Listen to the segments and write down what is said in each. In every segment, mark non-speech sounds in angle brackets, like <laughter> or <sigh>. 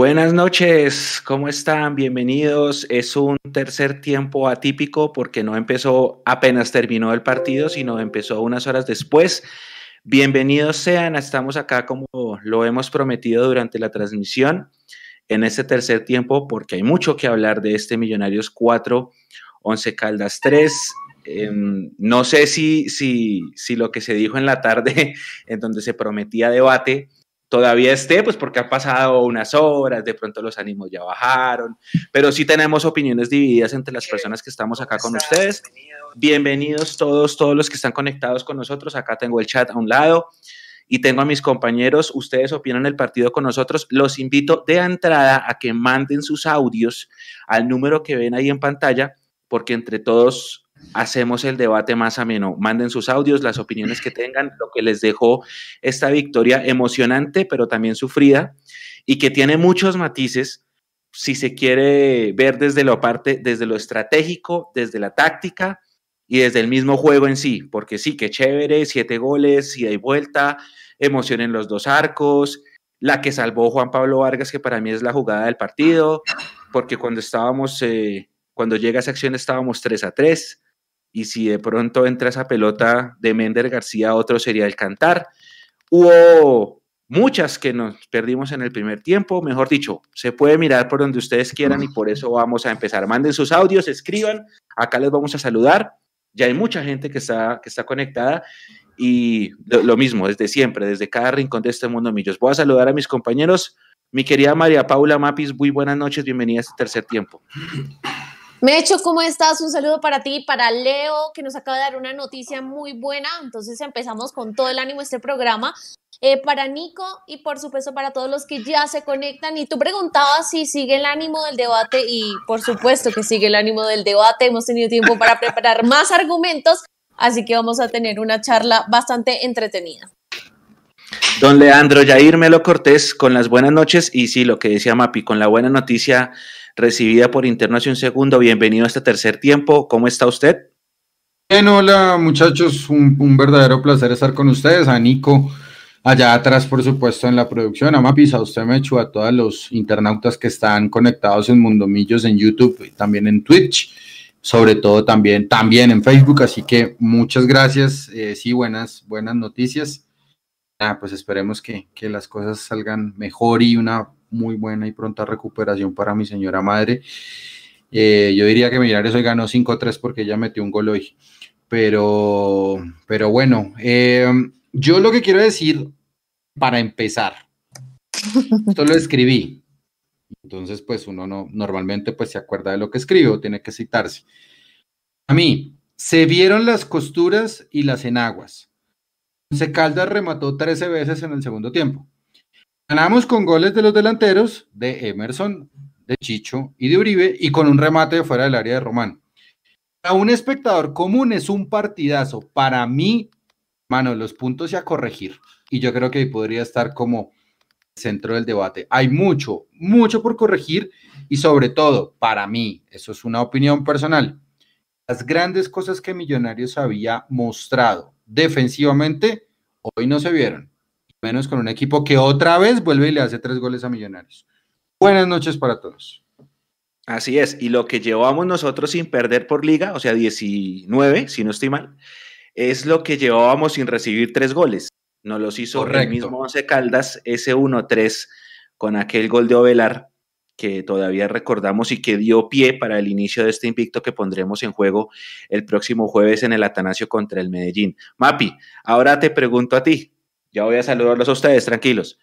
Buenas noches, ¿cómo están? Bienvenidos. Es un tercer tiempo atípico porque no empezó apenas terminó el partido, sino empezó unas horas después. Bienvenidos sean, estamos acá como lo hemos prometido durante la transmisión en este tercer tiempo porque hay mucho que hablar de este Millonarios 4, 11 Caldas 3. Em, no sé si, si, si lo que se dijo en la tarde, <laughs> en donde se prometía debate, todavía esté, pues porque ha pasado unas horas, de pronto los ánimos ya bajaron, pero sí tenemos opiniones divididas entre las personas que estamos acá con ustedes. Bienvenidos todos, todos los que están conectados con nosotros. Acá tengo el chat a un lado y tengo a mis compañeros. Ustedes opinan el partido con nosotros. Los invito de entrada a que manden sus audios al número que ven ahí en pantalla, porque entre todos hacemos el debate más ameno. Manden sus audios, las opiniones que tengan, lo que les dejó esta victoria emocionante, pero también sufrida y que tiene muchos matices si se quiere ver desde lo parte, desde lo estratégico, desde la táctica y desde el mismo juego en sí, porque sí, que chévere, siete goles, ida y vuelta, emoción en los dos arcos, la que salvó Juan Pablo Vargas, que para mí es la jugada del partido, porque cuando estábamos, eh, cuando llega esa acción estábamos 3 a 3, y si de pronto entra esa pelota de Mender García, otro sería el cantar. Hubo muchas que nos perdimos en el primer tiempo, mejor dicho, se puede mirar por donde ustedes quieran y por eso vamos a empezar. Manden sus audios, escriban, acá les vamos a saludar. Ya hay mucha gente que está, que está conectada y lo, mismo, desde siempre, desde cada rincón de este mundo millos. Voy a saludar a mis compañeros. Mi querida María Paula Mapis, muy buenas noches, bienvenida a este tercer tiempo. Mecho, ¿cómo estás? Un saludo para ti, para Leo, que nos acaba de dar una noticia muy buena. Entonces empezamos con todo el ánimo este programa. Eh, para Nico y por supuesto para todos los que ya se conectan. Y tú preguntabas si sigue el ánimo del debate y por supuesto que sigue el ánimo del debate. Hemos tenido tiempo para preparar más argumentos, así que vamos a tener una charla bastante entretenida. Don Leandro Jair Melo Cortés, con las buenas noches y sí, lo que decía Mapi, con la buena noticia recibida por interno hace un segundo. Bienvenido a este tercer tiempo. ¿Cómo está usted? Bien, hola muchachos, un, verdadero placer estar con ustedes. A Nico, allá atrás, por supuesto, en la producción. A Mapis, a usted, Mechu, a todos los internautas que están conectados en Mundomillos en YouTube y también en Twitch, sobre todo también, también en Facebook. Así que muchas gracias. Eh, sí, buenas, buenas noticias. Ah, pues esperemos que, que las cosas salgan mejor y una muy buena y pronta recuperación para mi señora madre. Eh, yo diría que Millonarios hoy ganó 5-3 porque ella metió un gol hoy. Pero, pero bueno, eh, yo lo que quiero decir para empezar, esto lo escribí. Entonces, pues uno no, normalmente pues se acuerda de lo que escribo, tiene que citarse. A mí, se vieron las costuras y las enaguas. Se Caldas remató 13 veces en el segundo tiempo. Ganamos con goles de los delanteros, de Emerson, de Chicho y de Uribe, y con un remate de fuera del área de Román. Para un espectador común es un partidazo. Para mí, mano, los puntos y a corregir. Y yo creo que ahí podría estar como centro del debate. Hay mucho, mucho por corregir y sobre todo, para mí, eso es una opinión personal, las grandes cosas que Millonarios había mostrado defensivamente, hoy no se vieron menos con un equipo que otra vez vuelve y le hace tres goles a Millonarios. Buenas noches para todos. Así es, y lo que llevamos nosotros sin perder por liga, o sea, 19, si no estoy mal, es lo que llevábamos sin recibir tres goles. Nos los hizo el mismo Once Caldas, ese 1-3 con aquel gol de Ovelar que todavía recordamos y que dio pie para el inicio de este invicto que pondremos en juego el próximo jueves en el Atanasio contra el Medellín. Mapi, ahora te pregunto a ti, ya voy a saludarlos a ustedes, tranquilos.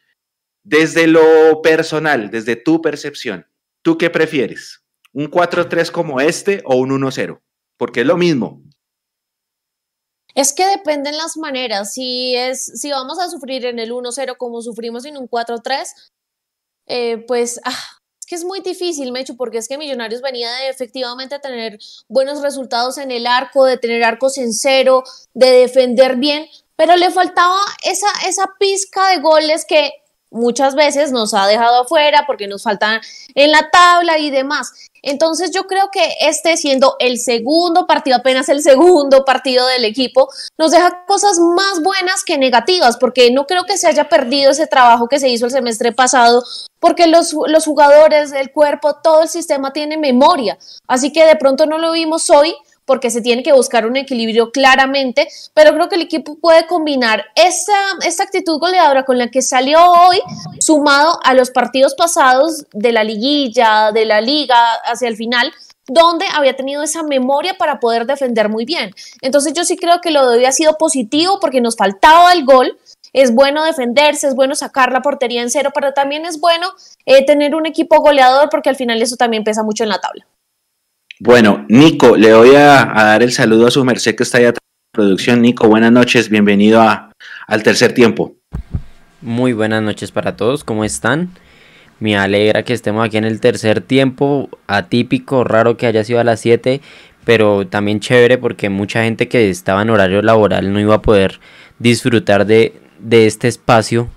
Desde lo personal, desde tu percepción, ¿tú qué prefieres? ¿Un 4-3 como este o un 1-0? Porque es lo mismo. Es que dependen las maneras. Si, es, si vamos a sufrir en el 1-0 como sufrimos en un 4-3, eh, pues ah, es que es muy difícil, Mecho, porque es que Millonarios venía de efectivamente tener buenos resultados en el arco, de tener arcos en cero, de defender bien, pero le faltaba esa, esa pizca de goles que muchas veces nos ha dejado afuera porque nos faltan en la tabla y demás. Entonces yo creo que este siendo el segundo partido, apenas el segundo partido del equipo, nos deja cosas más buenas que negativas, porque no creo que se haya perdido ese trabajo que se hizo el semestre pasado, porque los, los jugadores, el cuerpo, todo el sistema tiene memoria. Así que de pronto no lo vimos hoy, porque se tiene que buscar un equilibrio claramente, pero creo que el equipo puede combinar esta, esta actitud goleadora con la que salió hoy, sumado a los partidos pasados de la liguilla, de la liga, hacia el final, donde había tenido esa memoria para poder defender muy bien. Entonces yo sí creo que lo de hoy ha sido positivo porque nos faltaba el gol, es bueno defenderse, es bueno sacar la portería en cero, pero también es bueno eh, tener un equipo goleador porque al final eso también pesa mucho en la tabla. Bueno, Nico, le voy a, dar el saludo a su merced que está allá atrás de producción. Nico, buenas noches, bienvenido a, al tercer tiempo. Muy buenas noches para todos, ¿cómo están? Me alegra que estemos aquí en el tercer tiempo, atípico, raro que haya sido a las 7, pero también chévere porque mucha gente que estaba en horario laboral no iba a poder disfrutar de, este espacio.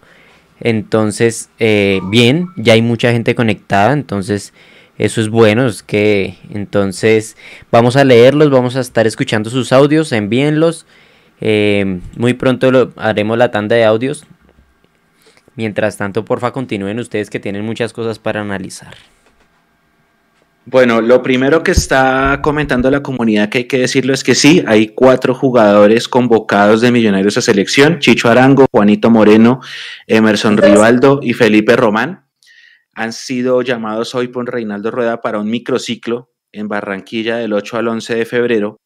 Entonces, eh, bien, ya hay mucha gente conectada, entonces eso es bueno, es que entonces vamos a leerlos, vamos a estar escuchando sus audios, envíenlos. Eh, muy pronto lo, haremos la tanda de audios. Mientras tanto, porfa, continúen ustedes que tienen muchas cosas para analizar. Bueno, lo primero que está comentando la comunidad que hay que decirlo es que sí, hay cuatro jugadores convocados de Millonarios a selección, Chicho Arango, Juanito Moreno, Emerson Rivaldo y Felipe Román han sido llamados hoy por Reinaldo Rueda para un microciclo en Barranquilla del 8 al 11 de febrero,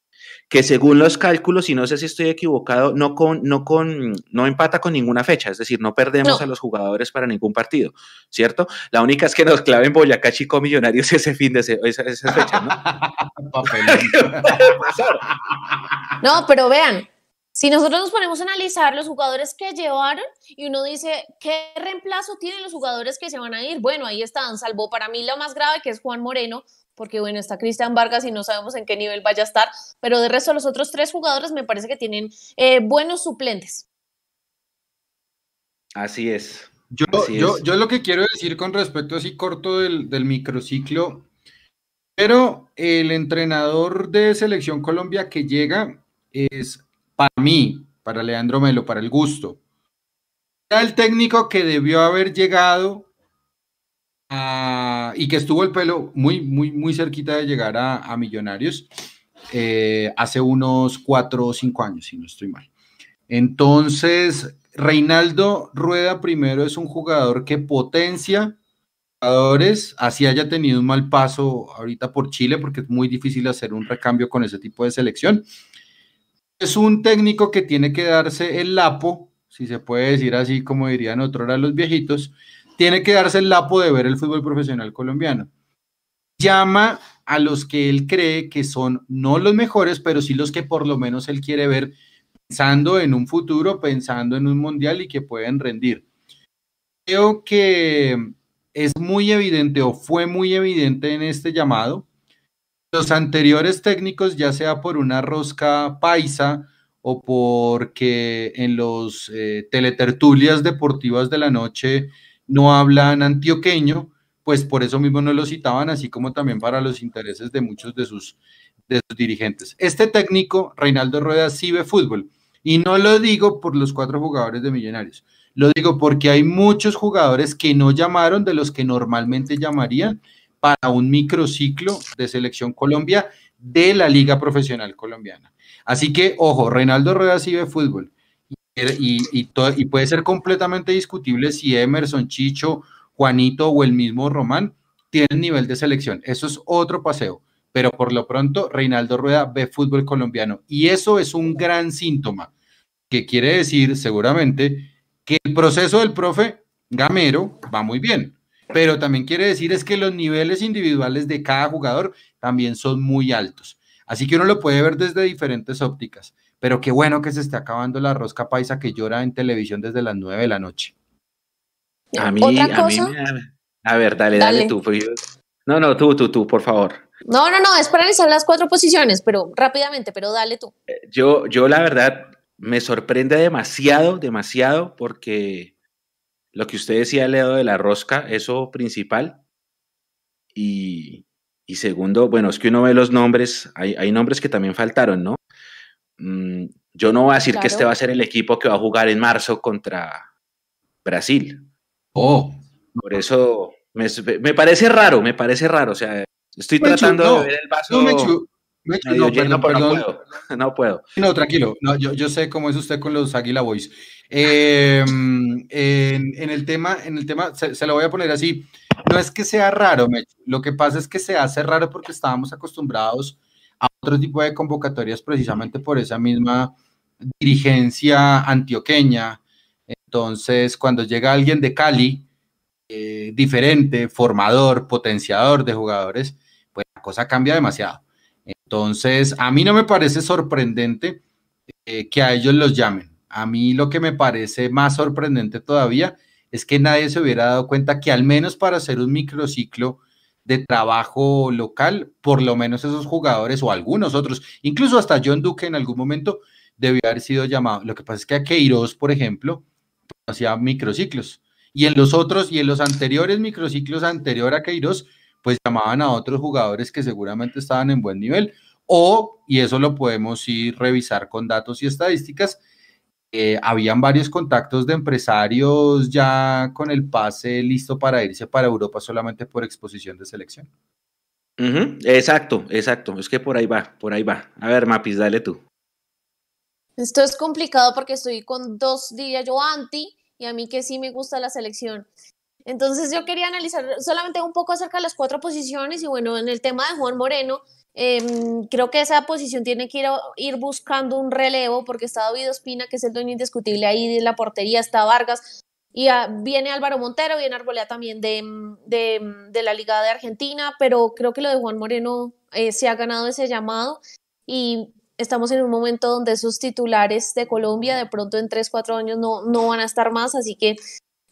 que según los cálculos, y no sé si estoy equivocado, no, con, no, con, no empata con ninguna fecha, es decir, no perdemos a los jugadores para ningún partido, ¿cierto? La única es que nos claven Boyacá Chico Millonarios ese fin de esa, esa fecha, ¿no? <laughs> <laughs> no, pero vean, si nosotros nos ponemos a analizar los jugadores que llevaron y uno dice, ¿qué reemplazo tienen los jugadores que se van a ir? Bueno, ahí están, salvo para mí lo más grave que es Juan Moreno, porque bueno, está Cristian Vargas y no sabemos en qué nivel vaya a estar, pero de resto los otros tres jugadores me parece que tienen eh, buenos suplentes. Así es. Yo, yo, yo, lo que quiero decir con respecto así corto del, del microciclo, pero el entrenador de Selección Colombia que llega es para mí, para Leandro Melo, para el gusto. Era el técnico que debió haber llegado y que estuvo el pelo muy, muy, muy cerquita de llegar a, Millonarios eh, hace unos cuatro o cinco años, si no estoy mal. Entonces, Reinaldo Rueda primero es un jugador que potencia jugadores, así haya tenido un mal paso ahorita por Chile, porque es muy difícil hacer un recambio con ese tipo de selección es un técnico que tiene que darse el lapo, si se puede decir así como dirían otros los viejitos, tiene que darse el lapo de ver el fútbol profesional colombiano. Llama a los que él cree que son no los mejores, pero sí los que por lo menos él quiere ver pensando en un futuro, pensando en un mundial y que pueden rendir. Creo que es muy evidente o fue muy evidente en este llamado los anteriores técnicos, ya sea por una rosca paisa o porque en los eh, teletertulias deportivas de la noche no hablan antioqueño, pues por eso mismo no lo citaban, así como también para los intereses de muchos de sus, dirigentes. Este técnico, Reinaldo Rueda, sí fútbol. Y no lo digo por los cuatro jugadores de Millonarios, lo digo porque hay muchos jugadores que no llamaron de los que normalmente llamarían para un microciclo de selección Colombia de la Liga Profesional Colombiana. Así que, ojo, Reinaldo Rueda sí ve fútbol y, y, puede ser completamente discutible si Emerson, Chicho, Juanito o el mismo Román tienen nivel de selección. Eso es otro paseo. Pero por lo pronto, Reinaldo Rueda ve fútbol colombiano. Y eso es un gran síntoma, que quiere decir seguramente que el proceso del profe Gamero va muy bien pero también quiere decir es que los niveles individuales de cada jugador también son muy altos. Así que uno lo puede ver desde diferentes ópticas, pero qué bueno que se esté acabando la rosca paisa que llora en televisión desde las 9 de la noche. A mí, a mí A ver, dale, dale, tú. Pues no, no, tú, tú, tú, por favor. No, no, no, es para analizar las cuatro posiciones, pero rápidamente, pero dale tú. Eh, yo, yo la verdad me sorprende demasiado, demasiado, porque lo que usted decía, Leo, de la rosca, eso principal. Y, segundo, bueno, es que uno ve los nombres, hay, nombres que también faltaron, ¿no? Mm, yo no voy a decir que este va a ser el equipo que va a jugar en marzo contra Brasil. Oh. Por eso me, parece raro, me parece raro. O sea, estoy tratando de ver el vaso. No, no, puedo, no puedo. No, tranquilo. No, yo, yo, sé cómo es usted con los Águila Boys. Em, en, el tema, en el tema se, lo voy a poner así. No es que sea raro, lo que pasa es que se hace raro porque estábamos acostumbrados a otro tipo de convocatorias precisamente por esa misma dirigencia antioqueña. Entonces, cuando llega alguien de Cali, eh, diferente, formador, potenciador de jugadores, pues la cosa cambia demasiado. Entonces, a mí no me parece sorprendente eh, que a ellos los llamen. A mí lo que me parece más sorprendente todavía es que nadie se hubiera dado cuenta que al menos para hacer un microciclo de trabajo local, por lo menos esos jugadores o algunos otros, incluso hasta John Duque en algún momento debió haber sido llamado. Lo que pasa es que a Queiroz, por ejemplo, hacía microciclos. Y en los otros y en los anteriores microciclos anterior a Queiroz, pues llamaban a otros jugadores que seguramente estaban en buen nivel. O, y eso lo podemos ir revisar con datos y estadísticas, eh, habían varios contactos de empresarios ya con el pase listo para irse para Europa solamente por exposición de selección. Exacto, exacto. Es que por ahí va, por ahí va. A ver, Mapis, dale tú. Esto es complicado porque estoy con dos, días yo, anti, y a mí que sí me gusta la selección. Entonces yo quería analizar solamente un poco acerca de las cuatro posiciones y bueno, en el tema de Juan Moreno, Em, creo que esa posición tiene que ir, buscando un relevo porque está David Ospina, que es el dueño indiscutible ahí de la portería, está Vargas, y viene Álvaro Montero, viene Arbolea también de, de, la Liga de Argentina, pero creo que lo de Juan Moreno eh, se ha ganado ese llamado y estamos en un momento donde esos titulares de Colombia de pronto en 3, 4 años no, no van a estar más, así que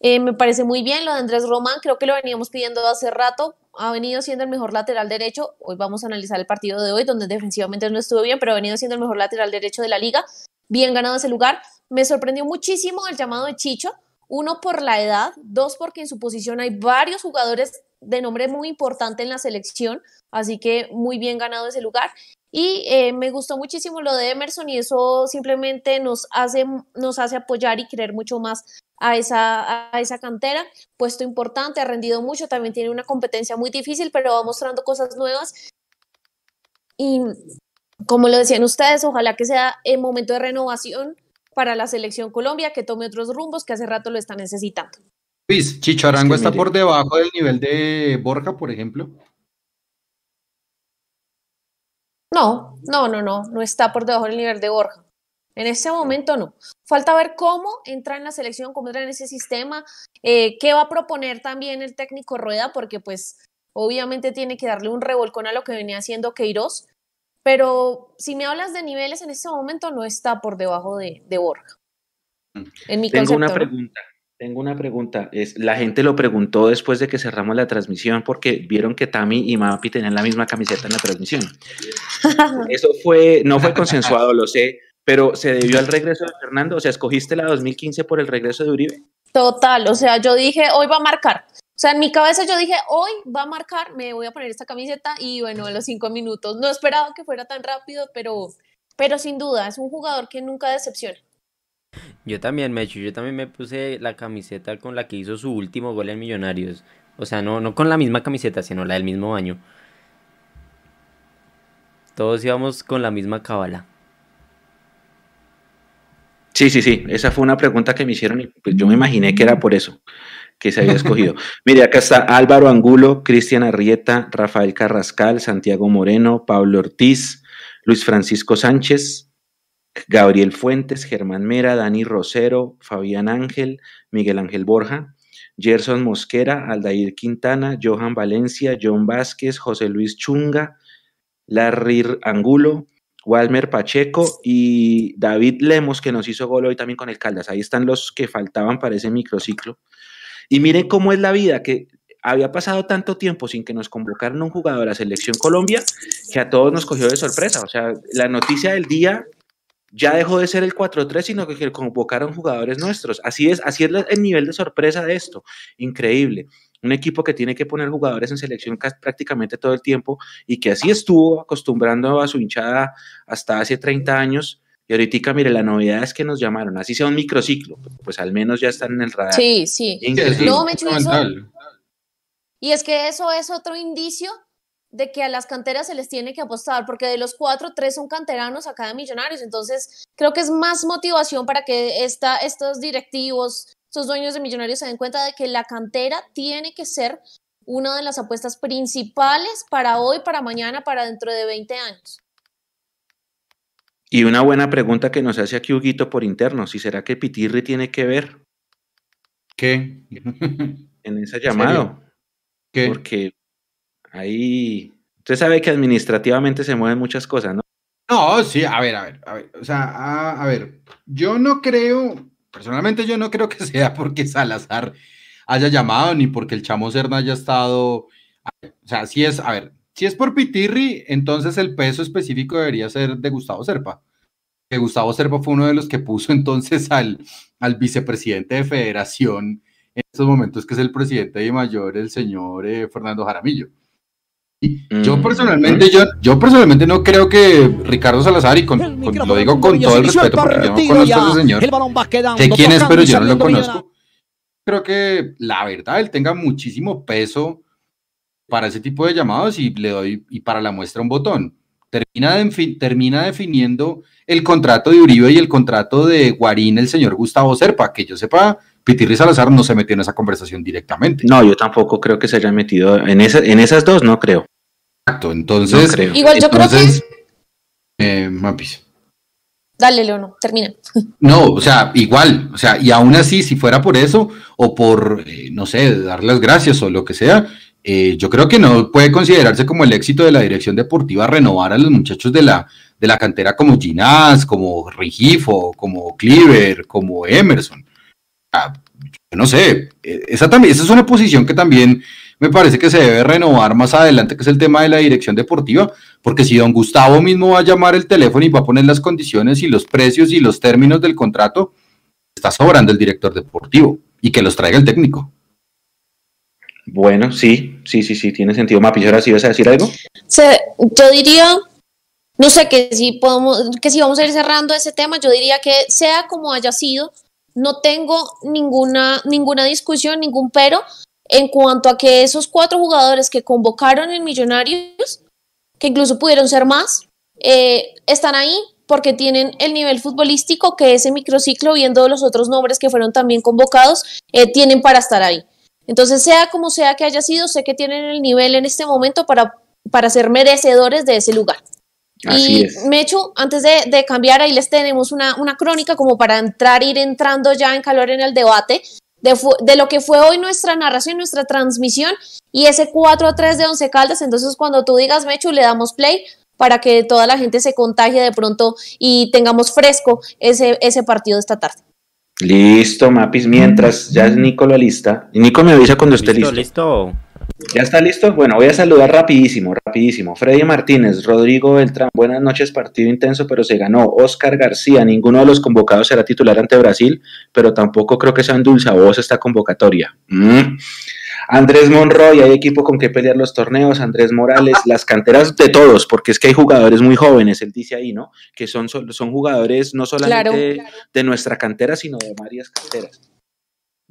eh, me parece muy bien lo de Andrés Román, creo que lo veníamos pidiendo hace rato, ha venido siendo el mejor lateral derecho, hoy vamos a analizar el partido de hoy, donde defensivamente no estuvo bien, pero ha venido siendo el mejor lateral derecho de la liga, bien ganado ese lugar. Me sorprendió muchísimo el llamado de Chicho, uno por la edad, dos porque en su posición hay varios jugadores de nombre muy importante en la selección, así que muy bien ganado ese lugar. Y eh, me gustó muchísimo lo de Emerson y eso simplemente nos hace, nos hace apoyar y creer mucho más a esa, a esa cantera. Puesto importante, ha rendido mucho, también tiene una competencia muy difícil, pero va mostrando cosas nuevas. Y como lo decían ustedes, ojalá que sea el momento de renovación para la selección Colombia, que tome otros rumbos que hace rato lo está necesitando. Luis, Chicho Arango está por debajo del nivel de Borja, por ejemplo. No, no, no, no, no está por debajo del nivel de Borja. En este momento no. Falta ver cómo entra en la selección, cómo entra en ese sistema, eh, qué va a proponer también el técnico Rueda, porque pues obviamente tiene que darle un revolcón a lo que venía haciendo Queiroz. Pero si me hablas de niveles en este momento, no está por debajo de, Borja. Mm. En mi Tengo una pregunta. Tengo una pregunta. Es, la gente lo preguntó después de que cerramos la transmisión porque vieron que Tami y Mapi tenían la misma camiseta en la transmisión. <laughs> Eso fue, no fue consensuado, lo sé, pero se debió al regreso de Fernando. O sea, escogiste la 2015 por el regreso de Uribe. Total, o sea, yo dije, hoy va a marcar. O sea, en mi cabeza yo dije, hoy va a marcar, me voy a poner esta camiseta y bueno, en los cinco minutos. No esperaba que fuera tan rápido, pero, pero sin duda, es un jugador que nunca decepciona. Yo también, Mecho, yo también me puse la camiseta con la que hizo su último gol en Millonarios. O sea, no, no con la misma camiseta, sino la del mismo año. Todos íbamos con la misma cabala. Sí, sí, sí. Esa fue una pregunta que me hicieron y pues yo me imaginé que era por eso que se había escogido. <laughs> Mire, acá está Álvaro Angulo, Cristian Arrieta, Rafael Carrascal, Santiago Moreno, Pablo Ortiz, Luis Francisco Sánchez, Gabriel Fuentes, Germán Mera, Dani Rosero, Fabián Ángel, Miguel Ángel Borja, Gerson Mosquera, Aldair Quintana, Johan Valencia, John Vázquez, José Luis Chunga, Larry Angulo, Walmer Pacheco y David Lemos, que nos hizo gol hoy también con el Caldas. Ahí están los que faltaban para ese microciclo. Y miren cómo es la vida, que había pasado tanto tiempo sin que nos convocaran un jugador a Selección Colombia, que a todos nos cogió de sorpresa. O sea, la noticia del día ya dejó de ser el 4-3, sino que convocaron jugadores nuestros. Así es, así es el nivel de sorpresa de esto. Increíble. Un equipo que tiene que poner jugadores en selección prácticamente todo el tiempo y que así estuvo acostumbrando a su hinchada hasta hace 30 años. Y ahorita, mire, la novedad es que nos llamaron, así sea un microciclo, pues al menos ya están en el radar. Sí, sí. No, me Y es que eso es otro indicio de que a las canteras se les tiene que apostar, porque de los cuatro, tres son canteranos acá de Millonarios. Entonces, creo que es más motivación para que esta, estos directivos, estos dueños de Millonarios se den cuenta de que la cantera tiene que ser una de las apuestas principales para hoy, para mañana, para dentro de 20 años. Y una buena pregunta que nos hace aquí Huguito por interno, si será que Pitirri tiene que ver. ¿Qué? En ese llamado. ¿Qué? Porque Ahí, usted sabe que administrativamente se mueven muchas cosas, ¿no? No, sí, a ver, a ver, a ver, o sea, a, ver, yo no creo, personalmente yo no creo que <laughs> sea porque Salazar haya llamado ni porque el Chamo Serna haya estado, o sea, si es, a ver, si es por Pitirri, entonces el peso específico debería ser de Gustavo Serpa. Que Gustavo Serpa fue uno de los que puso <laughs> entonces al, al vicepresidente de federación en estos momentos, que es el presidente de mayor, el señor eh, Fernando Jaramillo. Yo mm. personalmente, yo, yo personalmente no creo que Ricardo Salazar, y con, lo digo con todo el respeto, porque yo no conozco a ese señor, sé quién es, pero yo no lo conozco. Creo que la verdad, él tenga muchísimo peso para ese tipo de llamados y le doy, y para la muestra un botón. Termina, de, termina definiendo el contrato de Uribe y el contrato de Guarín, el señor Gustavo Serpa, que yo sepa, Pitirri Salazar no se metió en esa conversación directamente. No, yo tampoco creo que se haya metido en, esa, en esas dos, no creo. Exacto, entonces. Igual yo creo que. Eh, Mapis. Dale, Leono, termina. <laughs> No, o sea, igual, o sea, y aún así, si fuera por eso, o por, eh, no sé, dar las gracias o lo que sea, eh, yo creo que no puede considerarse como el éxito de la dirección deportiva renovar a los muchachos de la, de la cantera como Ginás, como Rigifo, como Cleaver, como Emerson. Yo no sé, esa, también, esa es una posición que también me parece que se debe renovar más adelante, que es el tema de la dirección deportiva, porque si don Gustavo mismo va a llamar el teléfono y va a poner las condiciones y los precios y los términos del contrato, está sobrando el director deportivo y que los traiga el técnico. Bueno, sí, sí, sí, sí, tiene sentido. Mapi, ahora sí vas a decir algo. yo diría, no sé, que si podemos, que si vamos a ir cerrando ese tema, yo diría que sea como haya sido, no tengo ninguna, ninguna discusión, ningún pero, en cuanto a que esos cuatro jugadores que convocaron en Millonarios, que incluso pudieron ser más, eh, están ahí porque tienen el nivel futbolístico que ese microciclo, viendo los otros nombres que fueron también convocados, eh, tienen para estar ahí. Entonces, sea como sea que haya sido, sé que tienen el nivel en este momento para, para ser merecedores de ese lugar. Y Mechu, antes de, de, cambiar, ahí les tenemos una, una crónica como para entrar, ir entrando ya en calor en el debate de, lo que fue hoy nuestra narración, nuestra transmisión y ese 4 a 3 de Once Caldas. Entonces, cuando tú digas Mechu, le damos play para que toda la gente se contagie de pronto y tengamos fresco ese, ese partido de esta tarde. Listo, Mapis, mientras ya es Nico lo lista. Nico me avisa cuando esté listo. Listo. ¿Ya está listo? Bueno, voy a saludar rapidísimo, rapidísimo. Freddy Martínez, Rodrigo Beltrán, buenas noches, partido intenso, pero se ganó. Oscar García, ninguno de los convocados será titular ante Brasil, pero tampoco creo que sea en dulce voz esta convocatoria. Mm. Andrés Monroy, hay equipo con que pelear los torneos, Andrés Morales, las canteras de todos, porque es que hay jugadores muy jóvenes, él dice ahí, ¿no? Que son, son jugadores no solamente de nuestra cantera, sino de varias canteras.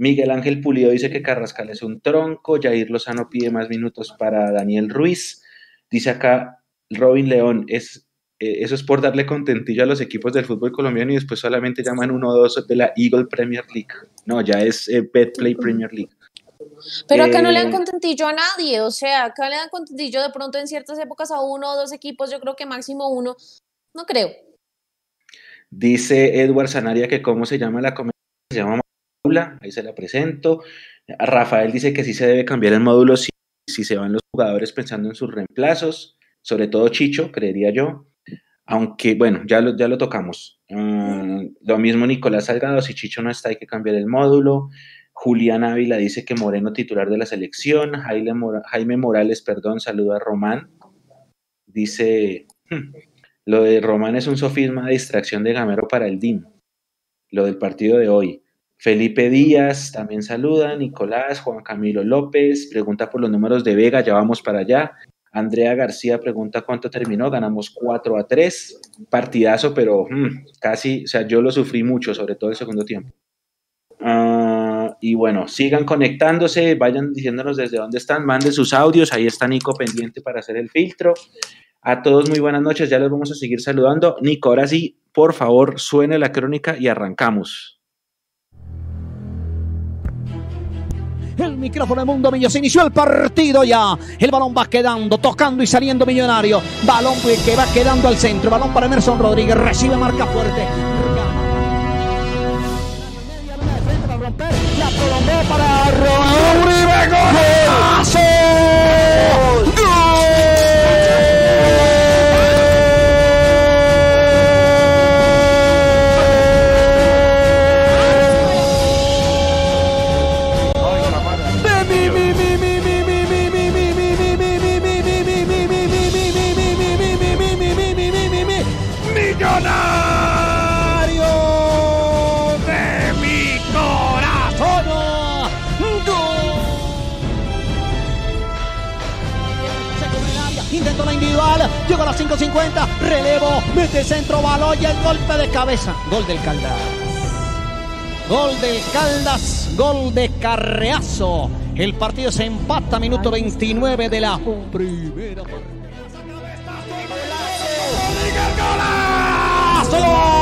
Miguel Ángel Pulido dice que Carrascal es un tronco. Jair Lozano pide más minutos para Daniel Ruiz. Dice acá Robin León, es, eh, eso es por darle contentillo a los equipos del fútbol colombiano y después solamente llaman uno o dos de la Eagle Premier League. No, ya es eh, Betplay Premier League. Pero acá no le dan eh, contentillo a nadie, o sea, acá le dan contentillo de pronto en ciertas épocas a uno o dos equipos, yo creo que máximo uno, no creo. Dice Edward Sanaria que cómo se llama la comedia, se llama ahí se la presento. Rafael dice que sí se debe cambiar el módulo si, se van los jugadores pensando en sus reemplazos, sobre todo Chicho, creería yo. Aunque, bueno, ya lo, ya lo tocamos. Mm, lo mismo Nicolás Salgado, si Chicho no está, hay que cambiar el módulo. Julián Ávila dice que Moreno titular de la selección. Jaime, Jaime Morales, perdón, saluda a Román. Dice, hmm, Lo de Román es un sofisma de distracción de Gamero para el DIM. Lo del partido de hoy. Felipe Díaz también saluda, Nicolás, Juan Camilo López, pregunta por los números de Vega, ya vamos para allá. Andrea García pregunta cuánto terminó, ganamos 4 a 3, partidazo, pero hmm, casi, o sea, yo lo sufrí mucho, sobre todo el segundo tiempo. Ah, y bueno, sigan conectándose, vayan diciéndonos desde dónde están, manden sus audios, ahí está Nico pendiente para hacer el filtro. A todos muy buenas noches, ya les vamos a seguir saludando. Nico, ahora sí, por favor, suene la crónica y arrancamos. El micrófono de Mundo Millo. Se inició el partido ya. El balón va quedando, tocando y saliendo Millonario. Balón que va quedando al centro. Balón para Emerson Rodríguez. Recibe marca fuerte. La prolongó para Raúl Uribe. ¡Gol! 50, relevo, mete centro, balón y el golpe de cabeza. Gol del Caldas. Gol del Caldas, gol de Carreazo. El partido se empata, minuto 29 de la primera. ¡Golazo!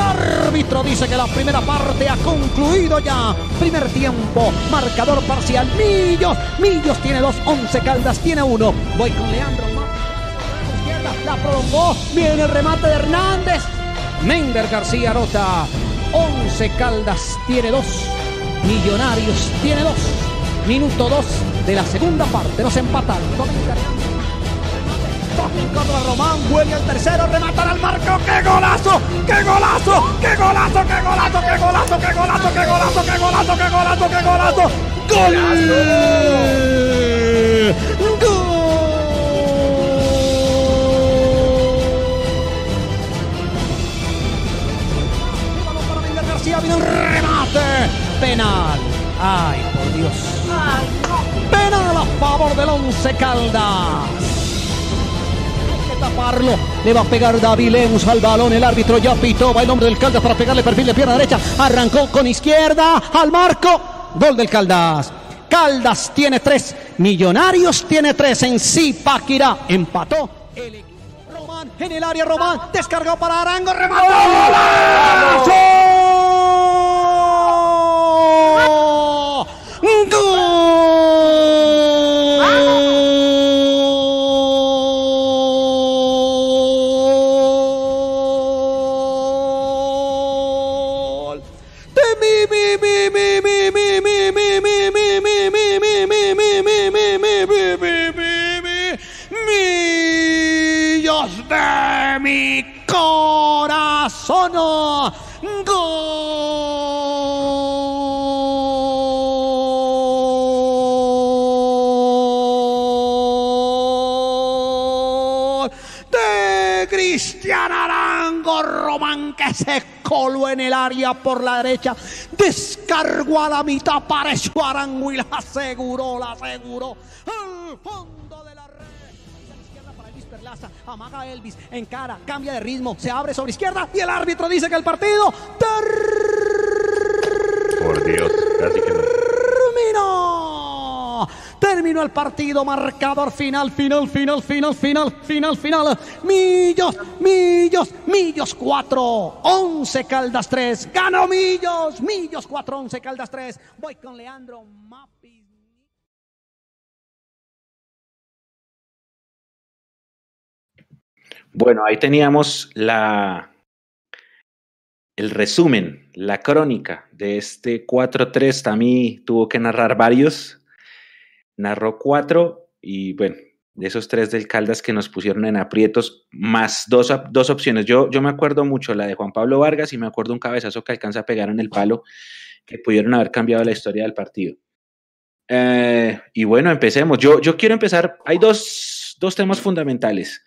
Árbitro dice que la primera parte ha concluido ya. Primer tiempo, marcador parcial. Millos, Millos tiene dos, Once Caldas tiene uno. Voy con Leandro. La prolongó. Viene el remate de Hernández. Mender García Rota. Once Caldas tiene dos. Millonarios tiene dos. Minuto dos de la segunda parte. Nos empatan. Córdoba Román, vuelve al tercero, rematar al marco, ¡qué golazo! ¡Qué golazo! ¡Qué golazo! ¡Qué golazo! ¡Qué golazo! ¡Qué golazo! ¡Qué golazo! ¡Qué golazo! ¡Qué golazo! ¡Qué golazo! ¡Gol! ¡Gol! Vino el remate. Penal. Ay, por Dios. Penal a favor del Once Caldas taparlo. Le va a pegar David Lemus al balón. El árbitro ya pitó. Va el hombre del Caldas para pegarle perfil de pierna derecha. Arrancó con izquierda al marco. Gol del Caldas. Caldas tiene tres. Millonarios tiene tres. En sí, Paquirá empató. El Román en el área. Román descargó para Arango. Remató. Por la derecha, descargó a la mitad, apareció Arango y la aseguró, la aseguró. Al fondo de la red. izquierda para Elvis Perlaza, amaga Elvis, encara, cambia de ritmo, se abre sobre izquierda y el árbitro dice que el partido Por Dios, casi que terminó. Terminó el partido, marcador final, final, final, final, final, final, final. Millos, Millos, Millos 4, 11 Caldas 3. Ganó Millos, Millos 4, 11 Caldas 3. Voy con Leandro Mapis. Bueno, ahí teníamos la, el resumen, la crónica de este 4-3. También tuvo que narrar varios. Narró cuatro y bueno, de esos tres del Caldas que nos pusieron en aprietos, más dos, dos opciones. Yo, yo me acuerdo mucho la de Juan Pablo Vargas y me acuerdo un cabezazo que alcanza a pegar en el palo que pudieron haber cambiado la historia del partido. Eh, y bueno, empecemos. Yo, yo quiero empezar. Hay dos, dos temas fundamentales.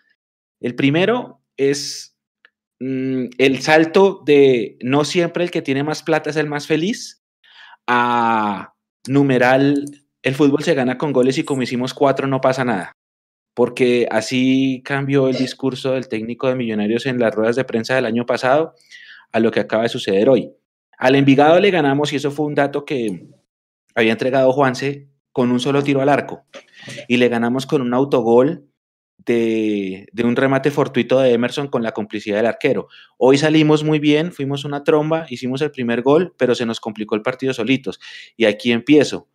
El primero es mm, el salto de no siempre el que tiene más plata es el más feliz a numeral el fútbol se gana con goles y como hicimos cuatro no pasa nada porque así cambió el discurso del técnico de Millonarios en las ruedas de prensa del año pasado a lo que acaba de suceder hoy. Al Envigado le ganamos y eso fue un dato que había entregado Juanse con un solo tiro al arco y le ganamos con un autogol de, de, un remate fortuito de Emerson con la complicidad del arquero. Hoy salimos muy bien, fuimos una tromba, hicimos el primer gol, pero se nos complicó el partido solitos. Y aquí empiezo.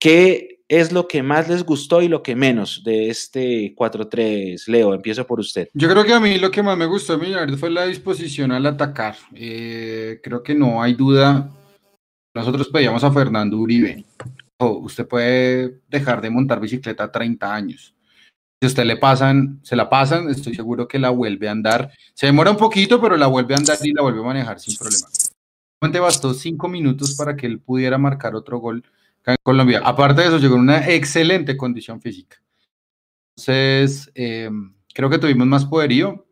¿Qué es lo que más les gustó y lo que menos de este 4-3? Leo, empiezo por usted. Yo creo que a mí lo que más me gustó fue la disposición al atacar. Eh, creo que no hay duda. Nosotros pedíamos a Fernando Uribe. usted puede dejar de montar bicicleta 30 años. Si usted le pasan, se la pasan, estoy seguro que la vuelve a andar. Se demora un poquito, pero la vuelve a andar y la vuelve a manejar sin problema. Bastó cinco minutos para que él pudiera marcar otro gol en Colombia. Aparte de eso, llegó en una excelente condición física. Entonces, em, creo que tuvimos más poderío.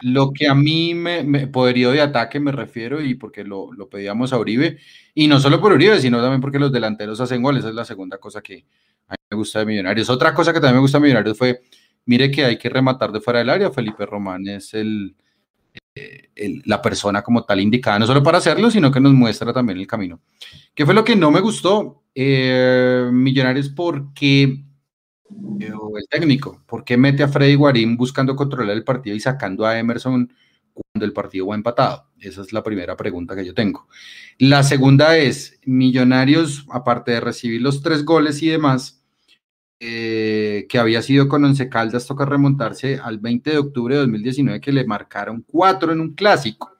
Lo que a mí me, poderío de ataque me refiero y porque lo, lo, pedíamos a Uribe, y no solo por Uribe, sino también porque los delanteros hacen goles, esa es la segunda cosa que a mí me gusta de Millonarios. Otra cosa que también me gusta de Millonarios fue, mire que hay que rematar de fuera del área, Felipe Román es el, la persona como tal indicada, no solo para hacerlo, sino que nos muestra también el camino. ¿Qué fue lo que no me gustó? Eh, Millonarios porque eh, el técnico, ¿por qué mete a Freddy Guarín buscando controlar el partido y sacando a Emerson cuando el partido va empatado? Esa es la primera pregunta que yo tengo. La segunda es, Millonarios, aparte de recibir los tres goles y demás, eh, que había sido con Once Caldas, toca remontarse al 20 de octubre de 2019 que le marcaron cuatro en un clásico.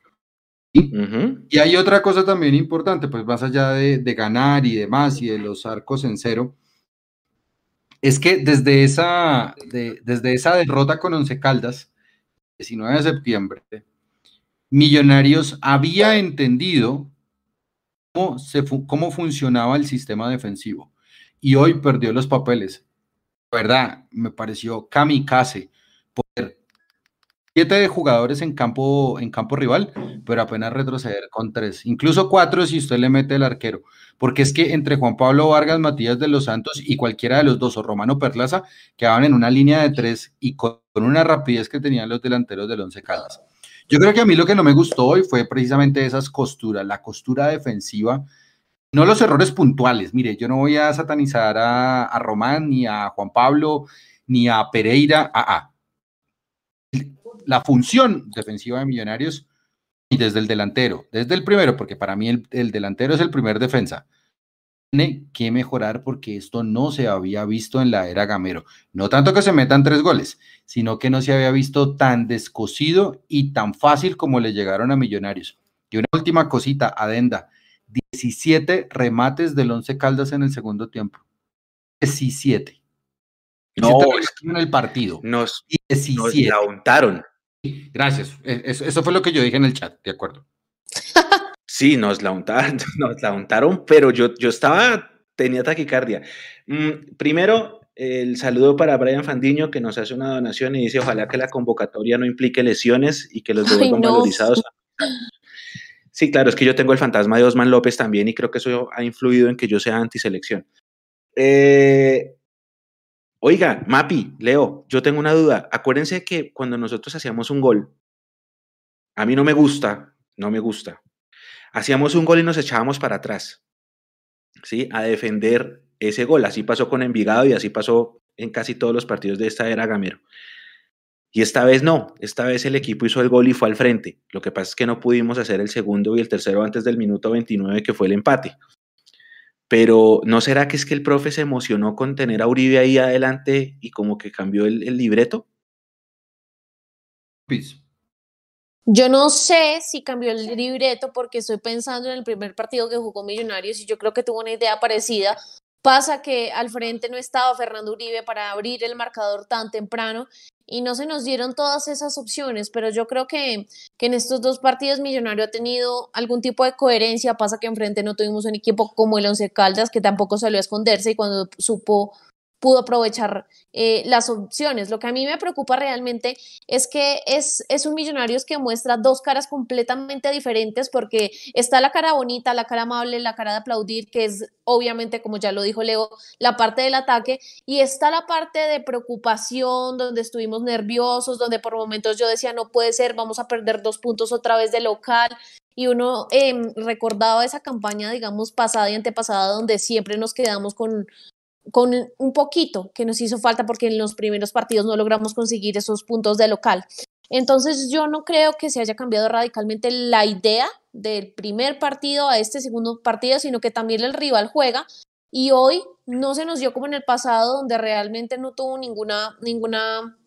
Y hay otra cosa también importante, pues más allá de, ganar y demás y de los arcos en cero, es que desde esa, desde esa derrota con Once Caldas, 19 de septiembre, Millonarios había entendido cómo, se, cómo funcionaba el sistema defensivo y hoy perdió los papeles. Verdad, me pareció kamikaze poder siete jugadores en campo, en campo rival, pero apenas retroceder con tres, incluso cuatro si usted le mete el arquero, porque es que entre Juan Pablo Vargas, Matías de los Santos y cualquiera de los dos, o Romano Perlaza, quedaban en una línea de tres y con una rapidez que tenían los delanteros del Once Caldas. Yo creo que a mí lo que no me gustó hoy fue precisamente esas costuras, la costura defensiva no los errores puntuales. Mire, yo no voy a satanizar a, Román, ni a Juan Pablo, ni a Pereira. a La función defensiva de Millonarios y desde el delantero, desde el primero, porque para mí el, el delantero es el primer defensa. Tiene que mejorar porque esto no se había visto en la era Gamero. No tanto que se metan tres goles, sino que no se había visto tan descosido y tan fácil como le llegaron a Millonarios. Y una última cosita, adenda 17 remates del Once Caldas en el segundo tiempo. 17. No, en el partido. Nos, 17. nos untaron. Gracias. E, eso, fue lo que yo dije en el chat, de acuerdo. <laughs> Sí, nos la untaron, <laughs> nos la untaron, pero yo, yo estaba, tenía taquicardia. Mm, primero, el saludo para Brian Fandiño, que nos hace una donación y dice, ojalá que la convocatoria no implique lesiones y que los devuelvan valorizados. Sí, claro, es que yo tengo el fantasma de Osman López también y creo que eso ha influido en que yo sea antiselección. Eh, oiga, Mapi, Leo, yo tengo una duda. Acuérdense que cuando nosotros hacíamos un gol, a mí no me gusta, no me gusta. Hacíamos un gol y nos echábamos para atrás, ¿sí? A defender ese gol. Así pasó con Envigado y así pasó en casi todos los partidos de esta era Gamero. Y esta vez no, esta vez el equipo hizo el gol y fue al frente. Lo que pasa es que no pudimos hacer el segundo y el tercero antes del minuto 29 que fue el empate. Pero ¿no será que es que el profe se emocionó con tener a Uribe ahí adelante y como que cambió el, libreto? Yo no sé si cambió el libreto porque estoy pensando en el primer partido que jugó Millonarios y yo creo que tuvo una idea parecida. Pasa que al frente no estaba Fernando Uribe para abrir el marcador tan temprano y no se nos dieron todas esas opciones, pero yo creo que, que en estos dos partidos Millonario ha tenido algún tipo de coherencia. Pasa que enfrente no tuvimos un equipo como el Once Caldas que tampoco salió a esconderse y cuando supo pudo aprovechar eh, las opciones. Lo que a mí me preocupa realmente es que es, es un Millonarios que muestra dos caras completamente diferentes porque está la cara bonita, la cara amable, la cara de aplaudir, que es obviamente, como ya lo dijo Leo, la parte del ataque, y está la parte de preocupación, donde estuvimos nerviosos, donde por momentos yo decía, no puede ser, vamos a perder dos puntos otra vez de local, y uno em, recordaba esa campaña, digamos, pasada y antepasada, donde siempre nos quedamos con, con un poquito que nos hizo falta porque en los primeros partidos no logramos conseguir esos puntos de local. Entonces yo no creo que se haya cambiado radicalmente la idea del primer partido a este segundo partido, sino que también el rival juega y hoy no se nos dio como en el pasado donde realmente no tuvo ninguna ninguna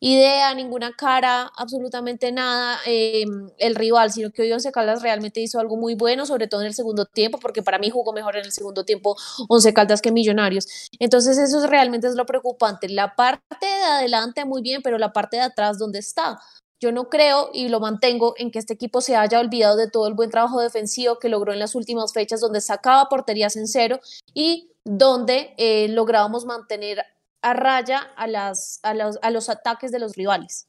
idea, ninguna cara, absolutamente nada eh, el rival, sino que hoy Once Caldas realmente hizo algo muy bueno, sobre todo en el segundo tiempo, porque para mí jugó mejor en el segundo tiempo Once Caldas que Millonarios. Entonces eso realmente es lo preocupante. La parte de adelante muy bien, pero la parte de atrás, ¿dónde está? Yo no creo y lo mantengo en que este equipo se haya olvidado de todo el buen trabajo defensivo que logró en las últimas fechas, donde sacaba porterías en cero y donde eh, lográbamos mantener a raya a, las, a, los, a los ataques de los rivales.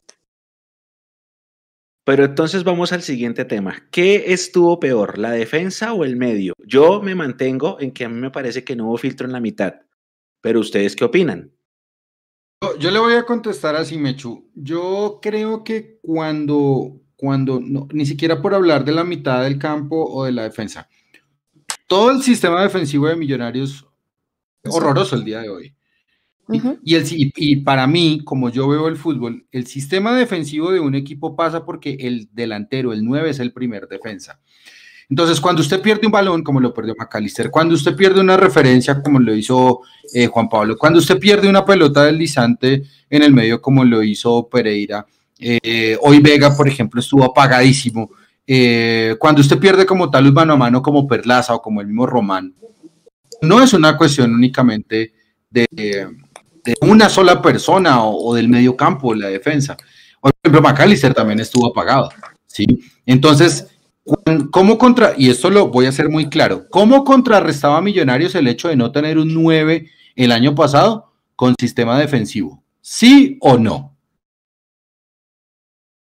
Pero entonces vamos al siguiente tema. ¿Qué estuvo peor, la defensa o el medio? Yo me mantengo en que a mí me parece que no hubo filtro en la mitad. Pero ustedes qué opinan? Yo le voy a contestar así, Mechu. Yo creo que cuando, cuando ni siquiera por hablar de la mitad del campo o de la defensa, todo el sistema defensivo de Millonarios horroroso el día de hoy. Y, el, y, para mí, como yo veo el fútbol, el sistema defensivo de un equipo pasa porque el delantero, el 9, es el primer defensa. Entonces, cuando usted pierde un balón, como lo perdió McAllister, cuando usted pierde una referencia, como lo hizo eh, Juan Pablo, cuando usted pierde una pelota deslizante en el medio, como lo hizo Pereira, eh, hoy Vega, por ejemplo, estuvo apagadísimo. Eh, cuando usted pierde como tal mano a mano, como Perlaza o como el mismo Román, no es una cuestión únicamente de, de una sola persona o, del medio campo, la defensa. Por ejemplo, McAllister también estuvo apagado, ¿sí? Entonces, ¿cómo contra, y esto lo voy a hacer muy claro, cómo contrarrestaba a Millonarios el hecho de no tener un 9 el año pasado con sistema defensivo? ¿Sí o no?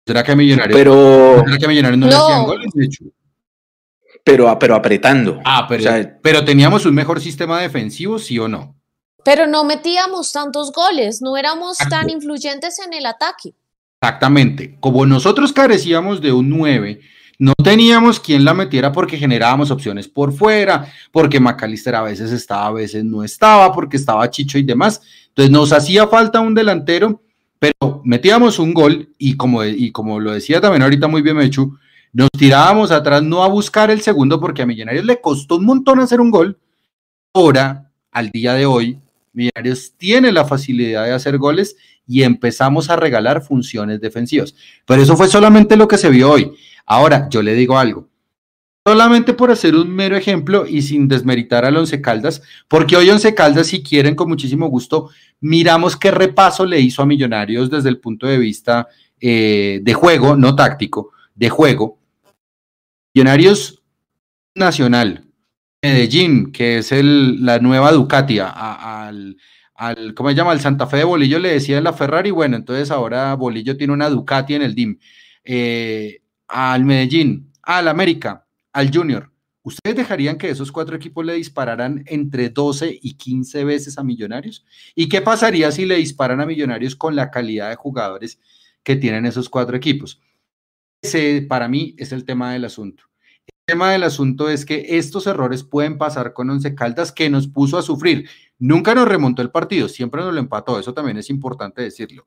¿Será que a Millonarios, pero, ¿será que a Millonarios no, le hacían goles, de hecho? Pero, pero apretando. Ah, pero, pero teníamos un mejor sistema defensivo, ¿sí o no? Pero no metíamos tantos goles, no éramos tan influyentes en el ataque. Exactamente. Como nosotros carecíamos de un 9, no teníamos quien la metiera porque generábamos opciones por fuera, porque Macalister a veces estaba, a veces no estaba, porque estaba Chicho y demás. Entonces nos hacía falta un delantero, pero metíamos un gol y como, y como lo decía también ahorita muy bien Mechu, nos tirábamos atrás no a buscar el segundo porque a Millonarios le costó un montón hacer un gol. Ahora, al día de hoy, Millonarios tiene la facilidad de hacer goles y empezamos a regalar funciones defensivas. Pero eso fue solamente lo que se vio hoy. Ahora, yo le digo algo. Solamente por hacer un mero ejemplo y sin desmeritar al Once Caldas, porque hoy Once Caldas, si quieren, con muchísimo gusto, miramos qué repaso le hizo a Millonarios desde el punto de vista eh, de juego, no táctico, de juego. Millonarios Nacional, Medellín, que es el, la nueva Ducati, al, al, ¿cómo se llama? Al Santa Fe de Bolillo le decía la Ferrari, bueno, entonces ahora Bolillo tiene una Ducati en el DIM. Eh, al Medellín, al América, al Junior. ¿Ustedes dejarían que esos cuatro equipos le dispararan entre 12 y 15 veces a Millonarios? ¿Y qué pasaría si le disparan a Millonarios con la calidad de jugadores que tienen esos cuatro equipos? Ese para mí es el tema del asunto tema del asunto es que estos errores pueden pasar con Once Caldas que nos puso a sufrir. Nunca nos remontó el partido, siempre nos lo empató, eso también es importante decirlo.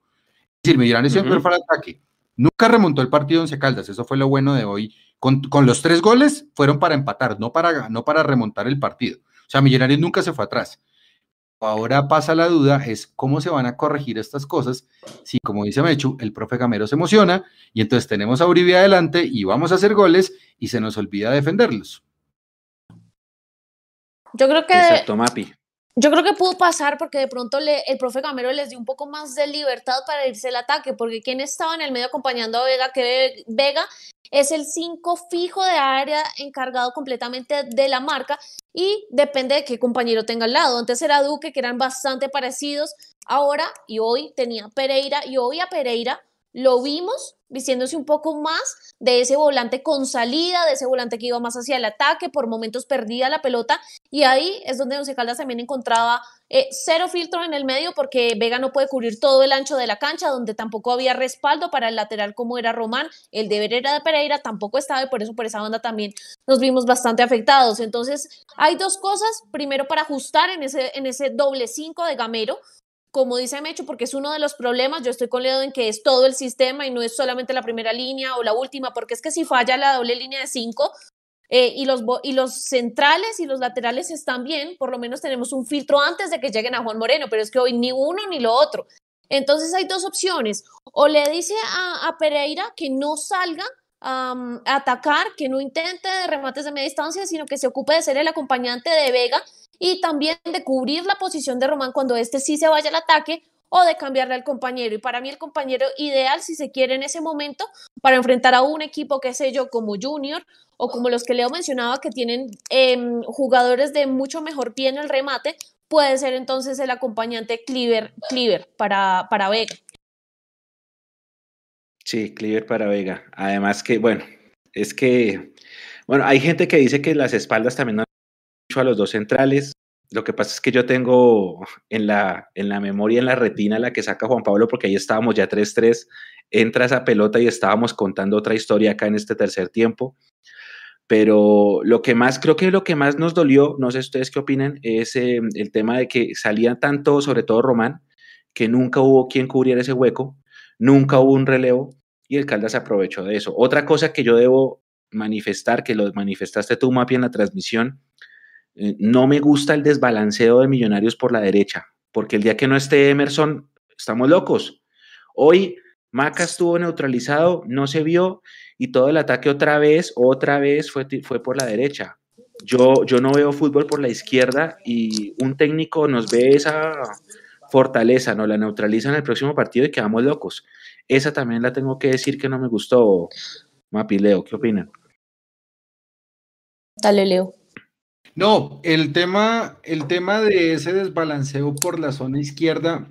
Es decir, Millonarios siempre fue al ataque. Nunca remontó el partido Once Caldas, eso fue lo bueno de hoy. Con, los tres goles fueron para empatar, no para, no para remontar el partido. O sea, Millonarios nunca se fue atrás. Ahora pasa la duda, es cómo se van a corregir estas cosas si, como dice Mechu, el profe Gamero se emociona y entonces tenemos a Uribe adelante y vamos a hacer goles y se nos olvida defenderlos. Yo creo que Exacto, Mapi. Yo creo que pudo pasar porque de pronto le, el profe Gamero les dio un poco más de libertad para irse al ataque, porque quien estaba en el medio acompañando a Vega, que Vega es el 5 fijo de área encargado completamente de la marca y depende de qué compañero tenga al lado. Antes era Duque, que eran bastante parecidos, ahora y hoy tenía Pereira y hoy a Pereira lo vimos vistiéndose un poco más de ese volante con salida, de ese volante que iba más hacia el ataque, por momentos perdía la pelota y ahí es donde Once Caldas también encontraba eh, cero filtro en el medio porque Vega no puede cubrir todo el ancho de la cancha, donde tampoco había respaldo para el lateral como era Román, el deber era de Pereira, tampoco estaba y por eso por esa banda también nos vimos bastante afectados. Entonces hay dos cosas, primero para ajustar en ese, en ese doble cinco de Gamero, como dice Mecho, porque es uno de los problemas. Yo estoy con Leo en que es todo el sistema y no es solamente la primera línea o la última, porque es que si falla la doble línea de cinco eh, y, los, y los centrales y los laterales están bien, por lo menos tenemos un filtro antes de que lleguen a Juan Moreno, pero es que hoy ni uno ni lo otro. Entonces hay dos opciones. O le dice a, Pereira que no salga a atacar, que no intente remates de media distancia, sino que se ocupe de ser el acompañante de Vega y también de cubrir la posición de Román cuando este sí se vaya al ataque o de cambiarle al compañero. Y para mí el compañero ideal, si se quiere en ese momento, para enfrentar a un equipo, qué sé yo, como Junior o como los que Leo mencionaba, que tienen em, jugadores de mucho mejor pie en el remate, puede ser entonces el acompañante Cleaver, Cleaver para, para Vega. Sí, Cleaver para Vega. Además que, bueno, es que, bueno, hay gente que dice que las espaldas también no a los dos centrales. Lo que pasa es que yo tengo en la, en la memoria, en la retina, la que saca Juan Pablo, porque ahí estábamos ya 3-3, entra esa pelota y estábamos contando otra historia acá en este tercer tiempo. Pero lo que más, creo que lo que más nos dolió, no sé ustedes qué opinan, es eh, el tema de que salían tanto, sobre todo Román, que nunca hubo quien cubriera ese hueco, nunca hubo un relevo y el Caldas aprovechó de eso. Otra cosa que yo debo manifestar, que lo manifestaste tú, Mapi, en la transmisión, eh, no me gusta el desbalanceo de Millonarios por la derecha, porque el día que no esté Emerson, estamos locos. Hoy Maca estuvo neutralizado, no se vio y todo el ataque otra vez, otra vez fue, fue por la derecha. Yo, yo no veo fútbol por la izquierda y un técnico nos ve esa fortaleza, nos la neutraliza en el próximo partido y quedamos locos. Esa también la tengo que decir que no me gustó, Mapi, Leo, ¿qué opinan? Dale, Leo. No, el tema, el tema de ese desbalanceo por la zona izquierda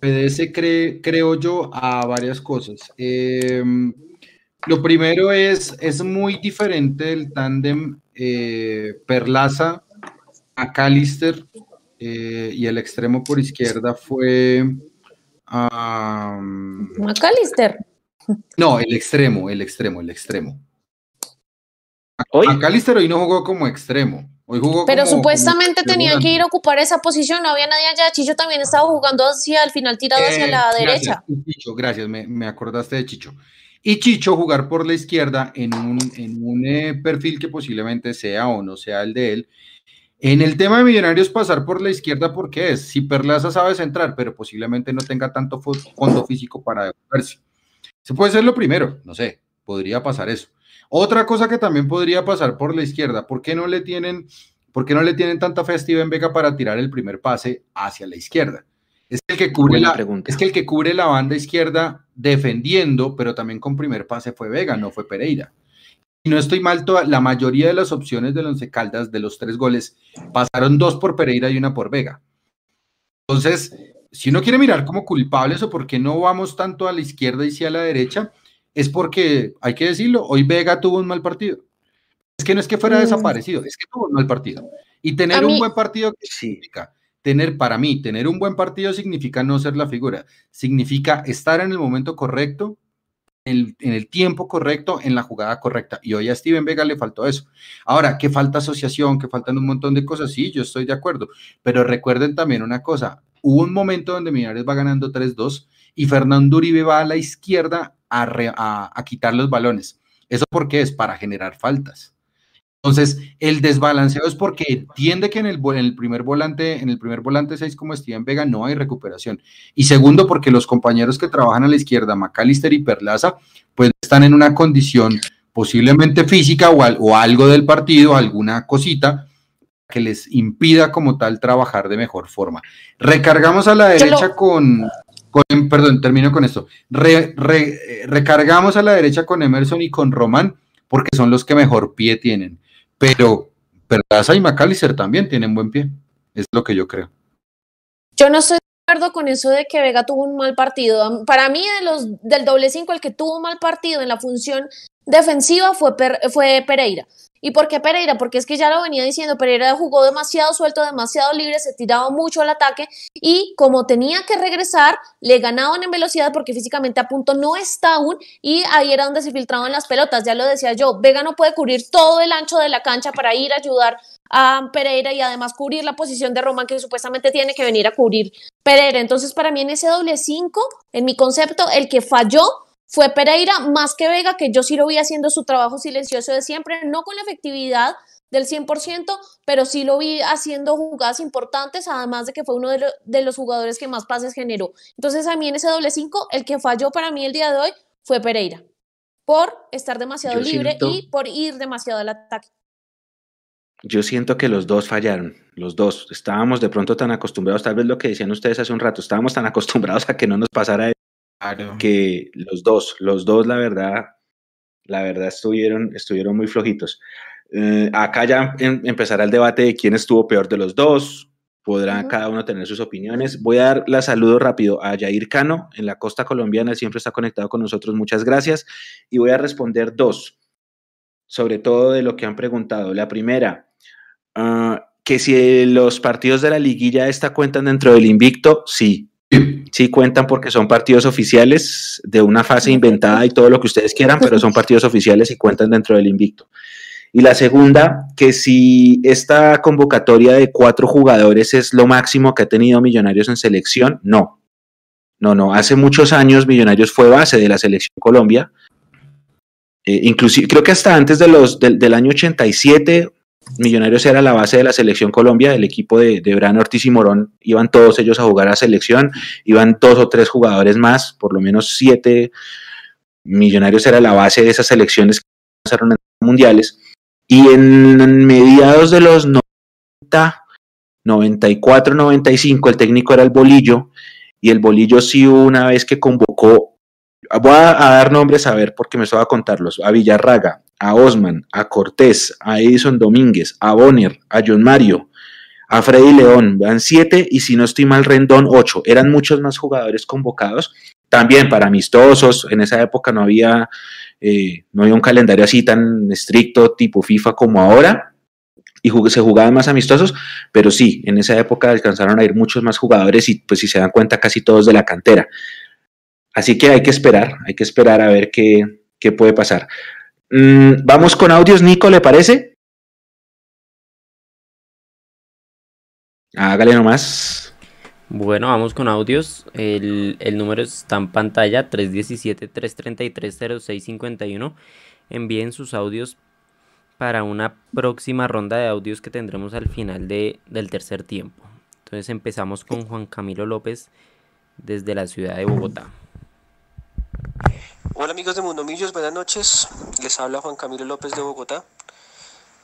obedece, creo yo, a varias cosas. Em, lo primero es, es muy diferente el tándem eh, Perlaza a Callister eh, y el extremo por izquierda fue... a Callister. No, el extremo, el extremo, el extremo. ¿Hoy? hoy no jugó como extremo. Pero supuestamente tenían que ir a ocupar esa posición, no había nadie allá. Chicho también estaba jugando hacia el final, tirado hacia eh, la derecha. Chicho, gracias, me, acordaste de Chicho. Y Chicho jugar por la izquierda en un, en un eh, perfil que posiblemente sea o no sea el de él. En el tema de Millonarios, pasar por la izquierda, porque es? Si Perlaza sabe centrar, pero posiblemente no tenga tanto fondo físico para devolverse. Se puede ser lo primero, no sé, podría pasar eso. Otra cosa que también podría pasar por la izquierda, ¿por qué no le tienen, por qué no le tienen tanta fe a Vega para tirar el primer pase hacia la izquierda? Es el que cubre la, es que el que cubre la banda izquierda defendiendo, pero también con primer pase fue Vega, no fue Pereira. Y no estoy mal, toda, la mayoría de las opciones de los Caldas, de los tres goles, pasaron dos por Pereira y una por Vega. Entonces, si uno quiere mirar como culpables o por qué no vamos tanto a la izquierda y sí a la derecha, es porque, hay que decirlo, hoy Vega tuvo un mal partido. Es que no es que fuera mm. desaparecido, es que tuvo un mal partido. Y tener un buen partido, ¿qué significa? Tener, para mí, tener un buen partido significa no ser la figura, significa estar en el momento correcto, en el, tiempo correcto, en la jugada correcta. Y hoy a Steven Vega le faltó eso. Ahora, que falta asociación, que faltan un montón de cosas, sí, yo estoy de acuerdo. Pero recuerden también una cosa, hubo un momento donde Minares va ganando 3-2 y Fernando Uribe va a la izquierda a, quitar los balones. ¿Eso por qué? Es para generar faltas. Entonces, el desbalanceo es porque entiende que en el, en el primer volante, en el primer volante 6 como Steven Vega no hay recuperación. Y segundo, porque los compañeros que trabajan a la izquierda, McAllister y Perlaza, pues están en una condición posiblemente física o, o algo del partido, alguna cosita que les impida como tal trabajar de mejor forma. Recargamos a la derecha con, perdón, termino con esto. Recargamos a la derecha con Emerson y con Román porque son los que mejor pie tienen. Pero Perlaza y McAllister también tienen buen pie. Es lo que yo creo. Yo no estoy de acuerdo con eso de que Vega tuvo un mal partido. Para mí, de los, del doble cinco, el que tuvo un mal partido en la función defensiva fue, fue Pereira. ¿Y por qué Pereira? Porque es que ya lo venía diciendo, Pereira jugó demasiado suelto, demasiado libre, se tiraba mucho al ataque y como tenía que regresar, le ganaban en velocidad porque físicamente a punto no está aún y ahí era donde se filtraban las pelotas, ya lo decía yo, Vega no puede cubrir todo el ancho de la cancha para ir a ayudar a Pereira y además cubrir la posición de Román que supuestamente tiene que venir a cubrir Pereira. Entonces para mí en ese doble 5, en mi concepto, el que falló fue Pereira más que Vega, que yo sí lo vi haciendo su trabajo silencioso de siempre, no con la efectividad del 100%, pero sí lo vi haciendo jugadas importantes, además de que fue uno de, los jugadores que más pases generó. Entonces a mí en ese doble 5, el que falló para mí el día de hoy fue Pereira, por estar demasiado libre y por ir demasiado al ataque. Yo siento que los dos fallaron, los dos. Estábamos de pronto tan acostumbrados, tal vez lo que decían ustedes hace un rato, estábamos tan acostumbrados a que no nos pasara que los dos, los dos, la verdad, la verdad estuvieron, estuvieron muy flojitos. Eh, acá ya em, empezará el debate de quién estuvo peor de los dos. Podrá cada uno tener sus opiniones. Voy a dar la saludo rápido a Yair Cano en la costa colombiana, siempre está conectado con nosotros. Muchas gracias. Y voy a responder dos, sobre todo de lo que han preguntado. La primera, ah, que si los partidos de la liguilla esta cuentan dentro del invicto, sí, Sí cuentan porque son partidos oficiales de una fase inventada y todo lo que ustedes quieran, pero son partidos oficiales y cuentan dentro del invicto. Y la segunda, que si esta convocatoria de cuatro jugadores es lo máximo que ha tenido Millonarios en selección, no. No, no. Hace muchos años Millonarios fue base de la selección Colombia. Eh, inclusive, creo que hasta antes de los, del año 87 Millonarios era la base de la selección Colombia, el equipo de, de Ortiz y Morón, iban todos ellos a jugar a selección, iban dos o tres jugadores más, por lo menos siete. Millonarios era la base de esas selecciones que pasaron en mundiales. Y en mediados de los 90, 94, 95, el técnico era el Bolillo, y el Bolillo sí una vez que convocó, voy a, dar nombres a ver porque me estaba a contarlos, a Villarraga, a Osman, a Cortés, a Edison Domínguez, a Bonner, a John Mario, a Freddy León, van siete y si no estoy mal, Rendón ocho. Eran muchos más jugadores convocados, también para amistosos. En esa época no había, eh, no había un calendario así tan estricto tipo FIFA como ahora y se jugaban más amistosos, pero sí, en esa época alcanzaron a ir muchos más jugadores y pues si se dan cuenta casi todos de la cantera. Así que hay que esperar, hay que esperar a ver qué, qué puede pasar. Mm, vamos con audios, Nico, ¿le parece? Hágale nomás. Bueno, vamos con audios. El, el número está en pantalla, 317-333-0651. Envíen sus audios para una próxima ronda de audios que tendremos al final de, del tercer tiempo. Entonces empezamos con Juan Camilo López desde la ciudad de Bogotá. Hola amigos de Mundo Millos, buenas noches. Les habla Juan Camilo López de Bogotá.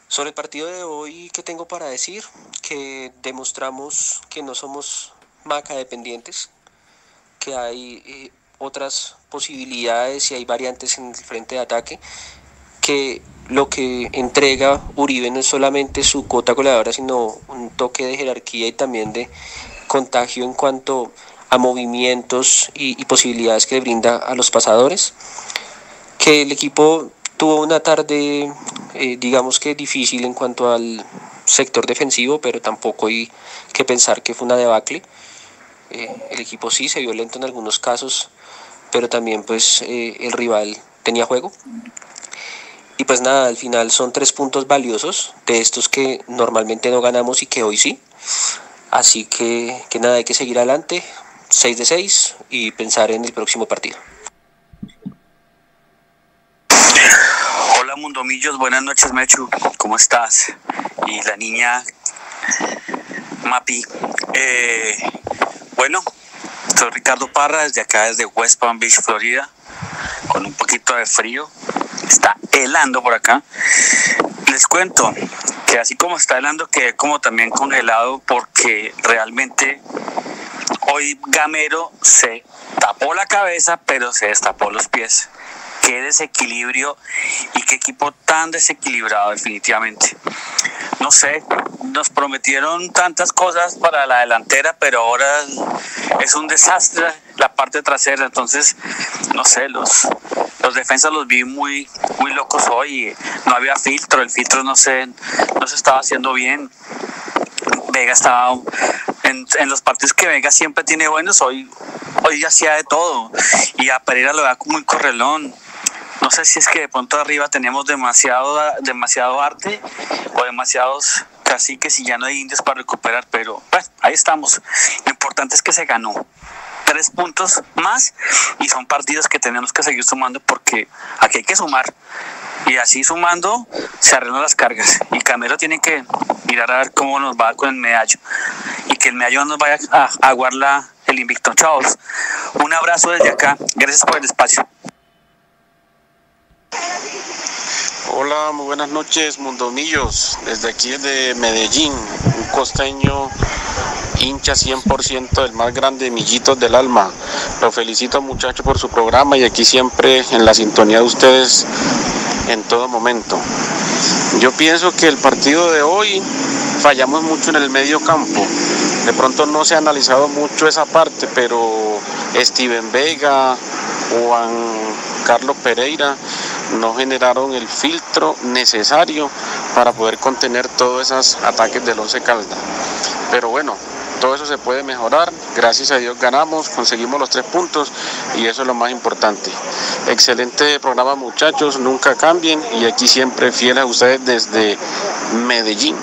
Sobre el partido de hoy, ¿qué tengo para decir? Que demostramos que no somos maca dependientes, que hay eh, otras posibilidades y hay variantes en el frente de ataque, que lo que entrega Uribe no es solamente su cuota goleadora, sino un toque de jerarquía y también de contagio en cuanto a movimientos y, posibilidades que le brinda a los pasadores. Que el equipo tuvo una tarde, eh, digamos que difícil en cuanto al sector defensivo, pero tampoco hay que pensar que fue una debacle. Eh, el equipo sí se vio lento en algunos casos, pero también pues eh, el rival tenía juego. Y pues nada, al final son tres puntos valiosos de estos que normalmente no ganamos y que hoy sí. Así que, que nada, hay que seguir adelante. 6 de 6 y pensar en el próximo partido. Mundomillos, buenas noches Mechu, ¿cómo estás? Y la niña Mapi. Eh, bueno, soy Ricardo Parra, desde acá, desde West Palm Beach, Florida, con un poquito de frío. Está helando por acá. Les cuento que así como está helando, quedé como también congelado porque realmente hoy Gamero se tapó la cabeza, pero se destapó los pies qué desequilibrio y qué equipo tan desequilibrado definitivamente. No sé, nos prometieron tantas cosas para la delantera, pero ahora es un desastre la parte trasera, entonces no sé, los los defensas los vi muy muy locos hoy, no había filtro, el filtro no se no se estaba haciendo bien. Vega estaba en, en, los partidos que Vega siempre tiene buenos, hoy, hoy hacía de todo. Y a Pereira lo vea muy correlón. No sé si es que de pronto arriba tenemos demasiado, demasiado arte o demasiados caciques y ya no hay indios para recuperar, pero pues, ahí estamos. Lo importante es que se ganó tres puntos más y son partidos que tenemos que seguir sumando porque aquí hay que sumar y así sumando se arreglan las cargas y Camero tiene que mirar a ver cómo nos va con el medallo y que el medallo no nos vaya a aguar el invicto. Chavos, un abrazo desde acá, gracias por el espacio. Hola, muy buenas noches, Mundomillos, desde aquí de Medellín, un costeño hincha 100% del más grande Millitos del Alma. Lo felicito muchachos por su programa y aquí siempre en la sintonía de ustedes en todo momento. Yo pienso que el partido de hoy fallamos mucho en el medio campo. De pronto no se ha analizado mucho esa parte, pero Steven Vega, Juan Carlos Pereira no generaron el filtro necesario para poder contener todos esos ataques del Once Calda. Pero bueno, todo eso se puede mejorar. Gracias a Dios ganamos, conseguimos los tres puntos y eso es lo más importante. Excelente programa muchachos, nunca cambien y aquí siempre fieles a ustedes desde Medellín.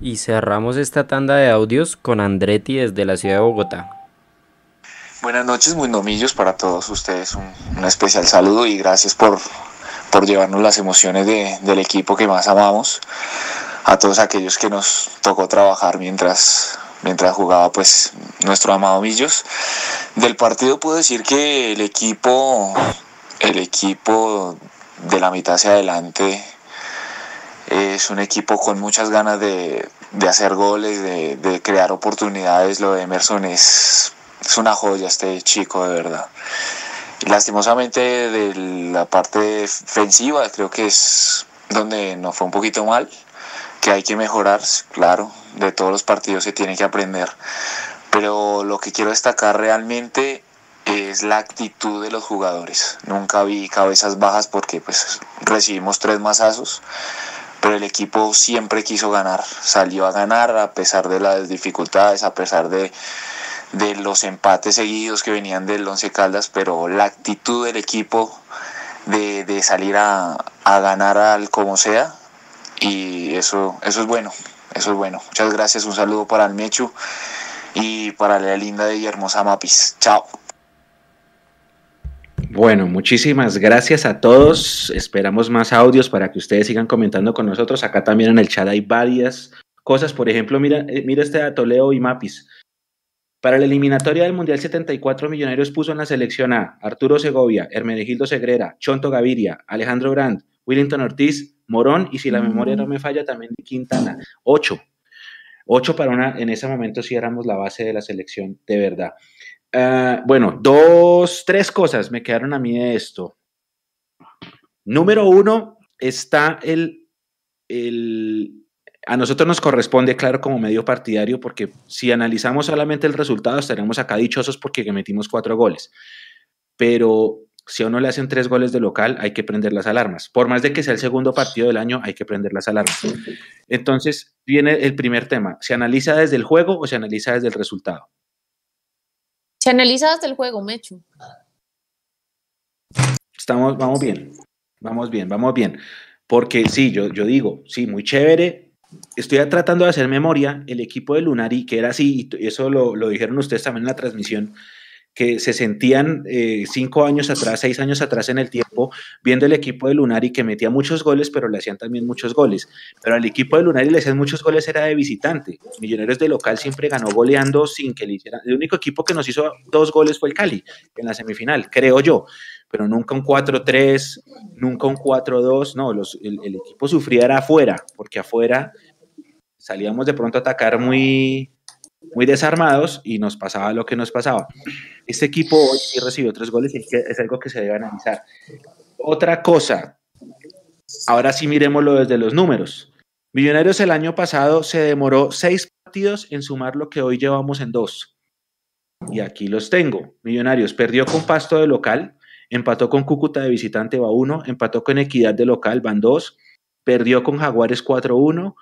Y cerramos esta tanda de audios con Andretti desde la ciudad de Bogotá. Buenas noches, muy nomillos para todos ustedes. Un, un, especial saludo y gracias por, por llevarnos las emociones de, del equipo que más amamos. A todos aquellos que nos tocó trabajar mientras, mientras jugaba pues nuestro amado Millos. Del partido puedo decir que el equipo, el equipo de la mitad hacia adelante es un equipo con muchas ganas de, de hacer goles, de, de crear oportunidades. Lo de Emerson es es una joya este chico de verdad. Lastimosamente de la parte defensiva creo que es donde nos fue un poquito mal, que hay que mejorar, claro, de todos los partidos se tiene que aprender. Pero lo que quiero destacar realmente es la actitud de los jugadores. Nunca vi cabezas bajas porque pues recibimos tres mazazos, pero el equipo siempre quiso ganar, salió a ganar a pesar de las dificultades, a pesar de de los empates seguidos que venían del Once Caldas, pero la actitud del equipo de, de salir a, a, ganar al como sea, y eso, eso es bueno, eso es bueno. Muchas gracias, un saludo para el Mechu y para la linda y hermosa Mapis. Chao. Bueno, muchísimas gracias a todos. Esperamos más audios para que ustedes sigan comentando con nosotros. Acá también en el chat hay varias cosas. Por ejemplo, mira, mira este dato, Leo y Mapis. Para la eliminatoria del Mundial 74, Millonarios puso en la selección a Arturo Segovia, Hermenegildo Segrera, Chonto Gaviria, Alejandro Brandt, Willington Ortiz, Morón y si la memoria no me falla también Quintana. Ocho. Ocho para una, en ese momento sí éramos la base de la selección, de verdad. Uh, bueno, dos, tres cosas me quedaron a mí de esto. Número uno, está el, el, a nosotros nos corresponde, claro, como medio partidario, porque si analizamos solamente el resultado, estaremos acá dichosos porque metimos cuatro goles. Pero si a uno le hacen tres goles de local, hay que prender las alarmas. Por más de que sea el segundo partido del año, hay que prender las alarmas. Entonces, viene el primer tema. ¿Se analiza desde el juego o se analiza desde el resultado? Se analiza desde el juego, Mechu. Estamos, vamos bien, vamos bien, vamos bien. Porque sí, yo, yo digo, sí, muy chévere, estoy tratando de hacer memoria, el equipo de Lunari, que era así, y eso lo, lo, dijeron ustedes también en la transmisión, que se sentían eh, cinco años atrás, seis años atrás en el tiempo, viendo el equipo de Lunari que metía muchos goles, pero le hacían también muchos goles. Pero al equipo de Lunari le hacían muchos goles era de visitante. Millonarios de local siempre ganó goleando sin que le hicieran. El único equipo que nos hizo dos goles fue el Cali en la semifinal, creo yo. Pero nunca un 4-3, nunca un 4-2. No, los, el, el equipo sufría era afuera, porque afuera salíamos de pronto a atacar muy, muy desarmados y nos pasaba lo que nos pasaba. Este equipo hoy sí recibió tres goles y es algo que se debe analizar. Otra cosa, ahora sí miremoslo desde los números. Millonarios el año pasado se demoró seis partidos en sumar lo que hoy llevamos en dos. Y aquí los tengo. Millonarios perdió con Pasto de local, empató con Cúcuta de visitante, va uno, empató con Equidad de local, van dos, perdió con Jaguares 4-1,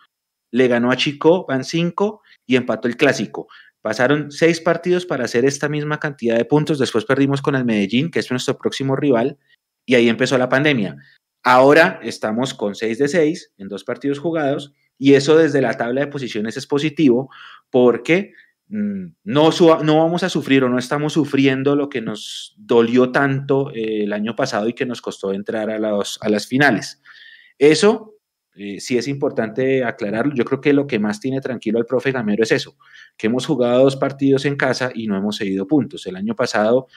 le ganó a Chico, van cinco, y empató el clásico. Pasaron seis partidos para hacer esta misma cantidad de puntos. Después perdimos con el Medellín, que es nuestro próximo rival, y ahí empezó la pandemia. Ahora estamos con seis de seis en dos partidos jugados, y eso desde la tabla de posiciones es positivo porque mm, no, no, vamos a sufrir o no estamos sufriendo lo que nos dolió tanto eh, el año pasado y que nos costó entrar a, los, a las finales. Eso eh, sí es importante aclararlo. Yo creo que lo que más tiene tranquilo al profe Gamero es eso, que hemos jugado dos partidos en casa y no hemos seguido puntos. El año pasado,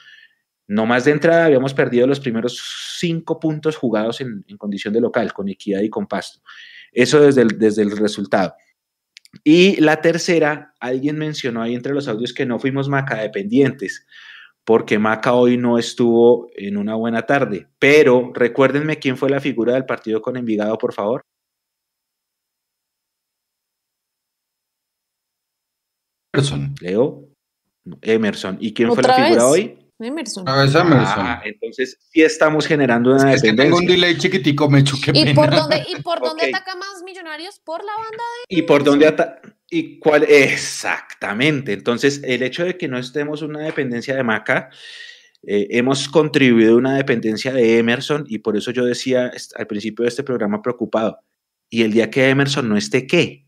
no más de entrada, habíamos perdido los primeros cinco puntos jugados en, condición de local, con equidad y con pasto. Eso desde el, desde el resultado. Y la tercera, alguien mencionó ahí entre los audios que no fuimos Maca dependientes, porque Maca hoy no estuvo en una buena tarde. Pero recuérdenme quién fue la figura del partido con Envigado, por favor. Emerson. Leo. Emerson. ¿Y quién fue la figura hoy? Emerson. Ah, es Emerson. Ah, entonces sí estamos generando una es que tengo un delay chiquitico, me chuqué. ¿Y por dónde, ¿y por <laughs> dónde ataca más Millonarios? Por la banda de. ¿Y por dónde ataca? ¿Y cuál? Exactamente. Entonces, el hecho de que no estemos una dependencia de Maca, eh, hemos contribuido a una dependencia de Emerson y por eso yo decía al principio de este programa preocupado. ¿Y el día que Emerson no esté qué?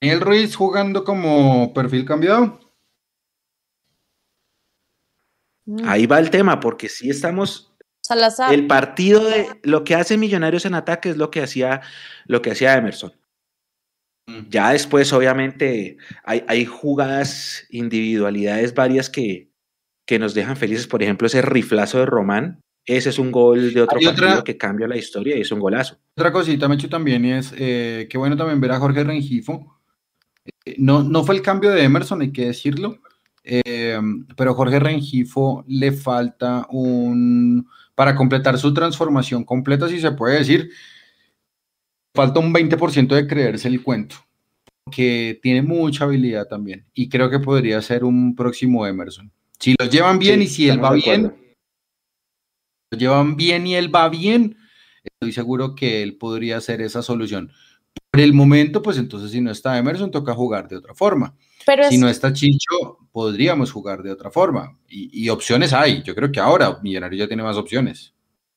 Daniel Ruiz jugando como perfil cambiado. Mm. Ahí va el tema, porque si estamos. Salazar. El partido de lo que hace Millonarios en ataque es lo que hacía, lo que hacía Emerson. Ya después, obviamente, hay, hay jugadas, individualidades varias que, que nos dejan felices. Por ejemplo, ese riflazo de Román. Ese es un gol de otro partido que cambia la historia y es un golazo. Otra cosita, Mecho, también es eh, que bueno también ver a Jorge Rengifo, no, no fue el cambio de Emerson, hay que decirlo, eh, pero Jorge Rengifo le falta un, para completar su transformación completa, si se puede decir, falta un 20% de creerse el cuento, que tiene mucha habilidad también, y creo que podría ser un próximo Emerson. Si lo llevan bien y si él va bien, lo llevan bien y él va bien, estoy seguro que él podría ser esa solución. Por el momento, pues entonces si no está Emerson, toca jugar de otra forma. Pero si no está Chicho, podríamos jugar de otra forma. Y, y, opciones hay. Yo creo que ahora Millonario ya tiene más opciones.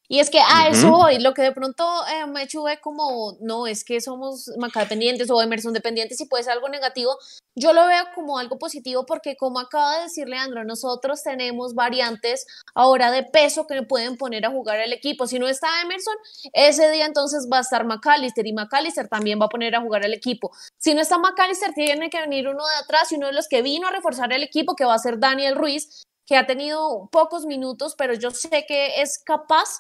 Y es que a eso voy, lo que de pronto eh, me chuve como, no, es que somos Maca dependientes o Emerson dependientes y puede ser algo negativo, yo lo veo como algo positivo porque como acaba de decir Leandro, nosotros tenemos variantes ahora de peso que pueden poner a jugar el equipo. Si no está Emerson, ese día entonces va a estar McAllister y McAllister también va a poner a jugar el equipo. Si no está McAllister, tiene que venir uno de atrás y uno de los que vino a reforzar el equipo, que va a ser Daniel Ruiz, que ha tenido pocos minutos, pero yo sé que es capaz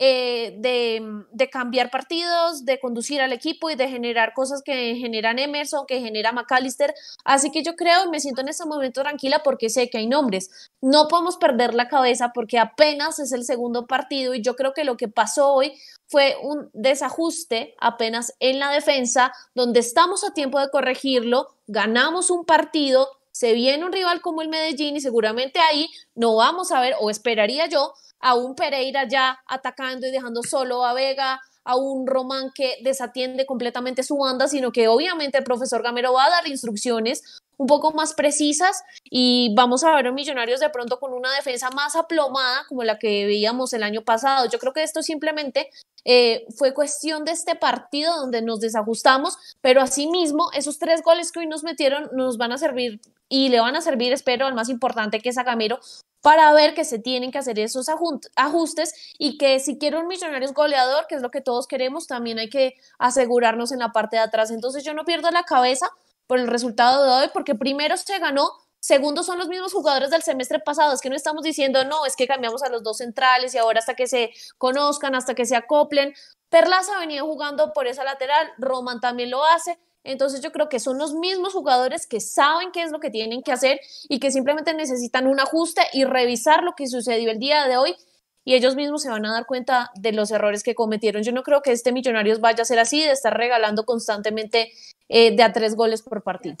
eh, de, cambiar partidos, de conducir al equipo y de generar cosas que generan Emerson, que genera McAllister. Así que yo creo y me siento en este momento tranquila porque sé que hay nombres. No podemos perder la cabeza porque apenas es el segundo partido y yo creo que lo que pasó hoy fue un desajuste apenas en la defensa, donde estamos a tiempo de corregirlo, ganamos un partido, se viene un rival como el Medellín y seguramente ahí no vamos a ver, o esperaría yo, a un Pereira ya atacando y dejando solo a Vega, a un Román que desatiende completamente su banda, sino que obviamente el profesor Gamero va a dar instrucciones un poco más precisas y vamos a ver a Millonarios de pronto con una defensa más aplomada como la que veíamos el año pasado. Yo creo que esto simplemente eh, fue cuestión de este partido donde nos desajustamos, pero asimismo esos tres goles que hoy nos metieron nos van a servir y le van a servir, espero, al más importante que es a Gamero, para ver que se tienen que hacer esos ajustes y que si quiero un Millonarios goleador, que es lo que todos queremos, también hay que asegurarnos en la parte de atrás. Entonces yo no pierdo la cabeza por el resultado de hoy, porque primero se ganó, segundo son los mismos jugadores del semestre pasado, es que no estamos diciendo, no, es que cambiamos a los dos centrales y ahora hasta que se conozcan, hasta que se acoplen. Perlaza venía jugando por esa lateral, Roman también lo hace, entonces yo creo que son los mismos jugadores que saben qué es lo que tienen que hacer y que simplemente necesitan un ajuste y revisar lo que sucedió el día de hoy y ellos mismos se van a dar cuenta de los errores que cometieron. Yo no creo que este Millonarios vaya a ser así, de estar regalando constantemente eh, de a tres goles por partido.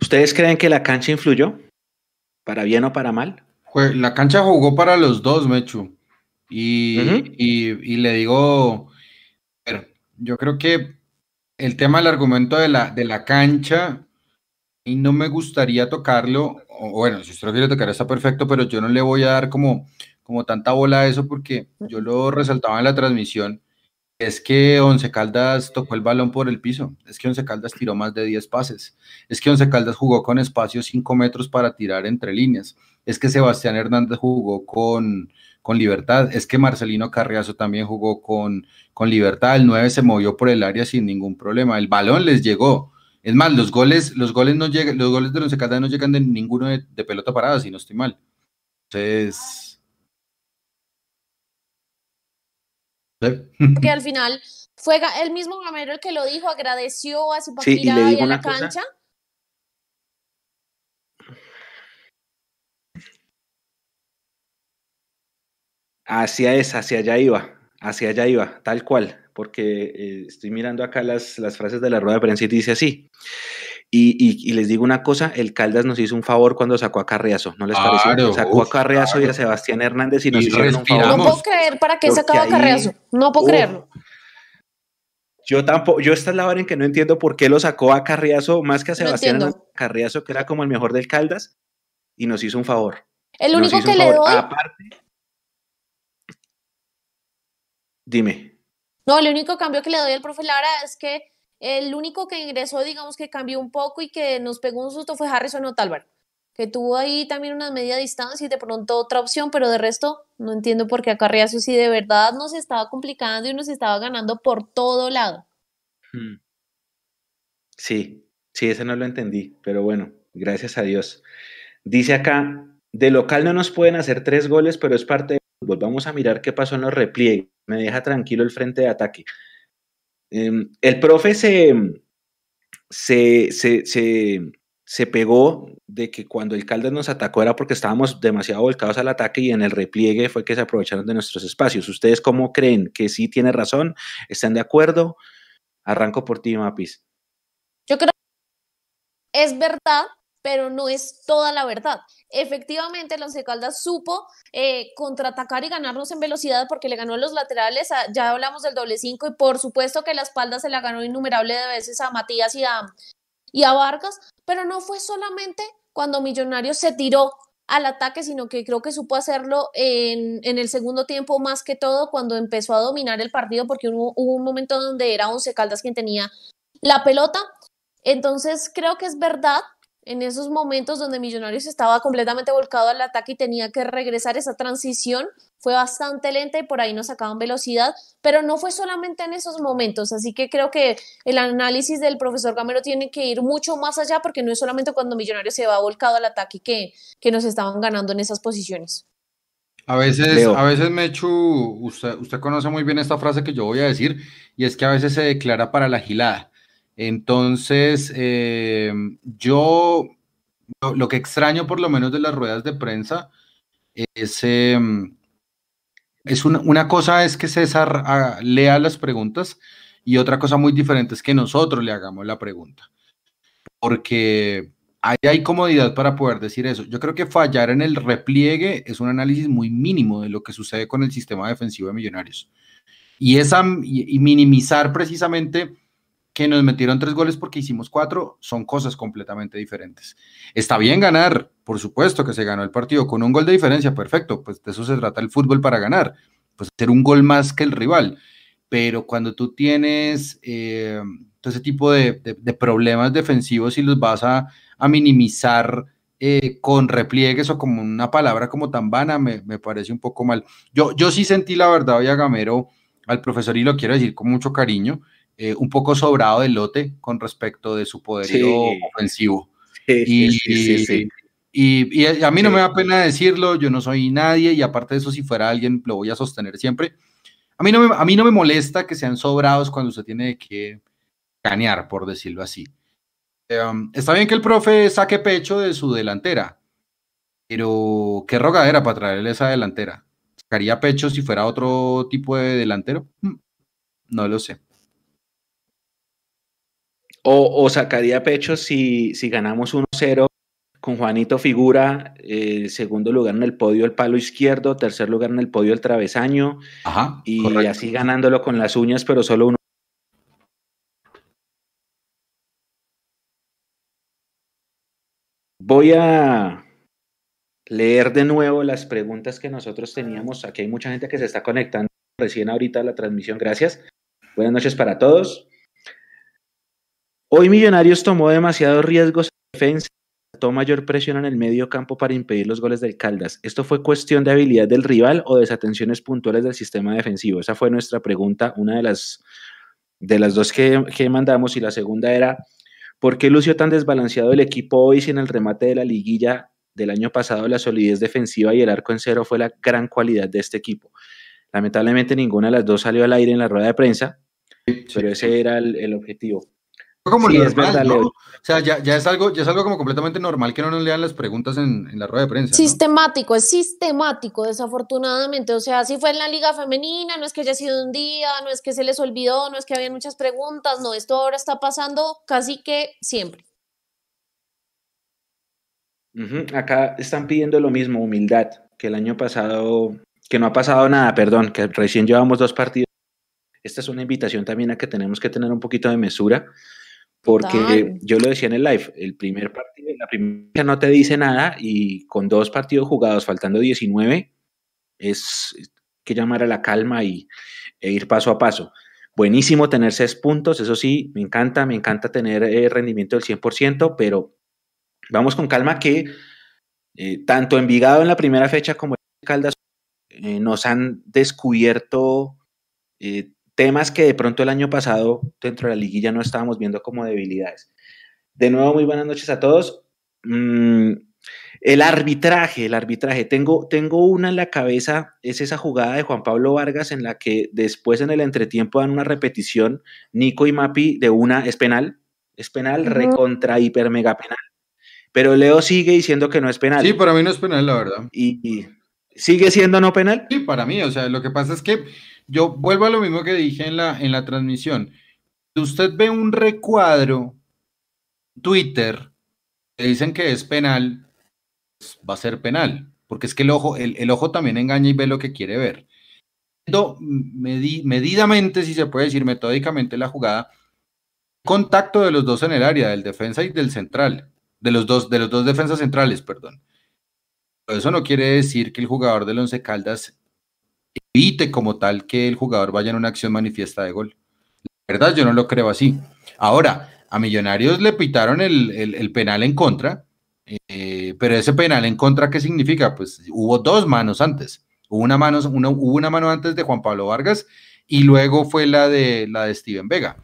¿Ustedes creen que la cancha influyó? ¿Para bien o para mal? La cancha jugó para los dos, Mechu. Y, y, y le digo, yo creo que el tema del argumento de la, de la cancha, y no me gustaría tocarlo, bueno, si usted lo quiere tocar está perfecto, pero yo no le voy a dar como, como tanta bola a eso porque yo lo resaltaba en la transmisión, es que Once Caldas tocó el balón por el piso, es que Once Caldas tiró más de 10 pases, es que Once Caldas jugó con espacio 5 metros para tirar entre líneas, es que Sebastián Hernández jugó con, con libertad. Es que Marcelino Carriazo también jugó con, con libertad. El 9 se movió por el área sin ningún problema. El balón les llegó. Es más, los goles, los goles no llegan, los goles de los Caldas no llegan de ninguno de, pelota parada, si no estoy mal. Entonces. <laughs> Que al final fue el mismo Gamero el que lo dijo, agradeció a su sí, y, a la cancha. Hacia esa, hacia allá iba, hacia allá iba, tal cual, porque eh, estoy mirando acá las, las, frases de la rueda de prensa y dice así. Y, les digo una cosa, el Caldas nos hizo un favor cuando sacó a Carriazo, ¿no les pareció? Sacó a Carriazo y a Sebastián Hernández y nos hicieron un favor. No puedo creer para qué sacaba a Carriazo, no puedo creerlo. Yo tampoco, yo esta es la hora en que no entiendo por qué lo sacó a Carriazo más que a Sebastián Carriazo, que era como el mejor del Caldas, y nos hizo un favor. El único que le doy. Aparte, Dime. No, el único cambio que le doy al profe Lara es que el único que ingresó, digamos que cambió un poco y que nos pegó un susto fue Harrison Otálvaro, que tuvo ahí también una media distancia y de pronto otra opción, pero de resto no entiendo por qué a Carriazo sí de verdad nos estaba complicando y nos estaba ganando por todo lado. Hmm. Sí, sí, ese no lo entendí, pero bueno, gracias a Dios. Dice acá, de local no nos pueden hacer tres goles, pero es parte Volvamos a mirar qué pasó en los repliegues. Me deja tranquilo el frente de ataque. Em, el profe se, se, se, pegó de que cuando el Caldas nos atacó era porque estábamos demasiado volcados al ataque y en el repliegue fue que se aprovecharon de nuestros espacios. ¿Ustedes cómo creen? ¿Que sí tiene razón? ¿Están de acuerdo? Arranco por ti, Mapis. Yo creo que es verdad pero no es toda la verdad. Efectivamente, el Once Caldas supo eh, contraatacar y ganarnos en velocidad porque le ganó los laterales, ya hablamos del doble cinco, y por supuesto que la espalda se la ganó innumerable de veces a Matías y a, y a Vargas, pero no fue solamente cuando Millonarios se tiró al ataque, sino que creo que supo hacerlo en, en, el segundo tiempo más que todo cuando empezó a dominar el partido, porque hubo, hubo un momento donde era Once Caldas quien tenía la pelota. Entonces creo que es verdad en esos momentos donde Millonarios estaba completamente volcado al ataque y tenía que regresar, esa transición fue bastante lenta y por ahí nos sacaban velocidad, pero no fue solamente en esos momentos, así que creo que el análisis del profesor Gamero tiene que ir mucho más allá porque no es solamente cuando Millonarios se va volcado al ataque que, que nos estaban ganando en esas posiciones. A veces, a veces Mechu, usted, usted conoce muy bien esta frase que yo voy a decir, y es que a veces se declara para la gilada. Entonces, eh, yo lo, que extraño por lo menos de las ruedas de prensa es, em, es una, cosa es que César ah, lea las preguntas y otra cosa muy diferente es que nosotros le hagamos la pregunta. Porque ahí hay comodidad para poder decir eso. Yo creo que fallar en el repliegue es un análisis muy mínimo de lo que sucede con el sistema defensivo de Millonarios. Y, esa, y minimizar precisamente que nos metieron tres goles porque hicimos cuatro, son cosas completamente diferentes. Está bien ganar, por supuesto que se ganó el partido con un gol de diferencia, perfecto, pues de eso se trata el fútbol para ganar, pues hacer un gol más que el rival. Pero cuando tú tienes eh, todo ese tipo de, problemas defensivos y los vas a, minimizar eh, con repliegues o como una palabra como tan vana, me, parece un poco mal. Yo, yo sí sentí la verdad hoy a Gamero, al profesor, y lo quiero decir con mucho cariño, eh, un poco sobrado de lote con respecto de su poderío ofensivo. y, sí, sí, y, a mí no me da pena decirlo, yo no soy nadie y aparte de eso, si fuera alguien, lo voy a sostener siempre. A mí no me, a mí no me molesta que sean sobrados cuando usted tiene que ganear, por decirlo así. Em, está bien que el profe saque pecho de su delantera, pero qué rogadera para traerle esa delantera. ¿Sacaría pecho si fuera otro tipo de delantero? Mm, no lo sé. O, sacaría pecho si, si ganamos 1-0 con Juanito Figura, eh, segundo lugar en el podio el palo izquierdo, tercer lugar en el podio el travesaño, y así ganándolo con las uñas, pero solo uno. Voy a leer de nuevo las preguntas que nosotros teníamos. Aquí hay mucha gente que se está conectando recién ahorita a la transmisión. Gracias. Buenas noches para todos. Hoy Millonarios tomó demasiados riesgos en defensa mayor presión en el medio campo para impedir los goles del Caldas. ¿Esto fue cuestión de habilidad del rival o desatenciones puntuales del sistema defensivo? Esa fue nuestra pregunta, una de las, de las dos que, que mandamos y la segunda era, ¿por qué lució tan desbalanceado el equipo hoy si en el remate de la liguilla del año pasado la solidez defensiva y el arco en cero fue la gran cualidad de este equipo? Lamentablemente ninguna de las dos salió al aire en la rueda de prensa, pero ese era el objetivo como es verdad, O sea, ya, es algo, ya es algo como completamente normal que no nos lean las preguntas en, la rueda de prensa. Sistemático, es sistemático, desafortunadamente. O sea, si fue en la liga femenina, no es que haya sido un día, no es que se les olvidó, no es que había muchas preguntas, no, esto ahora está pasando casi que siempre. Acá están pidiendo lo mismo, humildad, que el año pasado, que no ha pasado nada, perdón, que recién llevamos dos partidos. Esta es una invitación también a que tenemos que tener un poquito de mesura porque yo lo decía en el live, el primer partido, la primera no te dice nada y con dos partidos jugados, faltando 19, es que llamar a la calma y, e ir paso a paso. Buenísimo tener seis puntos, eso sí, me encanta, me encanta tener eh, rendimiento del 100%, pero vamos con calma que eh, tanto Envigado en la primera fecha como en Caldas eh, nos han descubierto temas que de pronto el año pasado dentro de la liguilla no estábamos viendo como debilidades. De nuevo, muy buenas noches a todos. Mm, el arbitraje, el arbitraje. Tengo, tengo una en la cabeza, es esa jugada de Juan Pablo Vargas en la que después en el entretiempo dan una repetición, Nico y Mapi de una, es penal, es penal, recontra, hiper, mega penal. Pero Leo sigue diciendo que no es penal. Sí, para mí no es penal, la verdad. y sigue siendo no penal? Sí, para mí, o sea, lo que pasa es que yo vuelvo a lo mismo que dije en la, en la transmisión. Si usted ve un recuadro, Twitter, que dicen que es penal, pues, va a ser penal, porque es que el ojo, el, ojo también engaña y ve lo que quiere ver. medidamente, si se puede decir metódicamente, la jugada, contacto de los dos en el área, del defensa y del central, de los dos, de los dos defensas centrales, perdón. eso no quiere decir que el jugador del Once Caldas evite como tal que el jugador vaya en una acción manifiesta de gol. La verdad, yo no lo creo así. Ahora, a Millonarios le pitaron el, penal en contra, eh, pero ese penal en contra, ¿qué significa? Pues hubo dos manos antes. Hubo una mano, una, hubo una mano antes de Juan Pablo Vargas y luego fue la de, la de Steven Vega.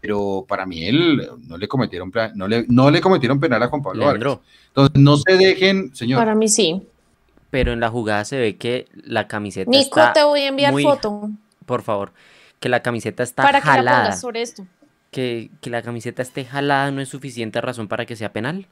Pero para mí él no le cometieron, no le, no le cometieron penal a Juan Pablo Vargas. Entonces no se dejen, señor. Para mí sí pero en la jugada se ve que la camiseta Nico, te voy a enviar foto. Por favor, que la camiseta está para jalada. Que sobre esto. Que, que la camiseta esté jalada no es suficiente razón para que sea penal.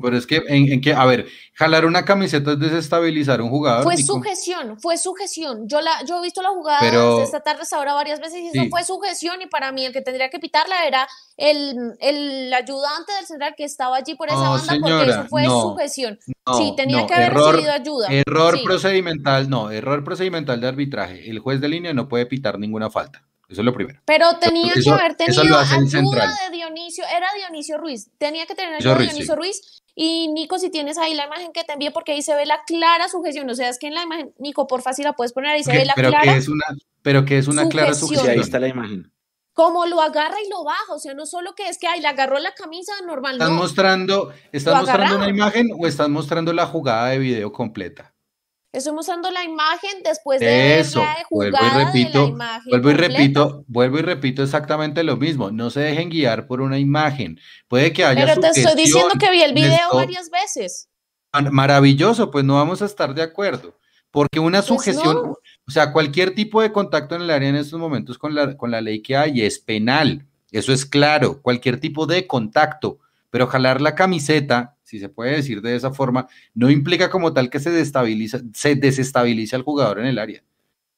Pero es que, en, que, a ver, jalar una camiseta es desestabilizar un jugador. Fue sujeción, fue sujeción. Yo la, yo he visto la jugada esta tarde hasta ahora varias veces y eso fue sujeción y para mí el que tendría que pitarla era el, el ayudante del central que estaba allí por esa banda porque eso fue sujeción. sí, tenía que haber recibido ayuda. Error procedimental, no, error procedimental de arbitraje. El juez de línea no puede pitar ninguna falta. Eso es lo primero. Pero tenía que haber tenido ayuda de Dionisio, era Dionisio Ruiz, tenía que tener ayuda de Dionisio Ruiz. Y Nico, si tienes ahí la imagen que te envié, porque ahí se ve la clara sujeción, o sea, es que en la imagen, Nico, por fácil la puedes poner, ahí se ve la pero clara. Que es una, pero que es una clara sujeción. ahí está la imagen. como lo agarra y lo baja, o sea, no solo que es que ay, le agarró la camisa normal, ¿Estás no. mostrando, estás mostrando una imagen o estás mostrando la jugada de video completa? Estoy mostrando la imagen después de Eso, la vuelvo y de la repito, vuelvo y completa. repito, vuelvo y repito exactamente lo mismo. No se dejen guiar por una imagen. Puede que haya Pero te estoy diciendo que vi el video varias veces. Mar- Maravilloso, pues no vamos a estar de acuerdo. Porque una Pues sugestión, no. o sea, cualquier tipo de contacto en el área en estos momentos con la, con la ley que hay es penal. Eso es claro, cualquier tipo de contacto. Pero jalar la camiseta, si se puede decir de esa forma, no implica como tal que se, destabiliza, se desestabilice al jugador en el área.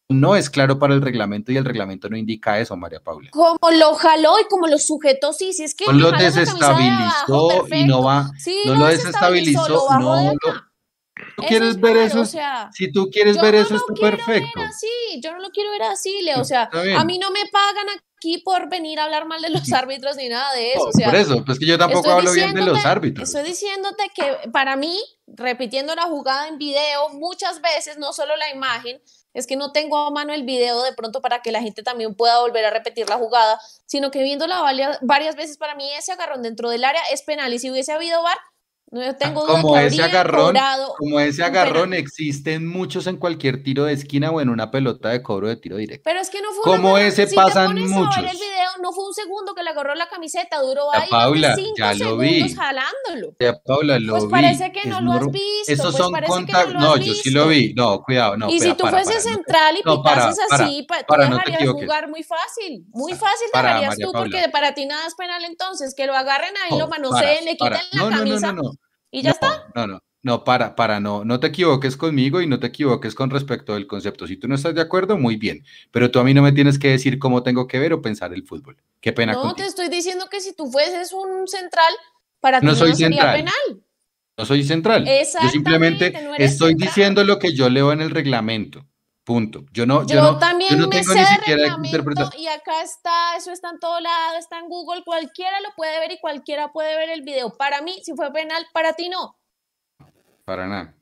No es claro para el reglamento y el reglamento no indica eso, María Paula. Como lo jaló y como lo sujetó, sí, sí, es que No lo camisa de abajo, desestabilizó y no va, Sí, no lo lo desestabilizó, desestabilizó, lo no lo- ¿Tú quieres es ver eso? o sea, si tú quieres ver no eso, está perfecto. ver así, yo no lo quiero ver así, Leo, o sea, a mí no me pagan aquí por venir a hablar mal de los <laughs> árbitros ni nada de eso, o sea, Por eso, pues que yo tampoco hablo bien de los árbitros. Estoy diciéndote que para mí, repitiendo la jugada en video, muchas veces, no solo la imagen, es que no tengo a mano el video de pronto para que la gente también pueda volver a repetir la jugada, sino que viéndola valia- varias veces, para mí ese agarrón dentro del área es penal. Y si hubiese habido VAR, no tengo duda Como que ese agarrón, como ese agarrón penal. existen muchos en cualquier tiro de esquina o en una pelota de cobro de tiro directo. Pero es que no fue Como una ese si pasan te pones a muchos. ver el video, no fue un segundo que le agarró la camiseta, duró ahí Paula, cinco ya lo segundos vi. jalándolo. Ya, Paula, lo Pues vi. parece que es no lo has visto, Esos pues son que no contactos. No, has yo sí lo vi. No, cuidado, no. y si tú para, fueses para, no central y no, pitases para, así, tú no dejarías jugar muy fácil. Muy fácil dejarías tú, porque para ti nada es penal entonces, que lo agarren ahí, No, lo manoseen, le quiten la No, no, no, camisa no, no. Y ya no, está. No, no, no, para, para, no, no te equivoques conmigo y no te equivoques con respecto del concepto. Si tú no estás de acuerdo, muy bien, pero tú a mí no me tienes que decir cómo tengo que ver o pensar el fútbol. Qué pena No, te estoy diciendo que si tú fueses un central, para ti No no, soy sería central. penal. No soy central. Yo simplemente no estoy central. diciendo lo que yo leo en el reglamento. Punto. Yo no, yo, Yo, no, también yo no me tengo sé ni siquiera que y acá está, eso está en todo lado, está en Google, cualquiera lo puede ver y cualquiera puede ver el video. Para mí, si fue penal, para ti no. Para nada.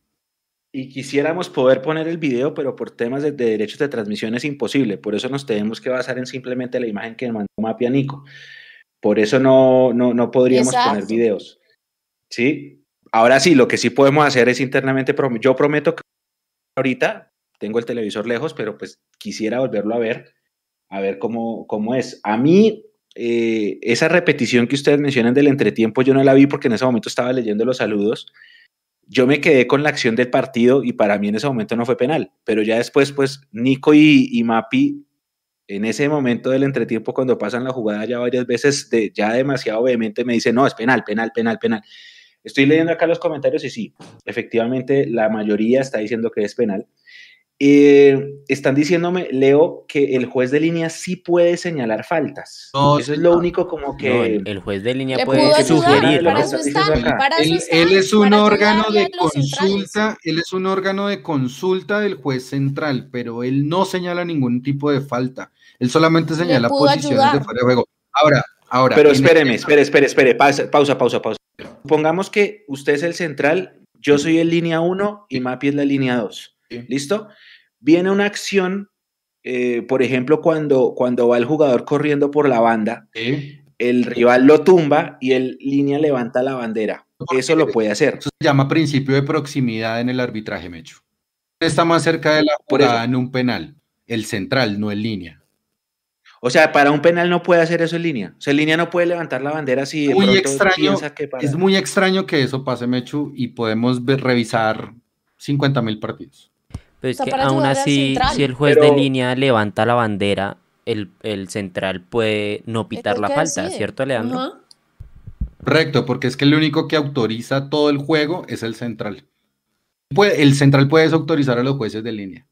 Y quisiéramos poder poner el video, pero por temas de, de derechos de transmisión es imposible. Por eso nos tenemos que basar en simplemente la imagen que mandó Mapia Nico. Por eso no, no, no podríamos poner videos. ¿Sí? Ahora sí, lo que sí podemos hacer es internamente, yo prometo que ahorita tengo el televisor lejos, pero pues quisiera volverlo a ver, a ver cómo, cómo es. A mí, eh, esa repetición que ustedes mencionan del entretiempo, yo no la vi porque en ese momento estaba leyendo los saludos yo me quedé con la acción del partido y para mí en ese momento no fue penal, pero ya después, pues Nico y, y Mapi, en ese momento del entretiempo, cuando pasan la jugada ya varias veces, de, ya demasiado vehemente, me dicen, no, es penal, penal, penal, penal. Estoy leyendo acá los comentarios y sí, efectivamente la mayoría está diciendo que es penal. Eh, están diciéndome, Leo, que el juez de línea sí puede señalar faltas. No, Eso es lo único como que... No, el, el juez de línea puede sugerir, para para eso Él, están, él es un para órgano de consulta, él es un órgano de consulta del juez central, pero él no señala ningún tipo de falta. Él solamente señala posiciones de fuera de juego. Ahora, ahora. Pero en espéreme, este- espere, espere, espere, pausa, pausa, pausa, pausa. Supongamos que usted es el central, yo soy el línea 1 y Mapi es la línea 2. Sí. ¿Listo? Viene una acción, eh, por ejemplo, cuando, cuando va el jugador corriendo por la banda, el rival lo tumba y el línea levanta la bandera. Eso lo puede hacer. Eso se llama principio de proximidad en el arbitraje, Mecho. Está más cerca de la jugada en un penal. El central, no en línea. O sea, para un penal no puede hacer eso en línea. O sea, en línea no puede levantar la bandera si de Muy pronto extraño, piensa que para... Es muy extraño que eso pase, Mechu, y podemos ver- revisar 50 mil partidos. Pero es que aún así, si el juez Pero- de línea levanta la bandera, el, el central puede no pitar la falta, decide. ¿cierto, Leandro? Correcto, porque es que el único que autoriza todo el juego es el central. Puede- el central puede desautorizar a los jueces de línea.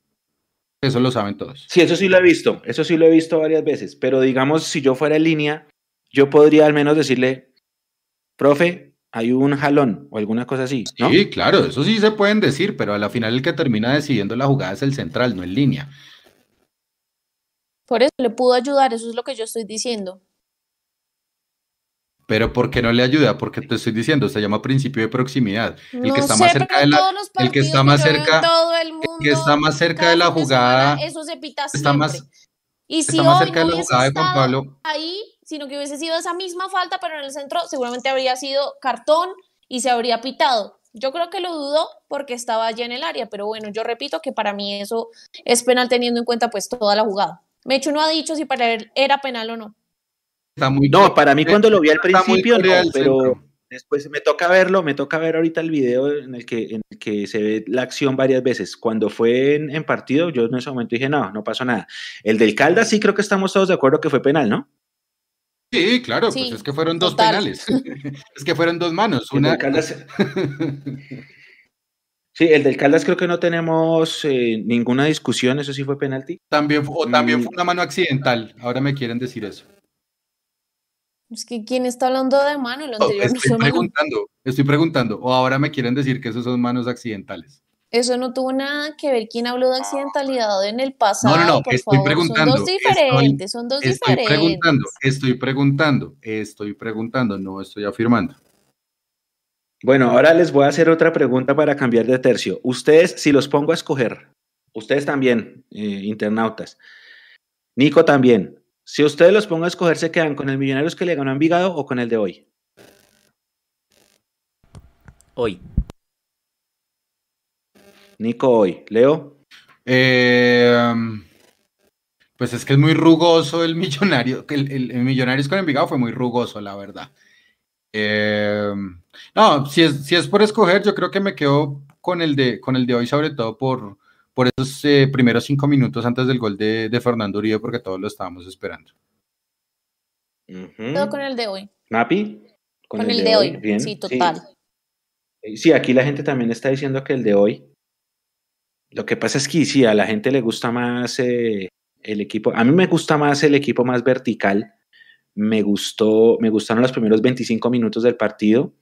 Eso lo saben todos. Sí, eso sí lo he visto, eso sí lo he visto varias veces, pero digamos, si yo fuera en línea, yo podría al menos decirle, profe, hay un jalón o alguna cosa así, ¿no? Sí, claro, eso sí se pueden decir, pero a la final el que termina decidiendo la jugada es el central, no en línea. Por eso le pudo ayudar, eso es lo que yo estoy diciendo. Pero ¿por qué no le ayuda? Porque te estoy diciendo, se llama principio de proximidad. El no que está sé, más cerca de la, el que está más cerca, todo el que está más cerca de la de semana, jugada, eso se pita está más. Y si Está más hoy cerca de no la hubiese jugada de Juan Pablo. ahí, sino que hubiese sido esa misma falta, pero en el centro, seguramente habría sido cartón y se habría pitado. Yo creo que lo dudó porque estaba allá en el área, pero bueno, yo repito que para mí eso es penal teniendo en cuenta pues toda la jugada. Mecho no ha dicho si para él era penal o no. Está muy No, para mí cuando lo vi al principio, no, pero después me toca verlo, me toca ver ahorita el video en el que, en el que se ve la acción varias veces. Cuando fue en, en partido, yo en ese momento dije, no, no pasó nada. El del Caldas sí creo que estamos todos de acuerdo que fue penal, ¿no? Sí, claro, Sí, pues es que fueron dos total. penales. <laughs> es que fueron dos manos. El Una... del Caldas, <laughs> sí, el del Caldas creo que no tenemos eh, ninguna discusión, eso sí fue penalti. también, o también Mm. fue una mano accidental. Ahora me quieren decir eso. Es que ¿quién está hablando de mano? Lo No, anterior no estoy mano. preguntando, estoy preguntando. O ahora me quieren decir que esos son manos accidentales. Eso no tuvo nada que ver quién habló de accidentalidad en el pasado, No, no, no, por estoy favor. preguntando, Son dos estoy- diferentes, son dos Estoy diferentes. preguntando, estoy preguntando, estoy preguntando, no estoy afirmando. Bueno, ahora les voy a hacer otra pregunta para cambiar de tercio. Ustedes, si los pongo a escoger, ustedes también, eh, internautas, Nico también, si ustedes los pongo a escoger, ¿se quedan con el Millonarios que le ganó a Envigado o con el de hoy? Hoy. Nico hoy. Leo, Eh, pues es que es muy rugoso el millonario. El, el- el Millonarios con Envigado fue muy rugoso, la verdad. Eh, no, si es, si es por escoger, yo creo que me quedo con el de, con el de hoy, sobre todo por, por esos eh, primeros cinco minutos antes del gol de, de Fernando Uribe, porque todos lo estábamos esperando. Ujú. Todo con el de hoy. Mapi, Con, el, de hoy. bien. Sí, total. Sí, aquí la gente también está diciendo que el de hoy. Lo que pasa es que sí, a la gente le gusta más eh, el equipo. A mí me gusta más el equipo más vertical. Me gustó, me gustaron los primeros 25 minutos del partido.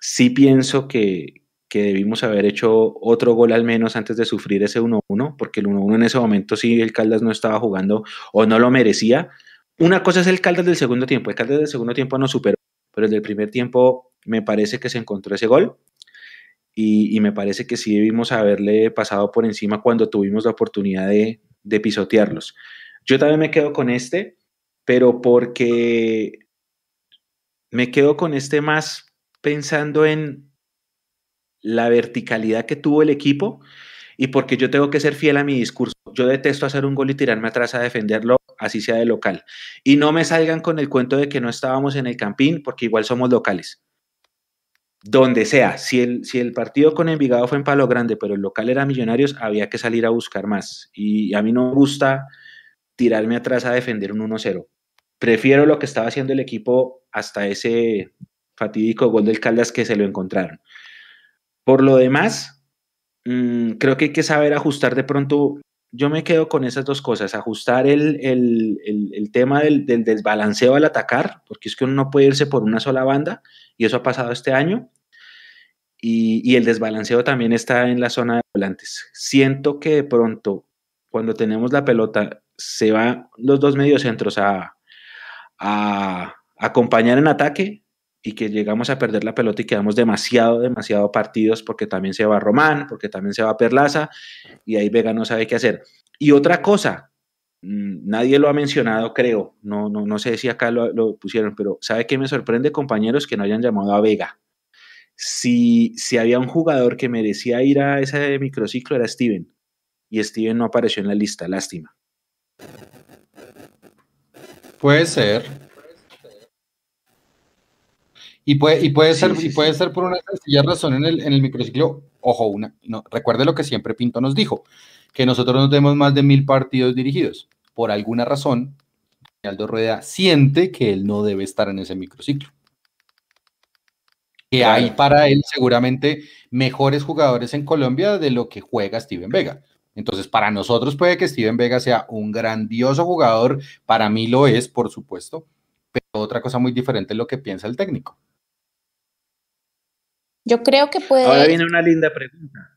Sí pienso que, que debimos haber hecho otro gol al menos antes de sufrir ese 1-1, porque el 1-1 en ese momento sí el Caldas no estaba jugando o no lo merecía. Una cosa es el Caldas del segundo tiempo. El Caldas del segundo tiempo no superó, pero el del primer tiempo me parece que se encontró ese gol y, me parece que sí debimos haberle pasado por encima cuando tuvimos la oportunidad de, de pisotearlos. Yo también me quedo con este, pero porque me quedo con este más pensando en la verticalidad que tuvo el equipo y porque yo tengo que ser fiel a mi discurso. Yo detesto hacer un gol y tirarme atrás a defenderlo, así sea de local. Y no me salgan con el cuento de que no estábamos en el campín, porque igual somos locales donde sea. Si el, si el partido con Envigado fue en Palo Grande, pero el local era Millonarios, había que salir a buscar más. Y a mí no me gusta tirarme atrás a defender un 1-0. Prefiero lo que estaba haciendo el equipo hasta ese fatídico gol del Caldas que se lo encontraron. Por lo demás, mmm, creo que hay que saber ajustar de pronto. Yo me quedo con esas dos cosas, ajustar el, el, el, tema del, del, desbalanceo al atacar, porque es que uno no puede irse por una sola banda, y eso ha pasado este año, y, y, el desbalanceo también está en la zona de volantes. Siento que de pronto, cuando tenemos la pelota, se van los dos mediocentros a, a acompañar en ataque y que llegamos a perder la pelota y quedamos demasiado, demasiado partidos porque también se va Román, porque también se va Perlaza y ahí Vega no sabe qué hacer. Y otra cosa, mmm, nadie lo ha mencionado, creo, no, no, no sé si acá lo, lo pusieron, pero ¿sabe qué me sorprende, compañeros, que no hayan llamado a Vega? Si, si había un jugador que merecía ir a ese microciclo era Steven, y Steven no apareció en la lista, lástima. Puede ser. Y puede, y puede ser, sí, y puede ser por una sencilla razón en el, en el microciclo. Ojo, una, no, recuerde lo que siempre Pinto nos dijo, que nosotros no tenemos más de mil partidos dirigidos. Por alguna razón, Aldo Rueda siente que él no debe estar en ese microciclo. Que hay para él seguramente mejores jugadores en Colombia de lo que juega Steven Vega. Entonces, para nosotros puede que Steven Vega sea un grandioso jugador, para mí lo es, por supuesto, pero otra cosa muy diferente es lo que piensa el técnico. Yo creo que puede. Ahora viene una linda pregunta.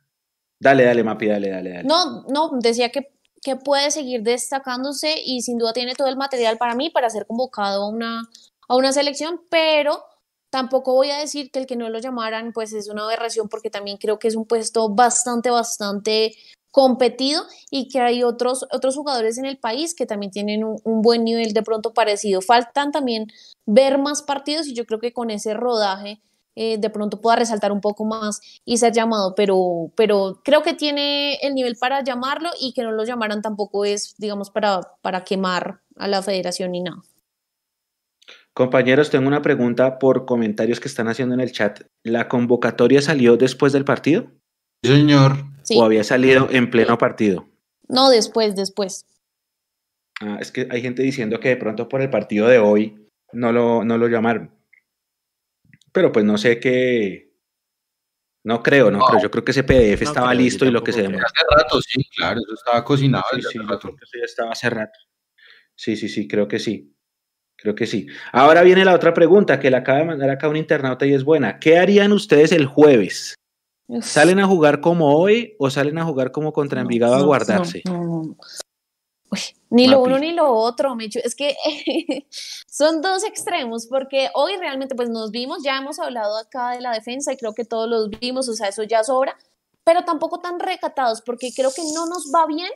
Dale, dale, Mapi, dale, dale, dale. No, no, decía que, que puede seguir destacándose y sin duda tiene todo el material para mí para ser convocado a una, a una selección, pero tampoco voy a decir que el que no lo llamaran pues es una aberración porque también creo que es un puesto bastante, bastante competido y que hay otros, otros jugadores en el país que también tienen un, un, buen nivel de pronto parecido. Faltan también ver más partidos y yo creo que con ese rodaje eh, de pronto pueda resaltar un poco más y ser llamado, pero, pero creo que tiene el nivel para llamarlo y que no lo llamaran tampoco es, digamos, para, para quemar a la federación ni nada. Compañeros, tengo una pregunta por comentarios que están haciendo en el chat. ¿La convocatoria salió después del partido? Sí, señor. ¿O había salido en pleno partido? No, después, después. Ah, es que hay gente diciendo que de pronto por el partido de hoy no lo, no lo llamaron. Pero pues no sé qué. No creo, no, no, creo. Yo creo que ese PDF no estaba listo y lo que se demoró. Hace rato, sí, claro, eso estaba cocinado. Sí, sí, yo creo que eso ya estaba hace rato. Sí, sí, sí, creo que sí. Creo que sí. Ahora viene la otra pregunta que le acaba de mandar acá un internauta y es buena. ¿Qué harían ustedes el jueves? ¿Salen a jugar como hoy o salen a jugar como contra Envigado a guardarse? Uy, ni lo uno ni lo otro, Mecho. Es que <laughs> son dos extremos, porque hoy realmente pues nos vimos, ya hemos hablado acá de la defensa y creo que todos los vimos, o sea, eso ya sobra, pero tampoco tan recatados, porque creo que no nos va bien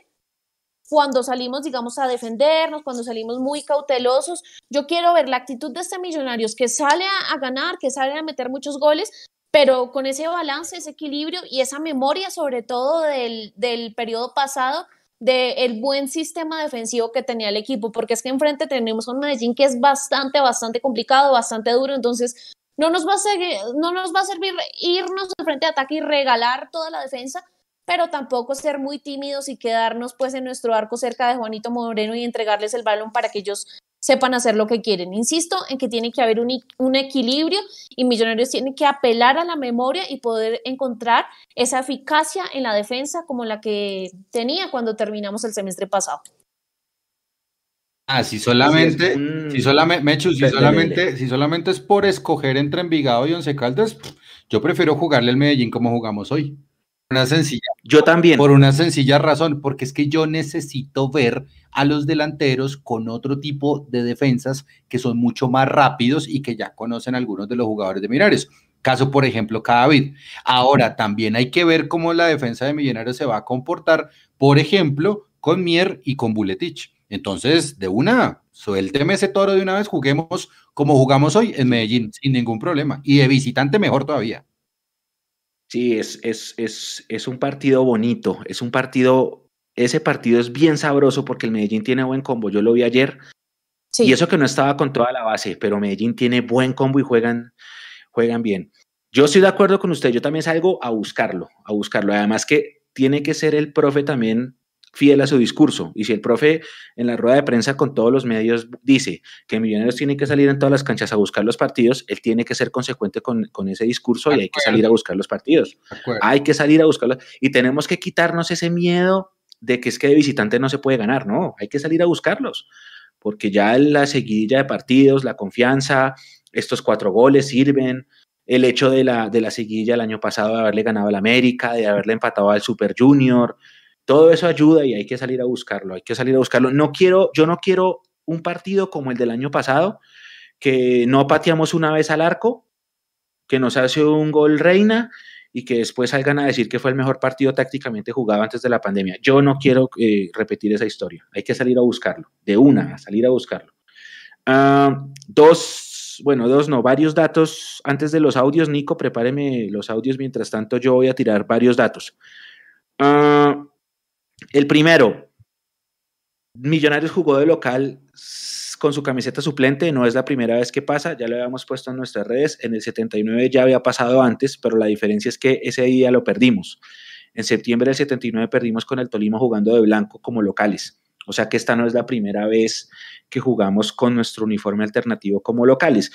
cuando salimos, digamos, a defendernos, cuando salimos muy cautelosos. Yo quiero ver la actitud de este Millonarios que sale a, a ganar, que sale a meter muchos goles, pero con ese balance, ese equilibrio y esa memoria sobre todo del, del periodo pasado del buen sistema defensivo que tenía el equipo, porque es que enfrente tenemos un Medellín que es bastante, bastante complicado, bastante duro, entonces no nos va a, no nos va a servir irnos de frente de ataque y regalar toda la defensa, pero tampoco ser muy tímidos y quedarnos pues en nuestro arco cerca de Juanito Moreno y entregarles el balón para que ellos sepan hacer lo que quieren. Insisto en que tiene que haber un, un, equilibrio y Millonarios tienen que apelar a la memoria y poder encontrar esa eficacia en la defensa como la que tenía cuando terminamos el semestre pasado. Ah, si solamente, un... si solamente, Mechu, si solamente, si solamente es por escoger entre Envigado y Once Caldas, yo prefiero jugarle al Medellín como jugamos hoy. Una sencilla. Yo también. Por una sencilla razón, porque es que yo necesito ver a los delanteros con otro tipo de defensas que son mucho más rápidos y que ya conocen algunos de los jugadores de Millonarios. Caso, por ejemplo, David. Ahora, también hay que ver cómo la defensa de Millonarios se va a comportar, por ejemplo, con Mier y con Buletich. Entonces, de una, suélteme ese toro de una vez, juguemos como jugamos hoy en Medellín, sin ningún problema. Y de visitante mejor todavía. Sí, es, es, es, es un partido bonito, es un partido, ese partido es bien sabroso porque el Medellín tiene buen combo, yo lo vi ayer, sí. y eso que no estaba con toda la base, pero Medellín tiene buen combo y juegan, juegan bien. Yo estoy de acuerdo con usted, yo también salgo a buscarlo, a buscarlo, además que tiene que ser el profe también fiel a su discurso. Y si el profe en la rueda de prensa con todos los medios dice que Millonarios tienen que salir en todas las canchas a buscar los partidos, él tiene que ser consecuente con, con ese discurso y hay que salir a buscar los partidos. Hay que salir a buscarlos. Y tenemos que quitarnos ese miedo de que es que de visitante no se puede ganar, no, hay que salir a buscarlos. Porque ya la seguidilla de partidos, la confianza, estos cuatro goles sirven, el hecho de la, de la seguidilla el año pasado de haberle ganado al América, de haberle empatado al Super Junior, todo eso ayuda y hay que salir a buscarlo, hay que salir a buscarlo. No quiero, yo no quiero un partido como el del año pasado, que no pateamos una vez al arco, que nos hace un gol reina y que después salgan a decir que fue el mejor partido tácticamente jugado antes de la pandemia. Yo no quiero eh, repetir esa historia, hay que salir a buscarlo, de una, a salir a buscarlo. Uh, dos, bueno, dos no, varios datos antes de los audios. Nico, prepáreme los audios mientras tanto yo voy a tirar varios datos. Uh, el primero, Millonarios jugó de local con su camiseta suplente, no es la primera vez que pasa, ya lo habíamos puesto en nuestras redes, en el 79 ya había pasado antes, pero la diferencia es que ese día lo perdimos. En septiembre del 79 perdimos con el Tolima jugando de blanco como locales. O sea que esta no es la primera vez que jugamos con nuestro uniforme alternativo como locales.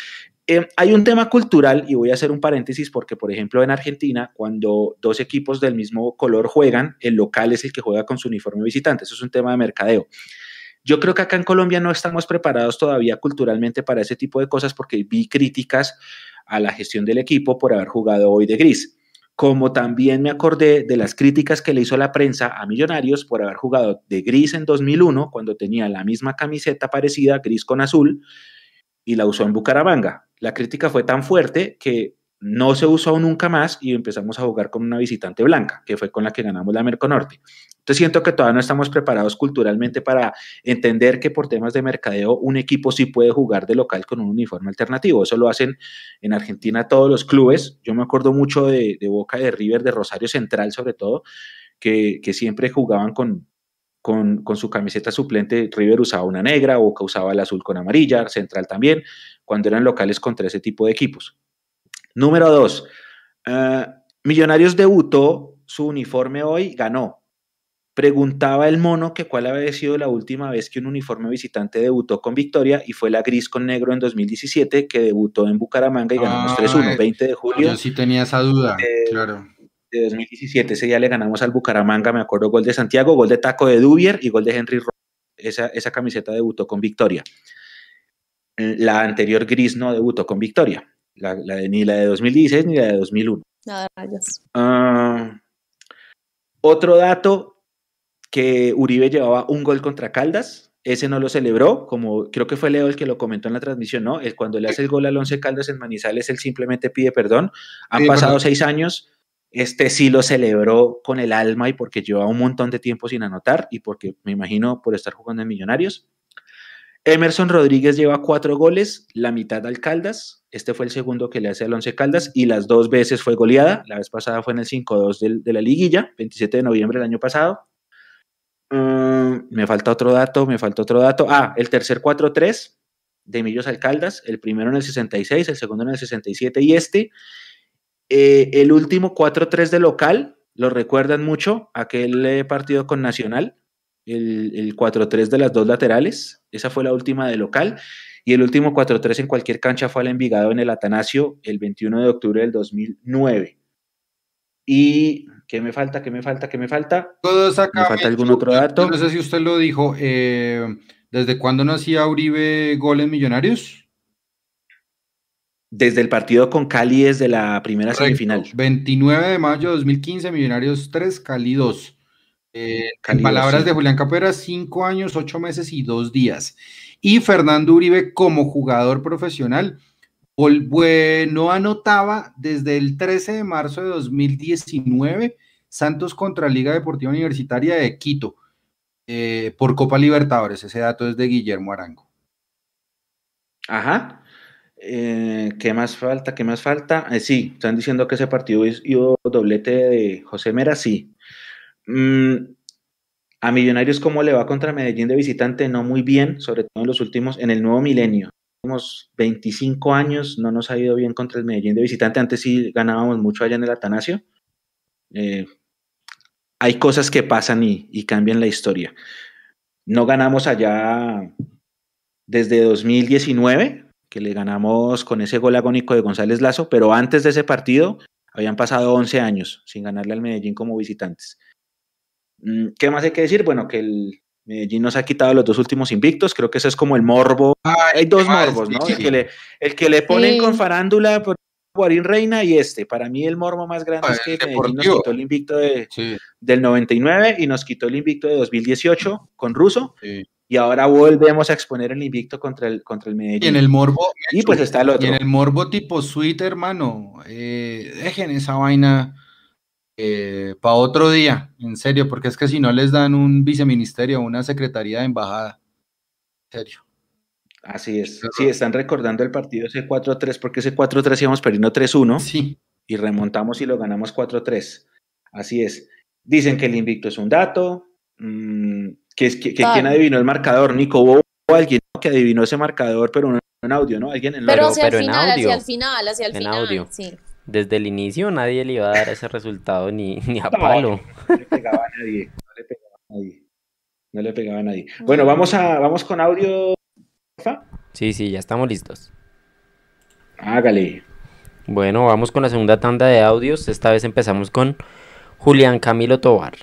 Eh, hay un tema cultural y voy a hacer un paréntesis porque, por ejemplo, en Argentina, cuando dos equipos del mismo color juegan, el local es el que juega con su uniforme visitante. Eso es un tema de mercadeo. Yo creo que acá en Colombia no estamos preparados todavía culturalmente para ese tipo de cosas porque vi críticas a la gestión del equipo por haber jugado hoy de gris como también me acordé de las críticas que le hizo la prensa a Millonarios por haber jugado de gris en 2001, cuando tenía la misma camiseta parecida, gris con azul, y la usó en Bucaramanga. La crítica fue tan fuerte que no se usó nunca más y empezamos a jugar con una visitante blanca, que fue con la que ganamos la Merconorte. Entonces siento que todavía no estamos preparados culturalmente para entender que por temas de mercadeo un equipo sí puede jugar de local con un uniforme alternativo. Eso lo hacen en Argentina todos los clubes. Yo me acuerdo mucho de, Boca, de River, de Rosario Central sobre todo, que, siempre jugaban con, su camiseta suplente. River usaba una negra, Boca usaba el azul con amarilla, Central también, cuando eran locales contra ese tipo de equipos. Número dos, eh, Millonarios debutó, su uniforme hoy ganó. Preguntaba el mono que cuál había sido la última vez que un uniforme visitante debutó con victoria y fue la gris con negro en 2017 que debutó en Bucaramanga y ganamos 3-1, 20 de julio. Yo sí tenía esa duda, claro. De 2017, ese día le ganamos al Bucaramanga, me acuerdo, gol de Santiago, gol de Taco de Dubier y gol de Henry Esa, esa camiseta debutó con victoria. La anterior gris no debutó con victoria la, de, ni la de 2016 ni la de 2001. Nada, uh, otro dato, que Uribe llevaba un gol contra Caldas, ese no lo celebró, como creo que fue Leo el que lo comentó en la transmisión, ¿no? El, cuando le hace el gol al Once Caldas en Manizales, él simplemente pide perdón. Han pasado seis años, este sí lo celebró con el alma y porque lleva un montón de tiempo sin anotar y porque me imagino por estar jugando en Millonarios. Emerson Rodríguez lleva cuatro goles, la mitad al Caldas. Este fue el segundo que le hace al Once Caldas y las dos veces fue goleada. La vez pasada fue en el 5-2 de, la liguilla, 27 de noviembre del año pasado. Mm, me falta otro dato, me falta otro dato. Ah, el tercer 4-3 de Millos al Caldas, el primero en el 66, el segundo en el 67 y este. Eh, el último 4-3 de local, lo recuerdan mucho, aquel eh, partido con Nacional, el, 4-3 de las dos laterales, esa fue la última de local, y el último 4-3 en cualquier cancha fue al Envigado en el Atanasio el 21 de octubre del 2009. Y, ¿qué me falta? ¿Qué me falta? ¿Qué me falta? ¿Me falta algún otro dato? No sé si usted lo dijo, eh, ¿desde cuándo no hacía Uribe goles millonarios? Desde el partido con Cali, desde la primera semifinal. 29 de mayo de 2015, Millonarios 3, Cali 2. Eh, en palabras de Julián Capera, cinco años, ocho meses y dos días. Y Fernando Uribe como jugador profesional, no anotaba desde el 13 de marzo de 2019 Santos contra Liga Deportiva Universitaria de Quito eh, por Copa Libertadores. Ese dato es de Guillermo Arango. Ajá. Eh, ¿Qué más falta? ¿Qué más falta? sí, están diciendo que ese partido es doblete de José Mera, sí. Mm, a Millonarios, ¿cómo le va contra Medellín de visitante? No muy bien, sobre todo en los últimos, en el nuevo milenio. Últimos 25 años no nos ha ido bien contra el Medellín de visitante. Antes sí ganábamos mucho allá en el Atanasio. Eh, hay cosas que pasan y, y cambian la historia. No ganamos allá desde 2019, que le ganamos con ese gol agónico de González Lazo, pero antes de ese partido habían pasado 11 años sin ganarle al Medellín como visitantes. Mm, ¿Qué más hay que decir? Bueno, que el Medellín nos ha quitado los dos últimos invictos. Creo que ese es como el morbo. hay dos morbos, ¿no? El que le, el que le ponen con farándula por Guarín Reina y este. Para mí el morbo más grande es que Medellín nos quitó el invicto de, del 99 y nos quitó el invicto de 2018 con Russo. Y ahora volvemos a exponer el invicto contra el, contra el Medellín. Y en el morbo. Y pues está el otro. Y en el morbo tipo suite, hermano. Eh, dejen esa vaina eh, para otro día, en serio, porque es que si no les dan un viceministerio, una secretaría de embajada, en serio. Así es. Sí, están recordando el partido ese 4-3, porque ese 4-3 íbamos perdiendo 3-1. Sí. Y remontamos y lo ganamos 4-3. Así es. Dicen que el invicto es un dato. Mm, que, es, que, ¿Quién adivinó el marcador? Nico, hubo alguien que adivinó ese marcador, pero no en audio, ¿no? Alguien en Pero, hacia, el final, hacia el final, hacia el final, audio. Sí. Desde el inicio nadie le iba a dar ese resultado ni, <laughs> ni a palo. No, le pegaba a nadie, no le pegaba a nadie. No le pegaba a nadie. Bueno, vamos a vamos con audio. Sí, sí, ya estamos listos. Hágale. Bueno, vamos con la segunda tanda de audios. Esta vez empezamos con Julián Camilo Tobar.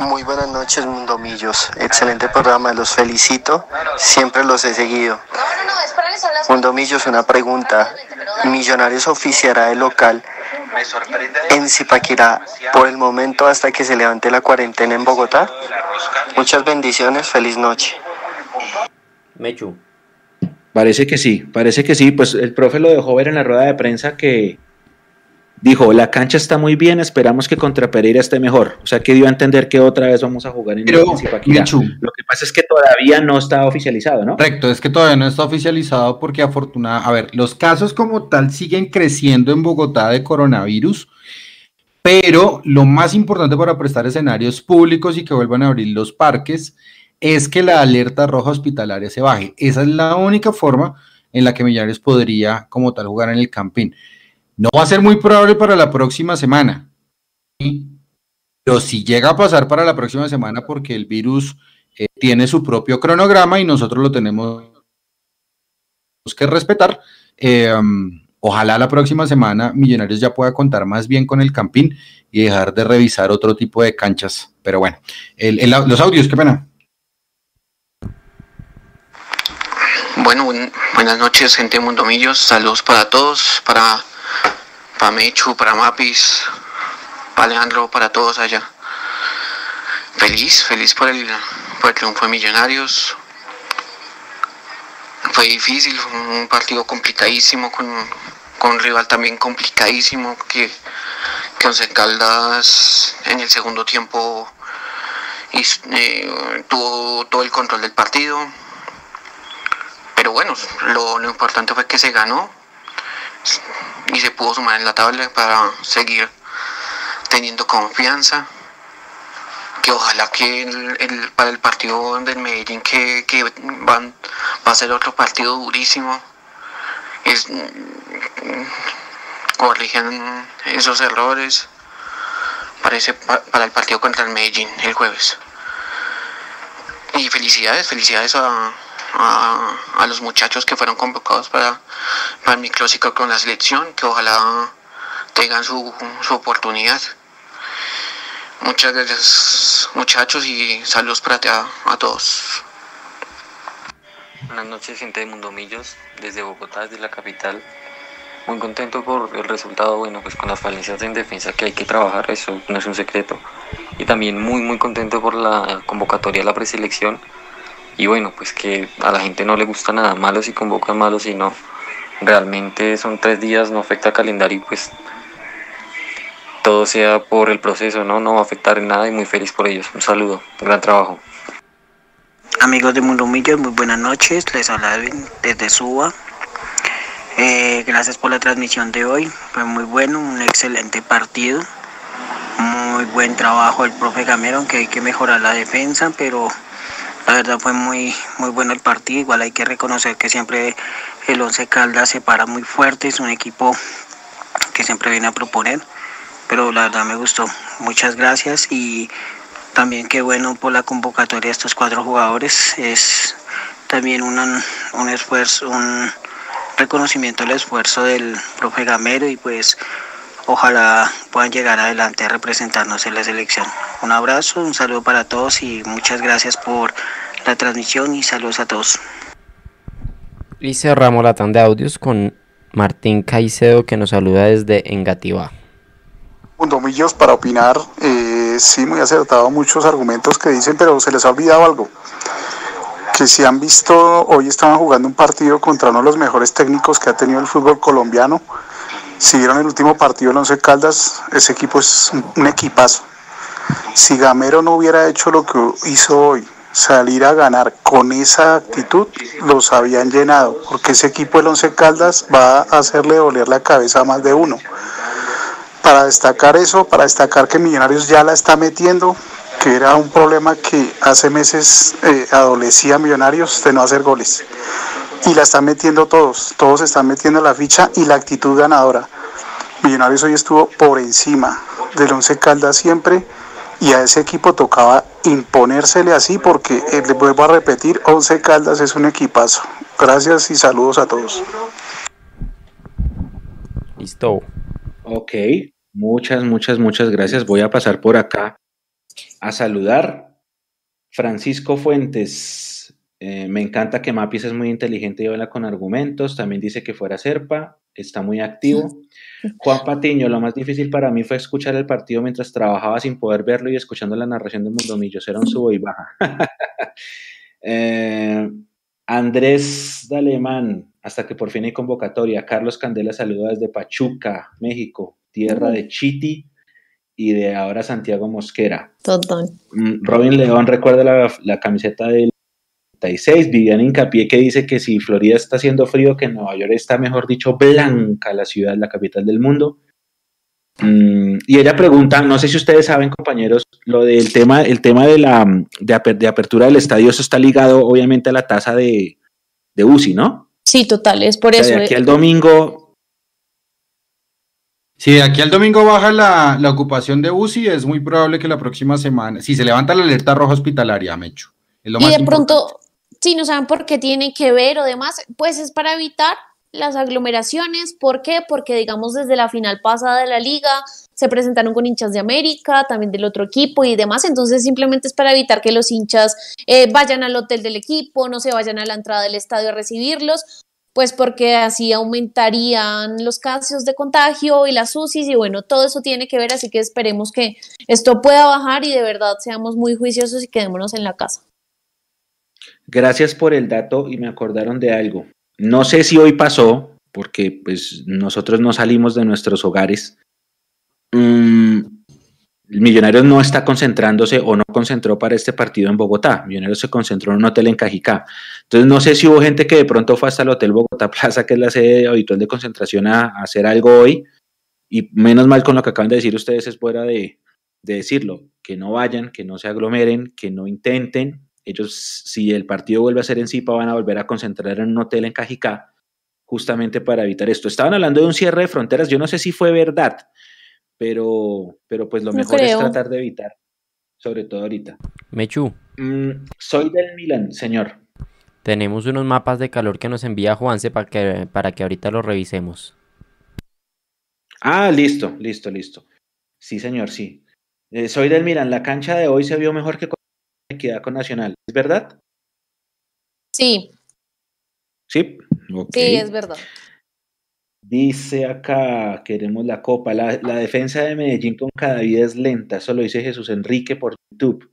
Muy buenas noches, Mundomillos. Excelente programa, los felicito. Siempre los he seguido. Mundomillos, una pregunta. Millonarios oficiará el local en Zipaquirá por el momento hasta que se levante la cuarentena en Bogotá. Muchas bendiciones, feliz noche. Mechu. Parece que sí, parece que sí. Pues el profe lo dejó ver en la rueda de prensa que dijo, la cancha está muy bien, esperamos que contra Pereira esté mejor. O sea que dio a entender que otra vez vamos a jugar en Pero. Michu. Lo que pasa es que todavía no está oficializado, ¿no? Correcto, es que todavía no está oficializado porque afortunadamente, a ver, los casos como tal siguen creciendo en Bogotá de coronavirus, pero lo más importante para prestar escenarios públicos y que vuelvan a abrir los parques es que la alerta roja hospitalaria se baje. Esa es la única forma en la que Millonarios podría como tal jugar en el Campín. No va a ser muy probable para la próxima semana, pero si llega a pasar para la próxima semana porque el virus eh, tiene su propio cronograma y nosotros lo tenemos que respetar. um, ojalá la próxima semana Millonarios ya pueda contar más bien con el Campín y dejar de revisar otro tipo de canchas. Pero bueno, los audios, qué pena. Bueno, buen- buenas noches, gente de Mundomillos. Saludos para todos, para, para Mechu, para Mapis, para Leandro, para todos allá. Feliz, feliz por el, por el triunfo de Millonarios. Fue difícil, fue un partido complicadísimo, con, con un rival también complicadísimo, que, que Once Caldas en el segundo tiempo hizo- eh, tuvo todo el control del partido pero bueno, lo, lo importante fue que se ganó y se pudo sumar en la tabla para seguir teniendo confianza. Que ojalá que el, para el partido del Medellín que, que van, va a ser otro partido durísimo. Es, mm, esos errores parece pa- para el partido contra el Medellín el jueves. Y felicidades, felicidades a, a, a los muchachos que fueron convocados para, para el microciclo con la selección, que ojalá tengan su, su oportunidad. Muchas gracias muchachos y saludos para a, a todos. Buenas noches, gente de Mundomillos, desde Bogotá, desde la capital. Muy contento por el resultado, bueno, pues con las falencias en defensa que hay que trabajar, eso no es un secreto. Y también muy, muy contento por la convocatoria a la preselección. Y bueno, pues que a la gente no le gusta nada malo si convocan malos, sino realmente son tres días, no afecta al calendario pues todo sea por el proceso, ¿no? No va a afectar en nada y muy feliz por ellos. Un saludo, gran trabajo. Amigos de Mundo Millos, muy buenas noches. Les habla desde Suba. Eh, gracias por la transmisión de hoy. Fue muy bueno, un excelente partido. Muy buen trabajo el profe Gamero, aunque hay que mejorar la defensa, pero la verdad fue muy, muy bueno el partido. Igual hay que reconocer que siempre el Once Caldas se para muy fuerte. Es un equipo que siempre viene a proponer. Pero la verdad me gustó. Muchas gracias y también qué bueno por la convocatoria de estos cuatro jugadores. Es también un, un esfuerzo, un reconocimiento al esfuerzo del profe Gamero y pues ojalá puedan llegar adelante a representarnos en la selección. Un abrazo, un saludo para todos y muchas gracias por la transmisión y saludos a todos. Y cerramos la tanda de audios con Martín Caicedo que nos saluda desde Engativá. Mundomillos para opinar, eh, sí, muy acertado muchos argumentos que dicen, pero se les ha olvidado algo. Que si han visto, hoy estaban jugando un partido contra uno de los mejores técnicos que ha tenido el fútbol colombiano. Si vieron el último partido, el Once Caldas, ese equipo es un, equipazo. Si Gamero no hubiera hecho lo que hizo hoy, salir a ganar con esa actitud, los habían llenado, porque ese equipo del Once Caldas va a hacerle doler la cabeza a más de uno para destacar eso, para destacar que Millonarios ya la está metiendo, que era un problema que hace meses eh, adolecía Millonarios de no hacer goles. Y la están metiendo todos, todos están metiendo la ficha y la actitud ganadora. Millonarios hoy estuvo por encima del Once Caldas siempre y a ese equipo tocaba imponérsele así porque, eh, les vuelvo a repetir, Once Caldas es un equipazo. Gracias y saludos a todos. Listo. Ok, muchas, muchas, muchas gracias. Voy a pasar por acá a saludar. Francisco Fuentes, eh, me encanta que Mapis es muy inteligente y habla con argumentos. También dice que fuera Serpa, está muy activo. Juan Patiño, lo más difícil para mí fue escuchar el partido mientras trabajaba sin poder verlo y escuchando la narración de Mundo Millos. Era un subo y baja. <laughs> Eh, Andrés Dalemán, hasta que por fin hay convocatoria. Carlos Candela saluda desde Pachuca, México. tierra de Chiti y de ahora Santiago Mosquera. Total. Mm, Robin León recuerda la, la camiseta del 36, Vivian Hincapié que dice que si Florida está haciendo frío, que Nueva York está, mejor dicho, blanca la ciudad, la capital del mundo. Mm, y ella pregunta, no sé si ustedes saben, compañeros, lo del tema, el tema de la de, apertura del estadio, eso está ligado obviamente a la tasa de, de UCI, ¿no? Sí, total, es por eso. De aquí al domingo. Si de aquí al domingo baja la, la, ocupación de UCI, es muy probable que la próxima semana, si se levanta la alerta roja hospitalaria, Mecho. Es lo y de pronto, si no saben por qué tiene que ver o demás, pues es para evitar las aglomeraciones. ¿Por qué? Porque, digamos, desde la final pasada de la liga se presentaron con hinchas de América, también del otro equipo y demás. Entonces, simplemente es para evitar que los hinchas eh, vayan al hotel del equipo, no se vayan a la entrada del estadio a recibirlos, pues porque así aumentarían los casos de contagio y las UCIs y bueno, todo eso tiene que ver, así que esperemos que esto pueda bajar y de verdad seamos muy juiciosos y quedémonos en la casa. Gracias por el dato y me acordaron de algo. No sé si hoy pasó, porque pues nosotros no salimos de nuestros hogares. Mm, Millonarios no está concentrándose o no concentró para este partido en Bogotá. Millonarios se concentró en un hotel en Cajicá. Entonces no sé si hubo gente que de pronto fue hasta el Hotel Bogotá Plaza, que es la sede habitual de concentración, a, hacer algo hoy. Y menos mal con lo que acaban de decir ustedes es fuera de decirlo, que no vayan, que no se aglomeren, que no intenten, ellos, si el partido vuelve a ser en Zipa, van a volver a concentrar en un hotel en Cajicá, justamente para evitar esto. Estaban hablando de un cierre de fronteras, yo no sé si fue verdad, pero, pero pues lo mejor es tratar de evitar, sobre todo ahorita. Mechu. Mm, soy del Milan, señor. Tenemos unos mapas de calor que nos envía Juanse para que, para que ahorita los revisemos. Ah, listo, listo, listo. Sí, señor, sí. Eh, soy del Milan. La cancha de hoy se vio mejor que equidad con Nacional, ¿es verdad? Sí. Sí, sí, es verdad. Dice acá, queremos la copa. La, defensa de Medellín con cada vida es lenta. Eso lo dice Jesús Enrique por YouTube.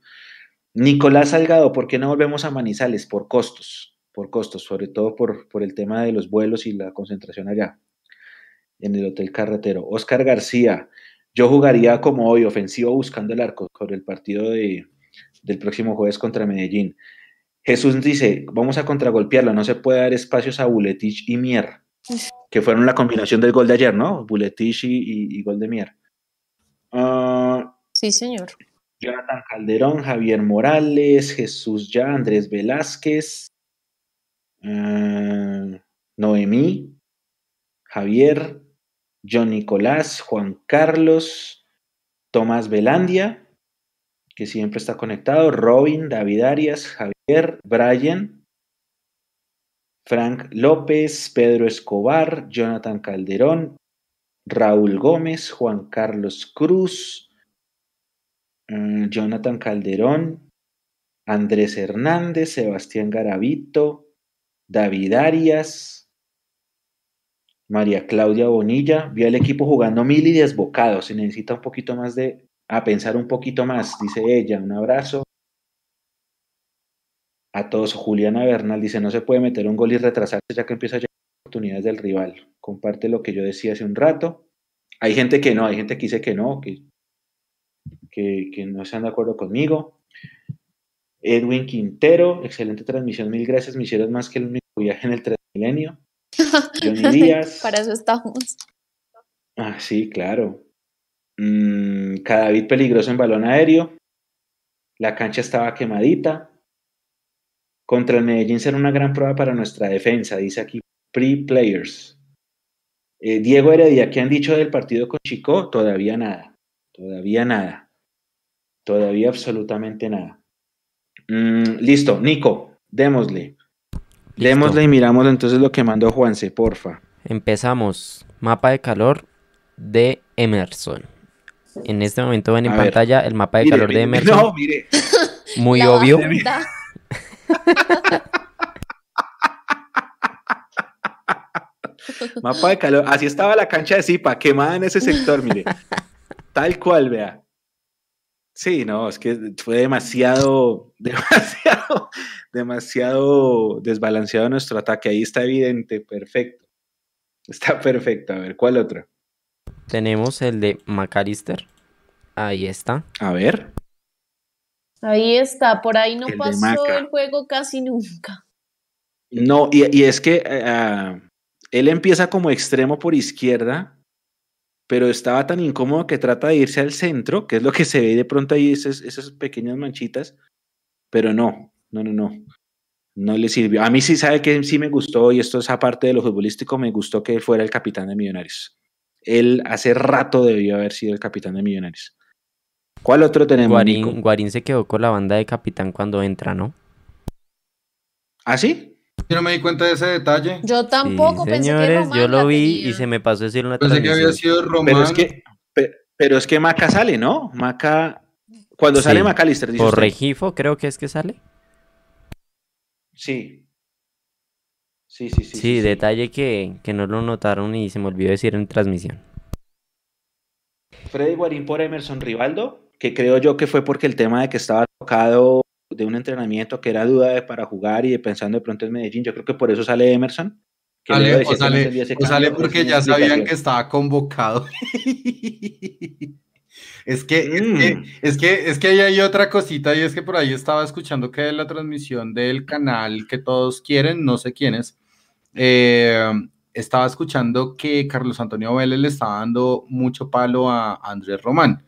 Nicolás Salgado, ¿por qué no volvemos a Manizales? Por costos, por costos, sobre todo por, por el tema de los vuelos y la concentración allá, en el Hotel Carretero. Oscar García, yo jugaría como hoy, ofensivo buscando el arco, con el partido de, del próximo jueves contra Medellín. Jesús dice, vamos a contragolpearlo, no se puede dar espacios a Buletich y Mier, que fueron la combinación del gol de ayer, ¿no? Buletich y, gol de Mier. Ah, sí, señor. Jonathan Calderón, Javier Morales, Jesús Ya, Andrés Velázquez, ah, Noemí, Javier, John Nicolás, Juan Carlos, Tomás Velandia, que siempre está conectado, Robin, David Arias, Javier, Brian, Frank López, Pedro Escobar, Jonathan Calderón, Raúl Gómez, Juan Carlos Cruz, mm, Jonathan Calderón, Andrés Hernández, Sebastián Garavito, David Arias, María Claudia Bonilla. Vio al equipo jugando mil y desbocado. Se necesita un poquito más de a pensar un poquito más, dice ella. Un abrazo. A todos, Juliana Bernal dice, no se puede meter un gol y retrasarse ya que empieza a llegar oportunidades del rival. Comparte lo que yo decía hace un rato. Hay gente que no, hay gente que dice que no, que, que, no están de acuerdo conmigo. Edwin Quintero, excelente transmisión, mil gracias, me hicieron más que el único viaje en el Transmilenio. <laughs> Johnny Díaz. Para eso estamos. Ah, sí, claro. Mm, Cadavid peligroso en balón aéreo. La cancha estaba quemadita. Contra el Medellín será una gran prueba para nuestra defensa, dice aquí pre-players. Eh, Diego Heredia, ¿qué han dicho del partido con Chico? Todavía nada. Todavía nada. Todavía absolutamente nada. Mm, listo, Nico, démosle. Démosle y miramos entonces lo que mandó Juanse, porfa. Empezamos. Mapa de calor de Emerson. En este momento ven en pantalla el mapa de calor de Emerson. No, mire. Muy obvio. <laughs> mapa de calor. Así estaba la cancha de Zipa, quemada en ese sector, mire. <laughs> Tal cual, vea. Sí, no, es que fue demasiado, <laughs> demasiado, demasiado desbalanceado nuestro ataque. Ahí está evidente, perfecto. Está perfecto. A ver, ¿cuál otro? Tenemos el de McAllister. Ahí está. A ver. Ahí está, por ahí no El pasó el juego casi nunca. No, y, y es que eh, ah, él empieza como extremo por izquierda, pero estaba tan incómodo que trata de irse al centro, que es lo que se ve de pronto ahí, esas, esas pequeñas manchitas, pero no, no, no, no. No le sirvió. A mí sí sabe que sí me gustó, y esto es aparte de lo futbolístico, me gustó que él fuera el capitán de Millonarios. Él hace rato debió haber sido el capitán de Millonarios. ¿Cuál otro tenemos, Nico? Guarín, Guarín se quedó con la banda de capitán cuando entra, ¿no? ¿Ah, sí? Yo no me di cuenta de ese detalle. Yo tampoco Sí, pensé que Román yo lo vi tenía. y se me pasó decirlo en la Pensé que había sido Román. Pero es que, pe- pero es que Maca sale, ¿no? Maca, cuando sale Sí, McAllister, dice Por usted. Regifo creo que es que sale. Sí. Sí, sí, sí. Sí, sí, sí. detalle que, que no lo notaron y se me olvidó decir en transmisión. Freddy Guarín por Emerson Rivaldo, que creo yo que fue porque el tema de que estaba tocado de un entrenamiento que era duda de para jugar y de pensando de pronto en Medellín, yo creo que por eso sale Emerson. que Sale- Leo o sale, o sale porque ya sabían que estaba convocado. <laughs> es, que, es, Mm. que, es que es que ahí hay otra cosita y es que por ahí estaba escuchando que la transmisión del canal que todos quieren, no sé quiénes, eh, estaba escuchando que Carlos Antonio Vélez le estaba dando mucho palo a Andrés Román.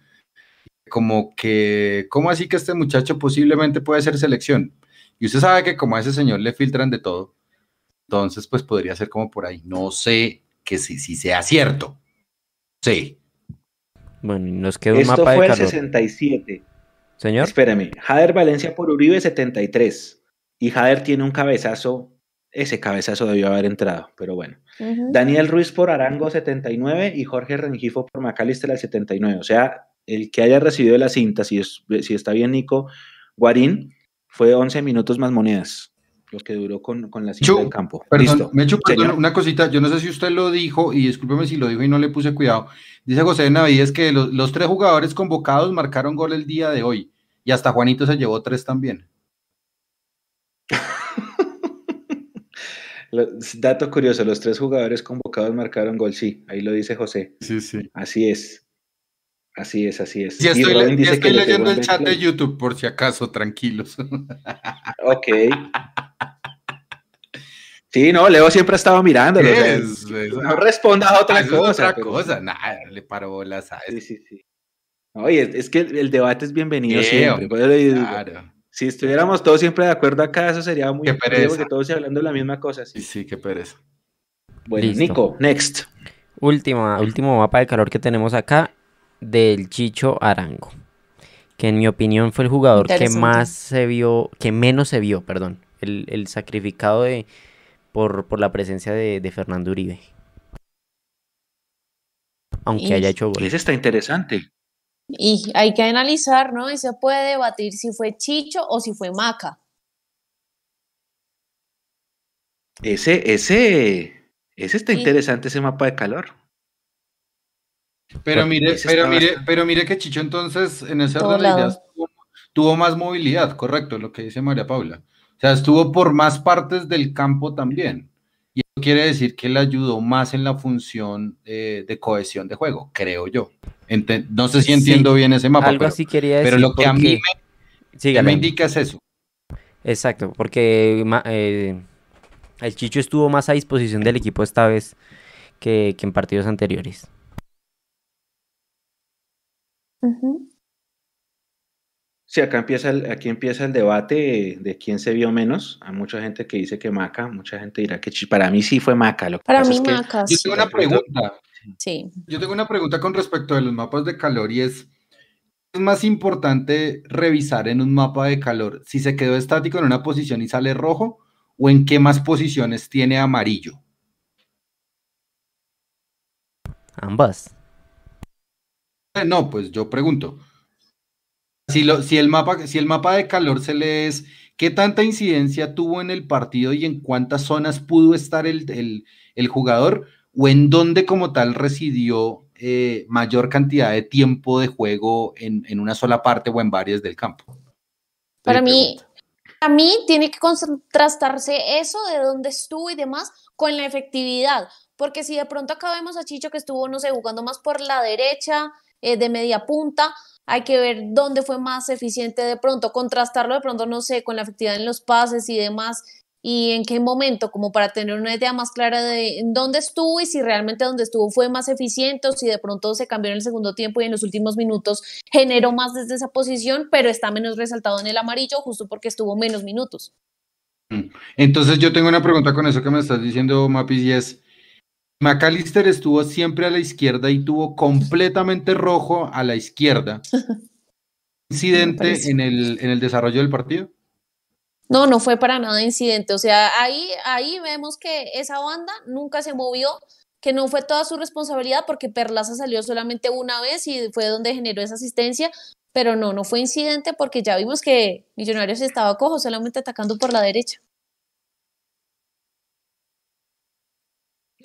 Como que, ¿cómo así que este muchacho posiblemente puede ser selección? Y usted sabe que como a ese señor le filtran de todo, entonces pues podría ser como por ahí. No sé que si, si sea cierto. Sí. Bueno, nos queda un Esto mapa de fue el calor. 67. Señor, Espérame, Jader Valencia por Uribe 73. Y Jader tiene un cabezazo, ese cabezazo debió haber entrado, pero bueno. Daniel Ruiz por Arango 79 y Jorge Rengifo por McAllister al 79. O sea, el que haya recibido la cinta, si, es- si está bien Nico, Guarín, fue 11 minutos más monedas, los que duró con, con la cinta Chu, del campo. Perdón, Listo. me echo perdón, Señor. una cosita, yo no sé si usted lo dijo y discúlpeme si lo dijo y no le puse cuidado. Dice José Benavides que los, los tres jugadores convocados marcaron gol el día de hoy y hasta Juanito se llevó tres también. <laughs> Lo- Dato curioso, los tres jugadores convocados marcaron gol, sí, ahí lo dice José. Sí, sí. Así es. Así es, así es. Ya estoy, le- ya leyendo en el chat de. YouTube por si acaso, tranquilos. <laughs> Ok. Sí, no, Leo siempre ha estado mirándolo. o sea, Es- es- no responda a otra cosa. otra pero- cosa, nada, le paró bolas a Sí, eso. sí, sí. Oye, es, que el, debate es bienvenido Sí, siempre. Claro. Si estuviéramos todos siempre de acuerdo acá, eso sería muy pereza. porque todos hablando de la misma cosa. Sí, Sí. sí, qué pereza. Bueno, Listo. Nico, next. última, último mapa de calor que tenemos acá del Chicho Arango. Que en mi opinión fue el jugador que más se vio, que menos se vio, perdón. El, el sacrificado de, por, por la presencia de, de Fernando Uribe. Aunque Y- haya hecho gol. Ese está interesante. Y hay que analizar, ¿no? Y se puede debatir si fue Chicho o si fue Maca. Ese, ese, ese está interesante, ese mapa de calor. Pero mire, pero mire, bastante- pero mire que Chicho entonces en ese orden de ideas tuvo, tuvo más movilidad, correcto, lo que dice María Paula. O sea, estuvo por más partes del campo también. Y eso quiere decir que le ayudó más en la función eh, de cohesión de juego, creo yo. Ente- no sé si Sí, entiendo bien ese mapa, Algo pero, así quería decir. pero lo que a mí me, me indica es eso. Exacto, porque eh, el Chicho estuvo más a disposición del equipo esta vez que, que en partidos anteriores. Ujú. Sí, acá empieza el, aquí empieza el debate de, de quién se vio menos. Hay mucha gente que dice que Maca, mucha gente dirá que para mí sí fue Maca. Lo que Para pasa mí es que Maca, Yo sí. tengo una pregunta. Sí. Yo tengo una pregunta con respecto a los mapas de calor y es, ¿es más importante revisar en un mapa de calor si se quedó estático en una posición y sale rojo o en qué más posiciones tiene amarillo? Ambas. Eh, No, pues yo pregunto. Si, lo- si, el mapa, si el mapa de calor se lee es qué tanta incidencia tuvo en el partido y en cuántas zonas pudo estar el, el- el jugador o en dónde como tal residió eh, mayor cantidad de tiempo de juego en, en una sola parte o en varias del campo. Para Le mí, para mí tiene que contrastarse eso de dónde estuvo y demás con la efectividad, porque si de pronto acá vemos a Chicho que estuvo, no sé, jugando más por la derecha, eh, de media punta, hay que ver dónde fue más eficiente de pronto, contrastarlo de pronto, no sé, con la efectividad en los pases y demás, y en qué momento, como para tener una idea más clara de dónde estuvo y si realmente donde estuvo fue más eficiente o si de pronto se cambió en el segundo tiempo y en los últimos minutos generó más desde esa posición, pero está menos resaltado en el amarillo justo porque estuvo menos minutos. Mm. Entonces yo tengo una pregunta con eso que me estás diciendo, Mapis, y es, McAllister estuvo siempre a la izquierda y tuvo completamente rojo a la izquierda. <laughs> ¿Incidente en el, en el desarrollo del partido? No, no fue para nada incidente. O sea, ahí, ahí vemos que esa banda nunca se movió, que no fue toda su responsabilidad porque Perlaza salió solamente una vez y fue donde generó esa asistencia, pero no, no fue incidente porque ya vimos que Millonarios estaba cojo, solamente atacando por la derecha.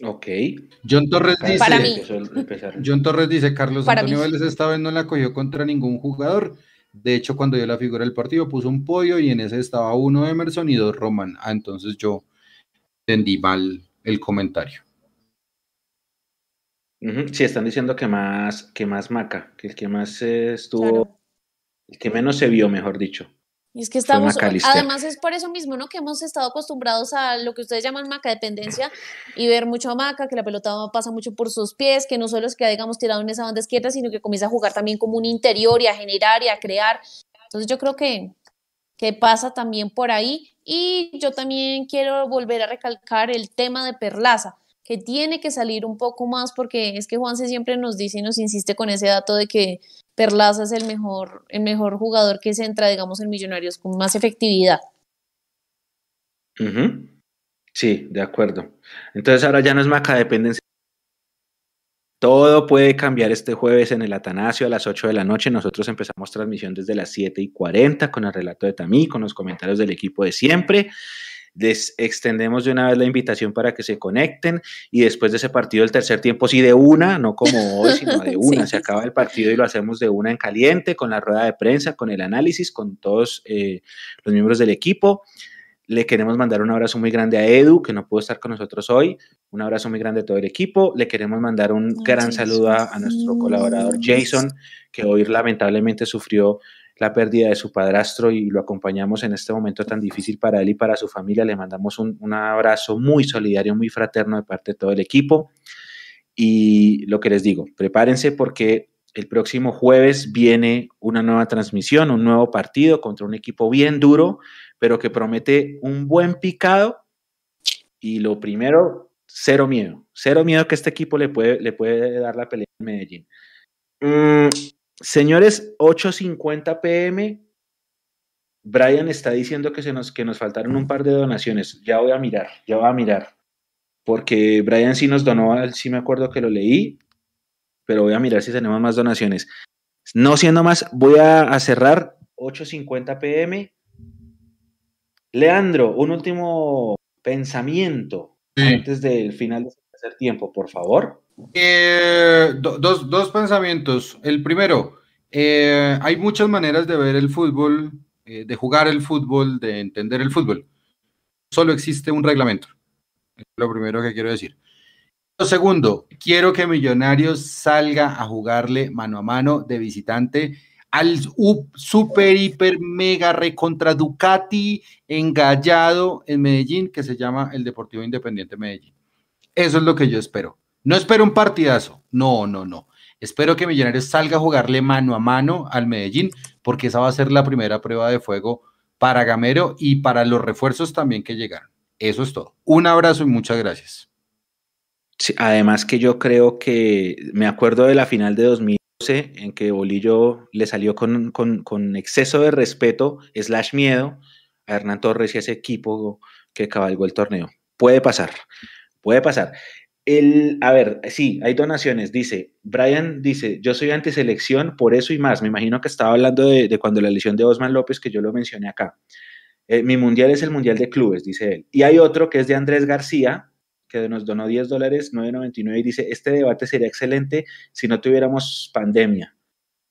Ok. John Torres dice, Para mí. John Torres dice, Carlos Para Antonio mí. Vélez esta vez no la cogió contra ningún jugador. De hecho, cuando dio la figura del partido, puso un podio y en ese estaba uno Emerson y dos Roman. Ah, entonces yo entendí mal el comentario. Ujú, Sí, están diciendo que más, que más Maca, que el que más eh, estuvo, Claro. el que menos se vio, mejor dicho. Y es que estamos, además es por eso mismo, ¿no? Que hemos estado acostumbrados a lo que ustedes llaman maca dependencia y ver mucho a maca, que la pelota pasa mucho por sus pies, que no solo es que digamos tirado en esa banda izquierda, sino que comienza a jugar también como un interior y a generar y a crear. Entonces yo creo que, que pasa también por ahí. Y yo también quiero volver a recalcar el tema de Perlaza, que tiene que salir un poco más porque es que Juanse siempre nos dice y nos insiste con ese dato de que Perlaza es el mejor, el mejor jugador que se entra, digamos, en Millonarios con más efectividad. Sí, de acuerdo. Entonces ahora ya no es Maca dependencia. Todo puede cambiar este jueves en el Atanasio a las 8 de la noche. Nosotros empezamos transmisión desde las 7 y 40 con el relato de Tamí, con los comentarios del equipo de siempre. Les extendemos de una vez la invitación para que se conecten y después de ese partido el tercer tiempo sí de una, no como hoy, sino de <laughs> una. Sí. Se acaba el partido y lo hacemos de una en caliente, con la rueda de prensa, con el análisis, con todos eh, los miembros del equipo. Le queremos mandar un abrazo muy grande a Edu, que no pudo estar con nosotros hoy. Un abrazo muy grande a todo el equipo. Le queremos mandar un gran saludo a, a nuestro colaborador Jason, que hoy lamentablemente sufrió la pérdida de su padrastro y lo acompañamos en este momento tan difícil para él y para su familia. Le mandamos un, un abrazo muy solidario, muy fraterno de parte de todo el equipo. Y lo que les digo, prepárense porque el próximo jueves viene una nueva transmisión, un nuevo partido contra un equipo bien duro, pero que promete un buen picado. Y lo primero, cero miedo. Cero miedo que este equipo le puede, le puede dar la pelea en Medellín. Mm, señores, 8.50 pm. Brian está diciendo que, se nos, que nos faltaron un par de donaciones. Ya voy a mirar, ya voy a mirar. Porque Brian sí nos donó, sí me acuerdo que lo leí, pero voy a mirar si tenemos más donaciones. No siendo más, voy a, a cerrar 8.50 pm. Leandro, un último pensamiento antes del final del tercer tiempo, por favor. Eh, do- dos, dos pensamientos. El primero, eh, hay muchas maneras de ver el fútbol, eh, de jugar el fútbol, de entender el fútbol. Solo existe un reglamento. Lo primero que quiero decir. Lo segundo, quiero que Millonarios salga a jugarle mano a mano de visitante al super, hiper, mega recontra Ducati engallado en Medellín que se llama el Deportivo Independiente Medellín. Eso es lo que yo espero. No espero un partidazo. No, no, no. Espero que Millonarios salga a jugarle mano a mano al Medellín, porque esa va a ser la primera prueba de fuego para Gamero y para los refuerzos también que llegaron. Eso es todo. Un abrazo y muchas gracias. Además que yo creo que me acuerdo de la final de 2012 en que Bolillo le salió con, con, con exceso de respeto, slash miedo, a Hernán Torres y a ese equipo que cabalgó el torneo. Puede pasar, puede pasar. El, a ver, sí, hay donaciones. Dice, Brian dice, yo soy antiselección por eso y más. Me imagino que estaba hablando de, cuando la lesión de Osman López, que yo lo mencioné acá. Eh, mi mundial es el mundial de clubes, dice él. Y hay otro que es de Andrés García, que nos donó 10 dólares, 9.99 y dice, este debate sería excelente si no tuviéramos pandemia.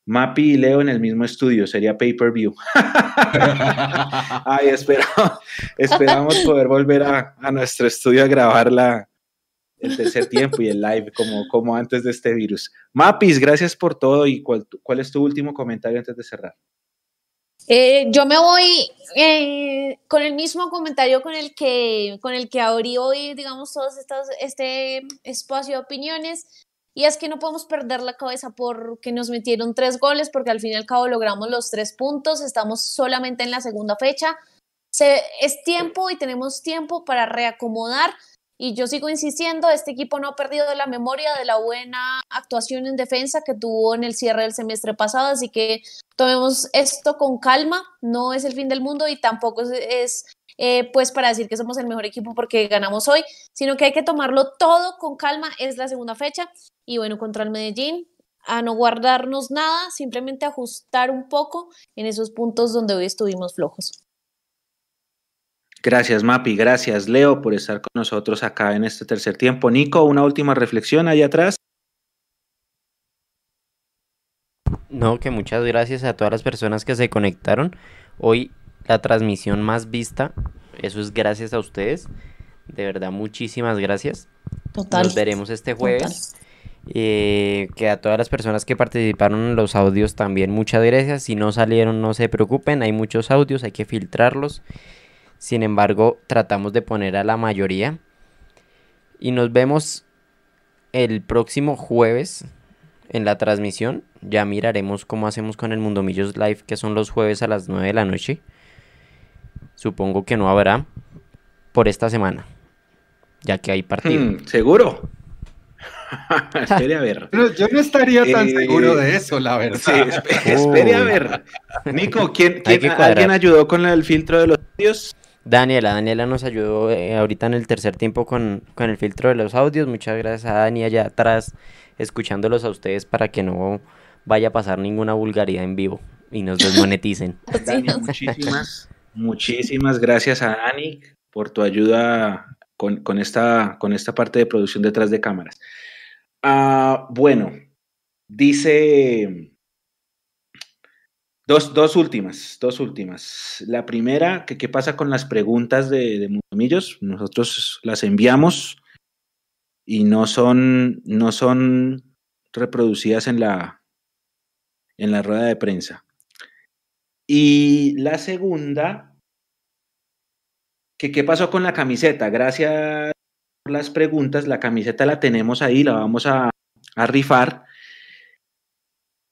Mapi y Leo en el mismo estudio, sería pay-per-view. <laughs> Ay, espero, <laughs> esperamos poder volver a, a, nuestro estudio a grabar la, el tercer tiempo y el live como, como antes de este virus. Mapis, gracias por todo y cuál, cuál es tu último comentario antes de cerrar. Eh, yo me voy eh, con el mismo comentario con el que, con el que abrí hoy, digamos, todo este espacio de opiniones. Y es que no podemos perder la cabeza porque nos metieron tres goles, porque al fin y al cabo logramos los tres puntos, estamos solamente en la segunda fecha. Se, es tiempo y tenemos tiempo para reacomodar y yo sigo insistiendo, este equipo no ha perdido la memoria de la buena actuación en defensa que tuvo en el cierre del semestre pasado, así que tomemos esto con calma, no es el fin del mundo y tampoco es, eh, pues para decir que somos el mejor equipo porque ganamos hoy, sino que hay que tomarlo todo con calma, es la segunda fecha y bueno, contra el Medellín, a no guardarnos nada, simplemente ajustar un poco en esos puntos donde hoy estuvimos flojos. Gracias, Mapi. Gracias, Leo, por estar con nosotros acá en este tercer tiempo. Nico, una última reflexión ahí atrás. No, que muchas gracias a todas las personas que se conectaron. Hoy la transmisión más vista, eso es gracias a ustedes. De verdad, muchísimas gracias. Total. Nos veremos este jueves. Eh, que a todas las personas que participaron en los audios también muchas gracias. Si no salieron, no se preocupen, hay muchos audios, hay que filtrarlos. Sin embargo, tratamos de poner a la mayoría. Y nos vemos el próximo jueves en la transmisión. Ya miraremos cómo hacemos con el Mundo Millos Live, que son los jueves a las 9 de la noche. Supongo que no habrá por esta semana, ya que hay partido. Hmm, ¿Seguro? <laughs> espere a ver. yo no estaría tan eh, seguro de eso, la verdad. Sí, <laughs> espere, a ver. Nico, ¿quién, ¿alguien ayudó con el filtro de los audios? Daniela, Daniela nos ayudó eh, ahorita en el tercer tiempo con, el filtro de los audios. Muchas gracias a Dani allá atrás, escuchándolos a ustedes para que no vaya a pasar ninguna vulgaridad en vivo y nos desmoneticen. <laughs> muchísimas, muchísimas gracias a Dani por tu ayuda con, esta, con esta parte de producción detrás de cámaras. Ah, bueno, dice Dos, dos, últimas, dos últimas. La primera, que qué pasa con las preguntas de, de Mundomillos. Nosotros las enviamos y no son, no son reproducidas en la, en la rueda de prensa. Y la segunda, que qué pasó con la camiseta. Gracias por las preguntas, la camiseta la tenemos ahí, la vamos a, a rifar.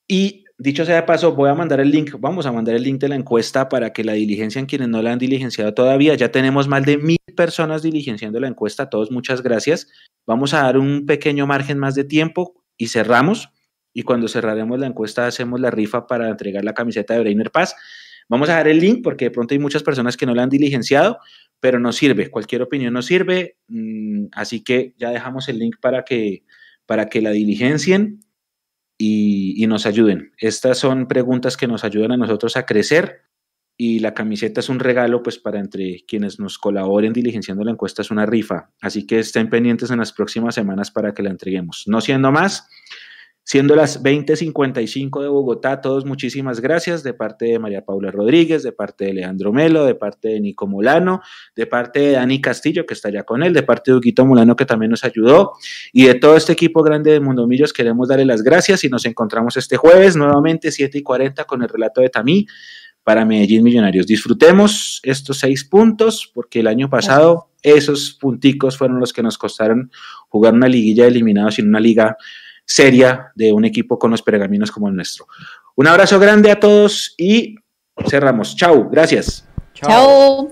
Y Dicho sea de paso, voy a mandar el link, vamos a mandar el link de la encuesta para que la diligencian quienes no la han diligenciado todavía. Ya tenemos más de mil personas diligenciando la encuesta, todos muchas gracias. Vamos a dar un pequeño margen más de tiempo y cerramos. Y cuando cerraremos la encuesta hacemos la rifa para entregar la camiseta de Brainer Paz. Vamos a dar el link porque de pronto hay muchas personas que no la han diligenciado, pero no sirve. Cualquier opinión nos sirve. Mm, así que ya dejamos el link para que, para que la diligencien y, nos ayuden. Estas son preguntas que nos ayudan a nosotros a crecer y la camiseta es un regalo pues para entre quienes nos colaboren diligenciando la encuesta es una rifa. Así que estén pendientes en las próximas semanas para que la entreguemos. No siendo más, Siendo las 20:55 de Bogotá, todos muchísimas gracias de parte de María Paula Rodríguez, de parte de Leandro Melo, de parte de Nico Molano, de parte de Dani Castillo, que está allá con él, de parte de Huguito Molano, que también nos ayudó, y de todo este equipo grande de Mundomillos, queremos darle las gracias y nos encontramos este jueves nuevamente 7 y 40 con el relato de Tamí para Medellín Millonarios. Disfrutemos estos seis puntos, porque el año pasado esos punticos fueron los que nos costaron jugar una liguilla eliminados en una liga seria de un equipo con los pergaminos como el nuestro. Un abrazo grande a todos y cerramos. Chao, gracias. Chao.